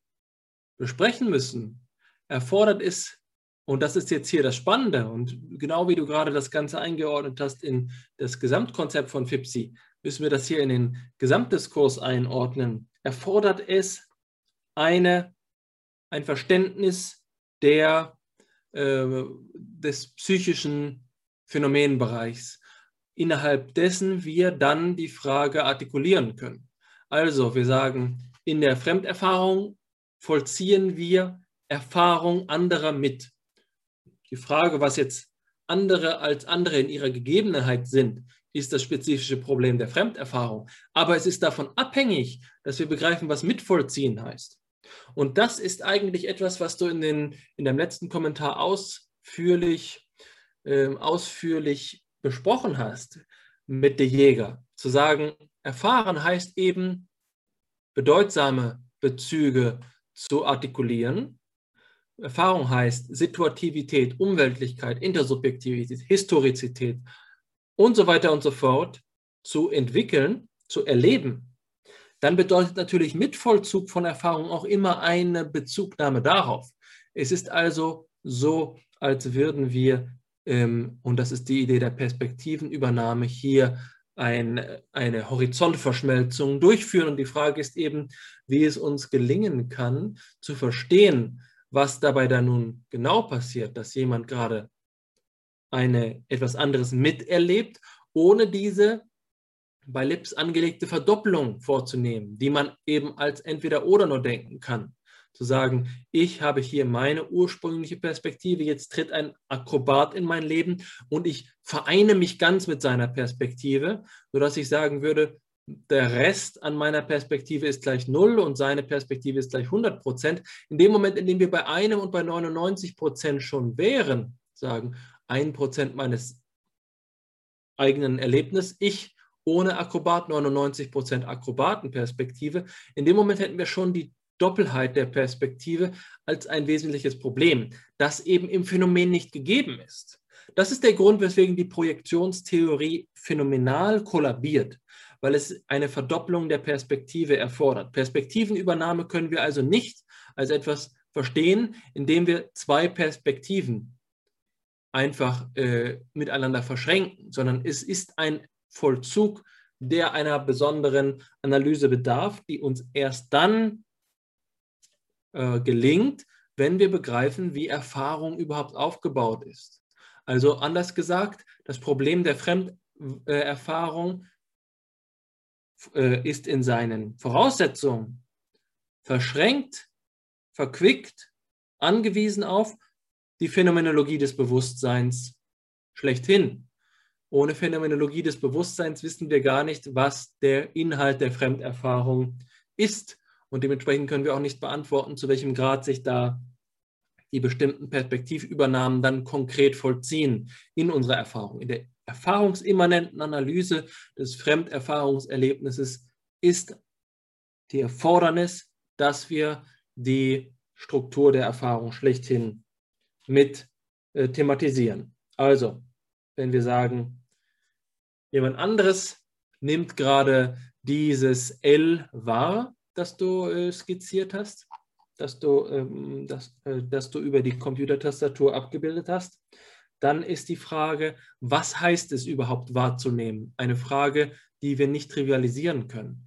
besprechen müssen, erfordert es, und das ist jetzt hier das Spannende, und genau wie du gerade das Ganze eingeordnet hast in das Gesamtkonzept von FIPSI, müssen wir das hier in den Gesamtdiskurs einordnen, erfordert es eine, ein Verständnis der, äh, des psychischen Phänomenbereichs innerhalb dessen wir dann die Frage artikulieren können. Also wir sagen, in der Fremderfahrung vollziehen wir Erfahrung anderer mit. Die Frage, was jetzt andere als andere in ihrer Gegebenheit sind, ist das spezifische Problem der Fremderfahrung. Aber es ist davon abhängig, dass wir begreifen, was mitvollziehen heißt. Und das ist eigentlich etwas, was du in, den, in deinem letzten Kommentar ausführlich, äh, ausführlich besprochen hast mit der Jäger, zu sagen, erfahren heißt eben, bedeutsame Bezüge zu artikulieren. Erfahrung heißt Situativität, Umweltlichkeit, Intersubjektivität, Historizität und so weiter und so fort zu entwickeln, zu erleben. Dann bedeutet natürlich Mitvollzug von Erfahrung auch immer eine Bezugnahme darauf. Es ist also so, als würden wir ähm, und das ist die Idee der Perspektivenübernahme, hier ein, eine Horizontverschmelzung durchführen. Und die Frage ist eben, wie es uns gelingen kann, zu verstehen, was dabei da nun genau passiert, dass jemand gerade eine etwas anderes miterlebt, ohne diese bei Lips angelegte Verdopplung vorzunehmen, die man eben als entweder oder nur denken kann. Zu sagen, ich habe hier meine ursprüngliche Perspektive, jetzt tritt ein Akrobat in mein Leben und ich vereine mich ganz mit seiner Perspektive, sodass ich sagen würde, der Rest an meiner Perspektive ist gleich null und seine Perspektive ist gleich 100 Prozent. In dem Moment, in dem wir bei einem und bei 99 Prozent schon wären, sagen, ein Prozent meines eigenen Erlebnisses, ich ohne Akrobat 99 Prozent Akrobatenperspektive, in dem Moment hätten wir schon die Doppelheit der Perspektive als ein wesentliches Problem, das eben im Phänomen nicht gegeben ist. Das ist der Grund, weswegen die Projektionstheorie phänomenal kollabiert weil es eine Verdopplung der Perspektive erfordert. Perspektivenübernahme können wir also nicht als etwas verstehen, indem wir zwei Perspektiven einfach äh, miteinander verschränken, sondern es ist ein Vollzug, der einer besonderen Analyse bedarf, die uns erst dann äh, gelingt, wenn wir begreifen, wie Erfahrung überhaupt aufgebaut ist. Also anders gesagt, das Problem der Fremderfahrung äh, ist in seinen Voraussetzungen verschränkt, verquickt, angewiesen auf die Phänomenologie des Bewusstseins schlechthin. Ohne Phänomenologie des Bewusstseins wissen wir gar nicht, was der Inhalt der Fremderfahrung ist. Und dementsprechend können wir auch nicht beantworten, zu welchem Grad sich da die bestimmten Perspektivübernahmen dann konkret vollziehen in unserer Erfahrung. In der erfahrungsimmanenten Analyse des Fremderfahrungserlebnisses ist die Erfordernis, dass wir die Struktur der Erfahrung schlechthin mit äh, thematisieren. Also, wenn wir sagen, jemand anderes nimmt gerade dieses L wahr, das du äh, skizziert hast, das du, ähm, das, äh, das du über die Computertastatur abgebildet hast, dann ist die Frage, was heißt es überhaupt wahrzunehmen? Eine Frage, die wir nicht trivialisieren können.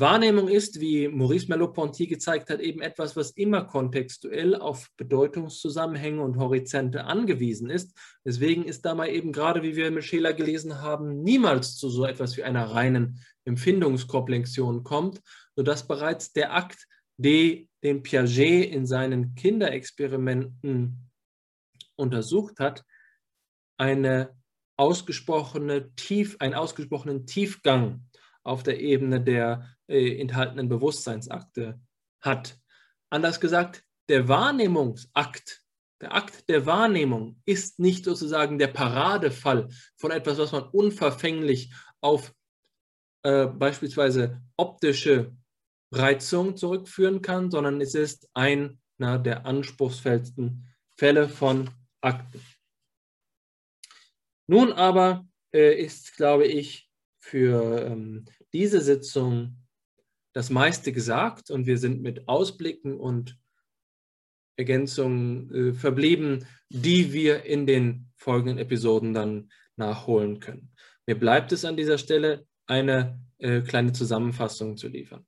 Wahrnehmung ist, wie Maurice Merleau-Ponty gezeigt hat, eben etwas, was immer kontextuell auf Bedeutungszusammenhänge und Horizonte angewiesen ist. Deswegen ist dabei eben gerade, wie wir mit Scheler gelesen haben, niemals zu so etwas wie einer reinen Empfindungskomplexion kommt, sodass bereits der Akt, den Piaget in seinen Kinderexperimenten untersucht hat, eine ausgesprochene Tief, einen ausgesprochenen Tiefgang auf der Ebene der äh, enthaltenen Bewusstseinsakte hat. Anders gesagt, der Wahrnehmungsakt, der Akt der Wahrnehmung ist nicht sozusagen der Paradefall von etwas, was man unverfänglich auf äh, beispielsweise optische Reizung zurückführen kann, sondern es ist einer der anspruchsvollsten Fälle von Akten. Nun aber äh, ist, glaube ich, für ähm, diese Sitzung das meiste gesagt und wir sind mit Ausblicken und Ergänzungen äh, verblieben, die wir in den folgenden Episoden dann nachholen können. Mir bleibt es an dieser Stelle, eine äh, kleine Zusammenfassung zu liefern.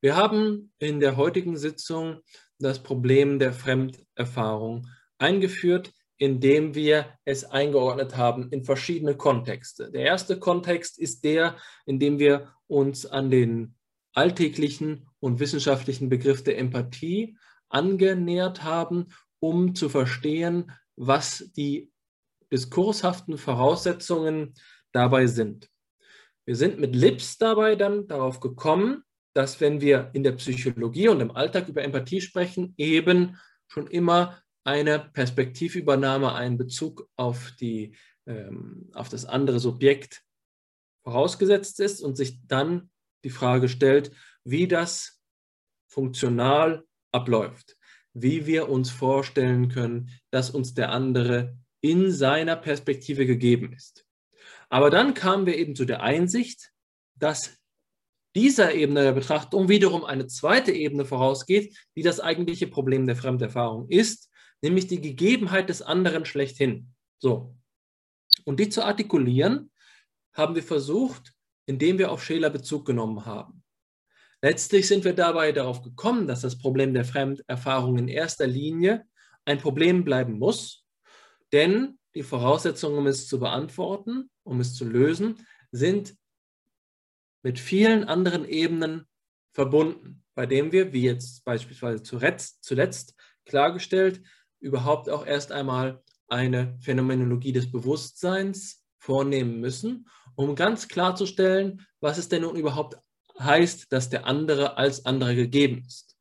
Wir haben in der heutigen Sitzung das Problem der Fremderfahrung eingeführt, indem wir es eingeordnet haben in verschiedene Kontexte. Der erste Kontext ist der, in dem wir uns an den alltäglichen und wissenschaftlichen Begriff der Empathie angenähert haben, um zu verstehen, was die diskurshaften Voraussetzungen dabei sind. Wir sind mit Lips dabei dann darauf gekommen, dass wenn wir in der Psychologie und im Alltag über Empathie sprechen, eben schon immer eine Perspektivübernahme, einen Bezug auf, die, ähm, auf das andere Subjekt vorausgesetzt ist und sich dann die Frage stellt, wie das funktional abläuft, wie wir uns vorstellen können, dass uns der andere in seiner Perspektive gegeben ist. Aber dann kamen wir eben zu der Einsicht, dass dieser Ebene der Betrachtung wiederum eine zweite Ebene vorausgeht, die das eigentliche Problem der Fremderfahrung ist, nämlich die Gegebenheit des anderen schlechthin. So. Und die zu artikulieren, haben wir versucht, indem wir auf Scheler Bezug genommen haben. Letztlich sind wir dabei darauf gekommen, dass das Problem der Fremderfahrung in erster Linie ein Problem bleiben muss, denn die Voraussetzungen, um es zu beantworten, um es zu lösen, sind mit vielen anderen Ebenen verbunden. bei dem wir, wie jetzt beispielsweise zuletzt klargestellt, überhaupt auch erst einmal eine Phänomenologie des Bewusstseins vornehmen müssen, um ganz klarzustellen, was es denn nun überhaupt heißt, dass der andere als andere gegeben ist.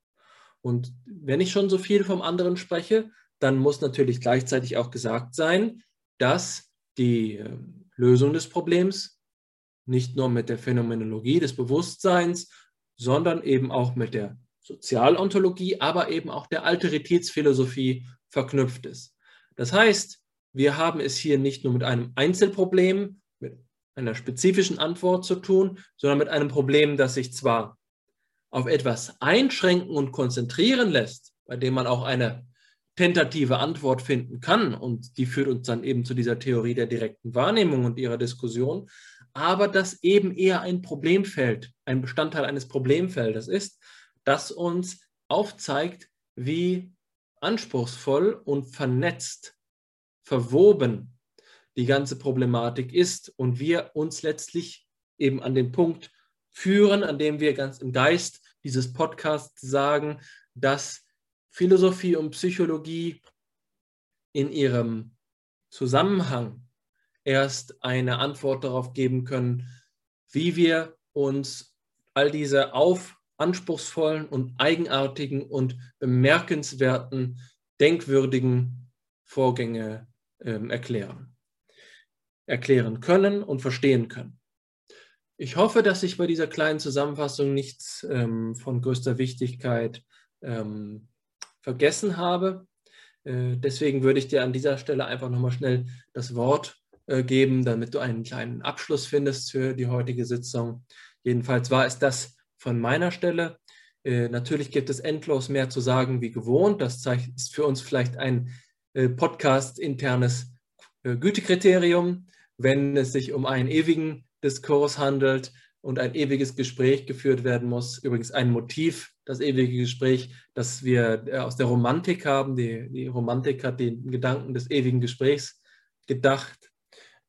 Und wenn ich schon so viel vom anderen spreche, dann muss natürlich gleichzeitig auch gesagt sein, dass die ähm, Lösung des Problems nicht nur mit der Phänomenologie des Bewusstseins, sondern eben auch mit der Sozialontologie, aber eben auch der Alteritätsphilosophie verknüpft ist. Das heißt, wir haben es hier nicht nur mit einem Einzelproblem, mit einer spezifischen Antwort zu tun, sondern mit einem Problem, das sich zwar auf etwas einschränken und konzentrieren lässt, bei dem man auch eine tentative Antwort finden kann. Und die führt uns dann eben zu dieser Theorie der direkten Wahrnehmung und ihrer Diskussion. Aber das eben eher ein Problemfeld, ein Bestandteil eines Problemfeldes ist, das uns aufzeigt, wie anspruchsvoll und vernetzt, verwoben die ganze Problematik ist und wir uns letztlich eben an den Punkt führen, an dem wir ganz im Geist dieses Podcasts sagen, dass Philosophie und Psychologie in ihrem Zusammenhang erst eine Antwort darauf geben können, wie wir uns all diese auf anspruchsvollen und eigenartigen und bemerkenswerten, denkwürdigen Vorgänge äh, erklären. Erklären können und verstehen können. Ich hoffe, dass ich bei dieser kleinen Zusammenfassung nichts ähm, von größter Wichtigkeit ähm, vergessen habe. Äh, deswegen würde ich dir an dieser Stelle einfach nochmal schnell das Wort äh, geben, damit du einen kleinen Abschluss findest für die heutige Sitzung. Jedenfalls war es das von meiner Stelle. Äh, natürlich gibt es endlos mehr zu sagen wie gewohnt. Das ist für uns vielleicht ein Podcast-internes Gütekriterium, wenn es sich um einen ewigen Diskurs handelt und ein ewiges Gespräch geführt werden muss. Übrigens ein Motiv, das ewige Gespräch, das wir äh, aus der Romantik haben. Die, die Romantik hat den Gedanken des ewigen Gesprächs gedacht.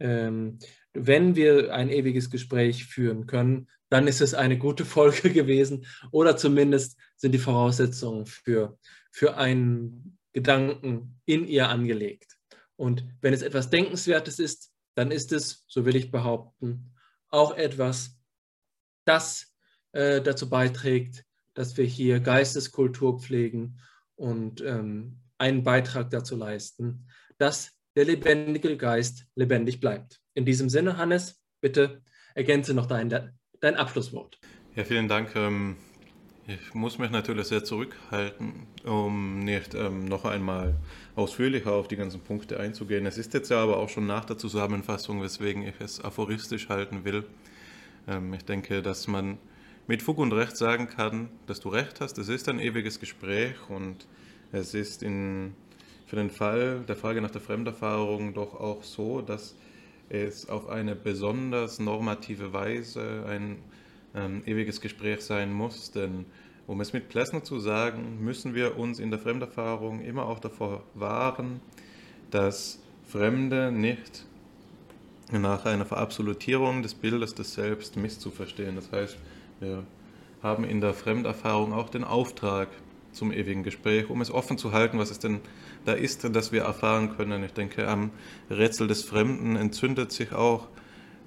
Ähm, wenn wir ein ewiges Gespräch führen können, dann ist es eine gute Folge (laughs) gewesen oder zumindest sind die Voraussetzungen für, für einen Gedanken in ihr angelegt. Und wenn es etwas Denkenswertes ist, dann ist es, so will ich behaupten, auch etwas, das äh, dazu beiträgt, dass wir hier Geisteskultur pflegen und ähm, einen Beitrag dazu leisten, dass der lebendige Geist lebendig bleibt. In diesem Sinne, Hannes, bitte ergänze noch dein, dein Abschlusswort. Ja, vielen Dank. Ähm, ich muss mich natürlich sehr zurückhalten, um nicht ähm, noch einmal ausführlicher auf die ganzen Punkte einzugehen. Es ist jetzt ja aber auch schon nach der Zusammenfassung, weswegen ich es aphoristisch halten will. Ähm, ich denke, dass man mit Fug und Recht sagen kann, dass du recht hast. Es ist ein ewiges Gespräch und es ist in, für den Fall der Frage nach der Fremderfahrung doch auch so, dass es auf eine besonders normative Weise ein ähm, ewiges Gespräch sein muss. Denn um es mit Plessner zu sagen, müssen wir uns in der Fremderfahrung immer auch davor wahren, dass Fremde nicht nach einer Verabsolutierung des Bildes des Selbst misszuverstehen. Das heißt, wir haben in der Fremderfahrung auch den Auftrag zum ewigen Gespräch, um es offen zu halten, was es denn da ist, das wir erfahren können. Ich denke, am Rätsel des Fremden entzündet sich auch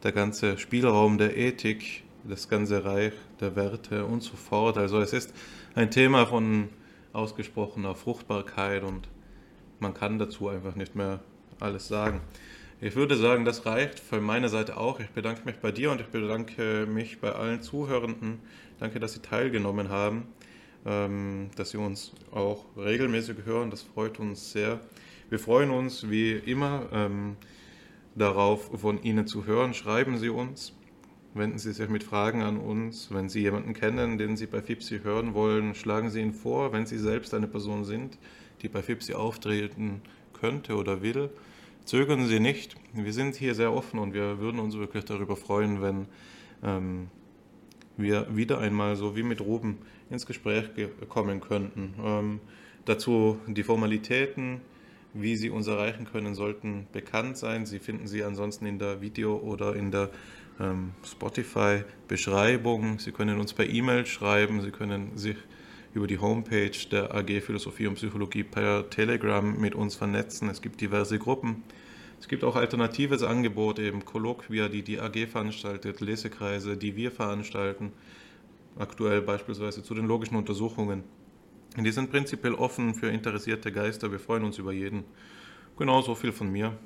der ganze Spielraum der Ethik, das ganze Reich der Werte und so fort. Also es ist ein Thema von ausgesprochener Fruchtbarkeit und man kann dazu einfach nicht mehr alles sagen. Ich würde sagen, das reicht von meiner Seite auch. Ich bedanke mich bei dir und ich bedanke mich bei allen Zuhörenden. Danke, dass Sie teilgenommen haben, dass Sie uns auch regelmäßig hören. Das freut uns sehr. Wir freuen uns wie immer ähm, darauf, von Ihnen zu hören. Schreiben Sie uns. Wenden Sie sich mit Fragen an uns. Wenn Sie jemanden kennen, den Sie bei FIPSI hören wollen, schlagen Sie ihn vor. Wenn Sie selbst eine Person sind, die bei FIPSI auftreten könnte oder will, zögern Sie nicht. Wir sind hier sehr offen und wir würden uns wirklich darüber freuen, wenn ähm, wir wieder einmal so wie mit Ruben ins Gespräch kommen könnten. Ähm, dazu die Formalitäten, wie Sie uns erreichen können, sollten bekannt sein. Sie finden sie ansonsten in der Video- oder in der ähm, Spotify, Beschreibung. Sie können uns per E-Mail schreiben, Sie können sich über die Homepage der AG Philosophie und Psychologie per Telegram mit uns vernetzen. Es gibt diverse Gruppen. Es gibt auch alternatives Angebot, eben Kolloquia, die die AG veranstaltet, Lesekreise, die wir veranstalten, aktuell beispielsweise zu den logischen Untersuchungen. Die sind prinzipiell offen für interessierte Geister. Wir freuen uns über jeden. Genau so viel von mir.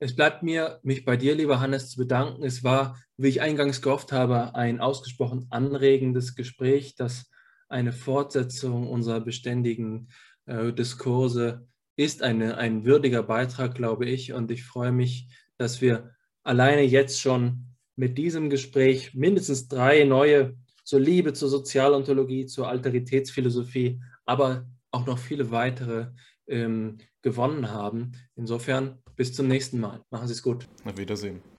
Es bleibt mir, mich bei dir, lieber Hannes, zu bedanken. Es war, wie ich eingangs gehofft habe, ein ausgesprochen anregendes Gespräch, das eine Fortsetzung unserer beständigen äh, Diskurse ist. Eine, ein würdiger Beitrag, glaube ich. Und ich freue mich, dass wir alleine jetzt schon mit diesem Gespräch mindestens drei neue zur Liebe, zur Sozialontologie, zur Alteritätsphilosophie, aber auch noch viele weitere ähm, gewonnen haben. Insofern bis zum nächsten Mal. Machen Sie es gut. Auf Wiedersehen.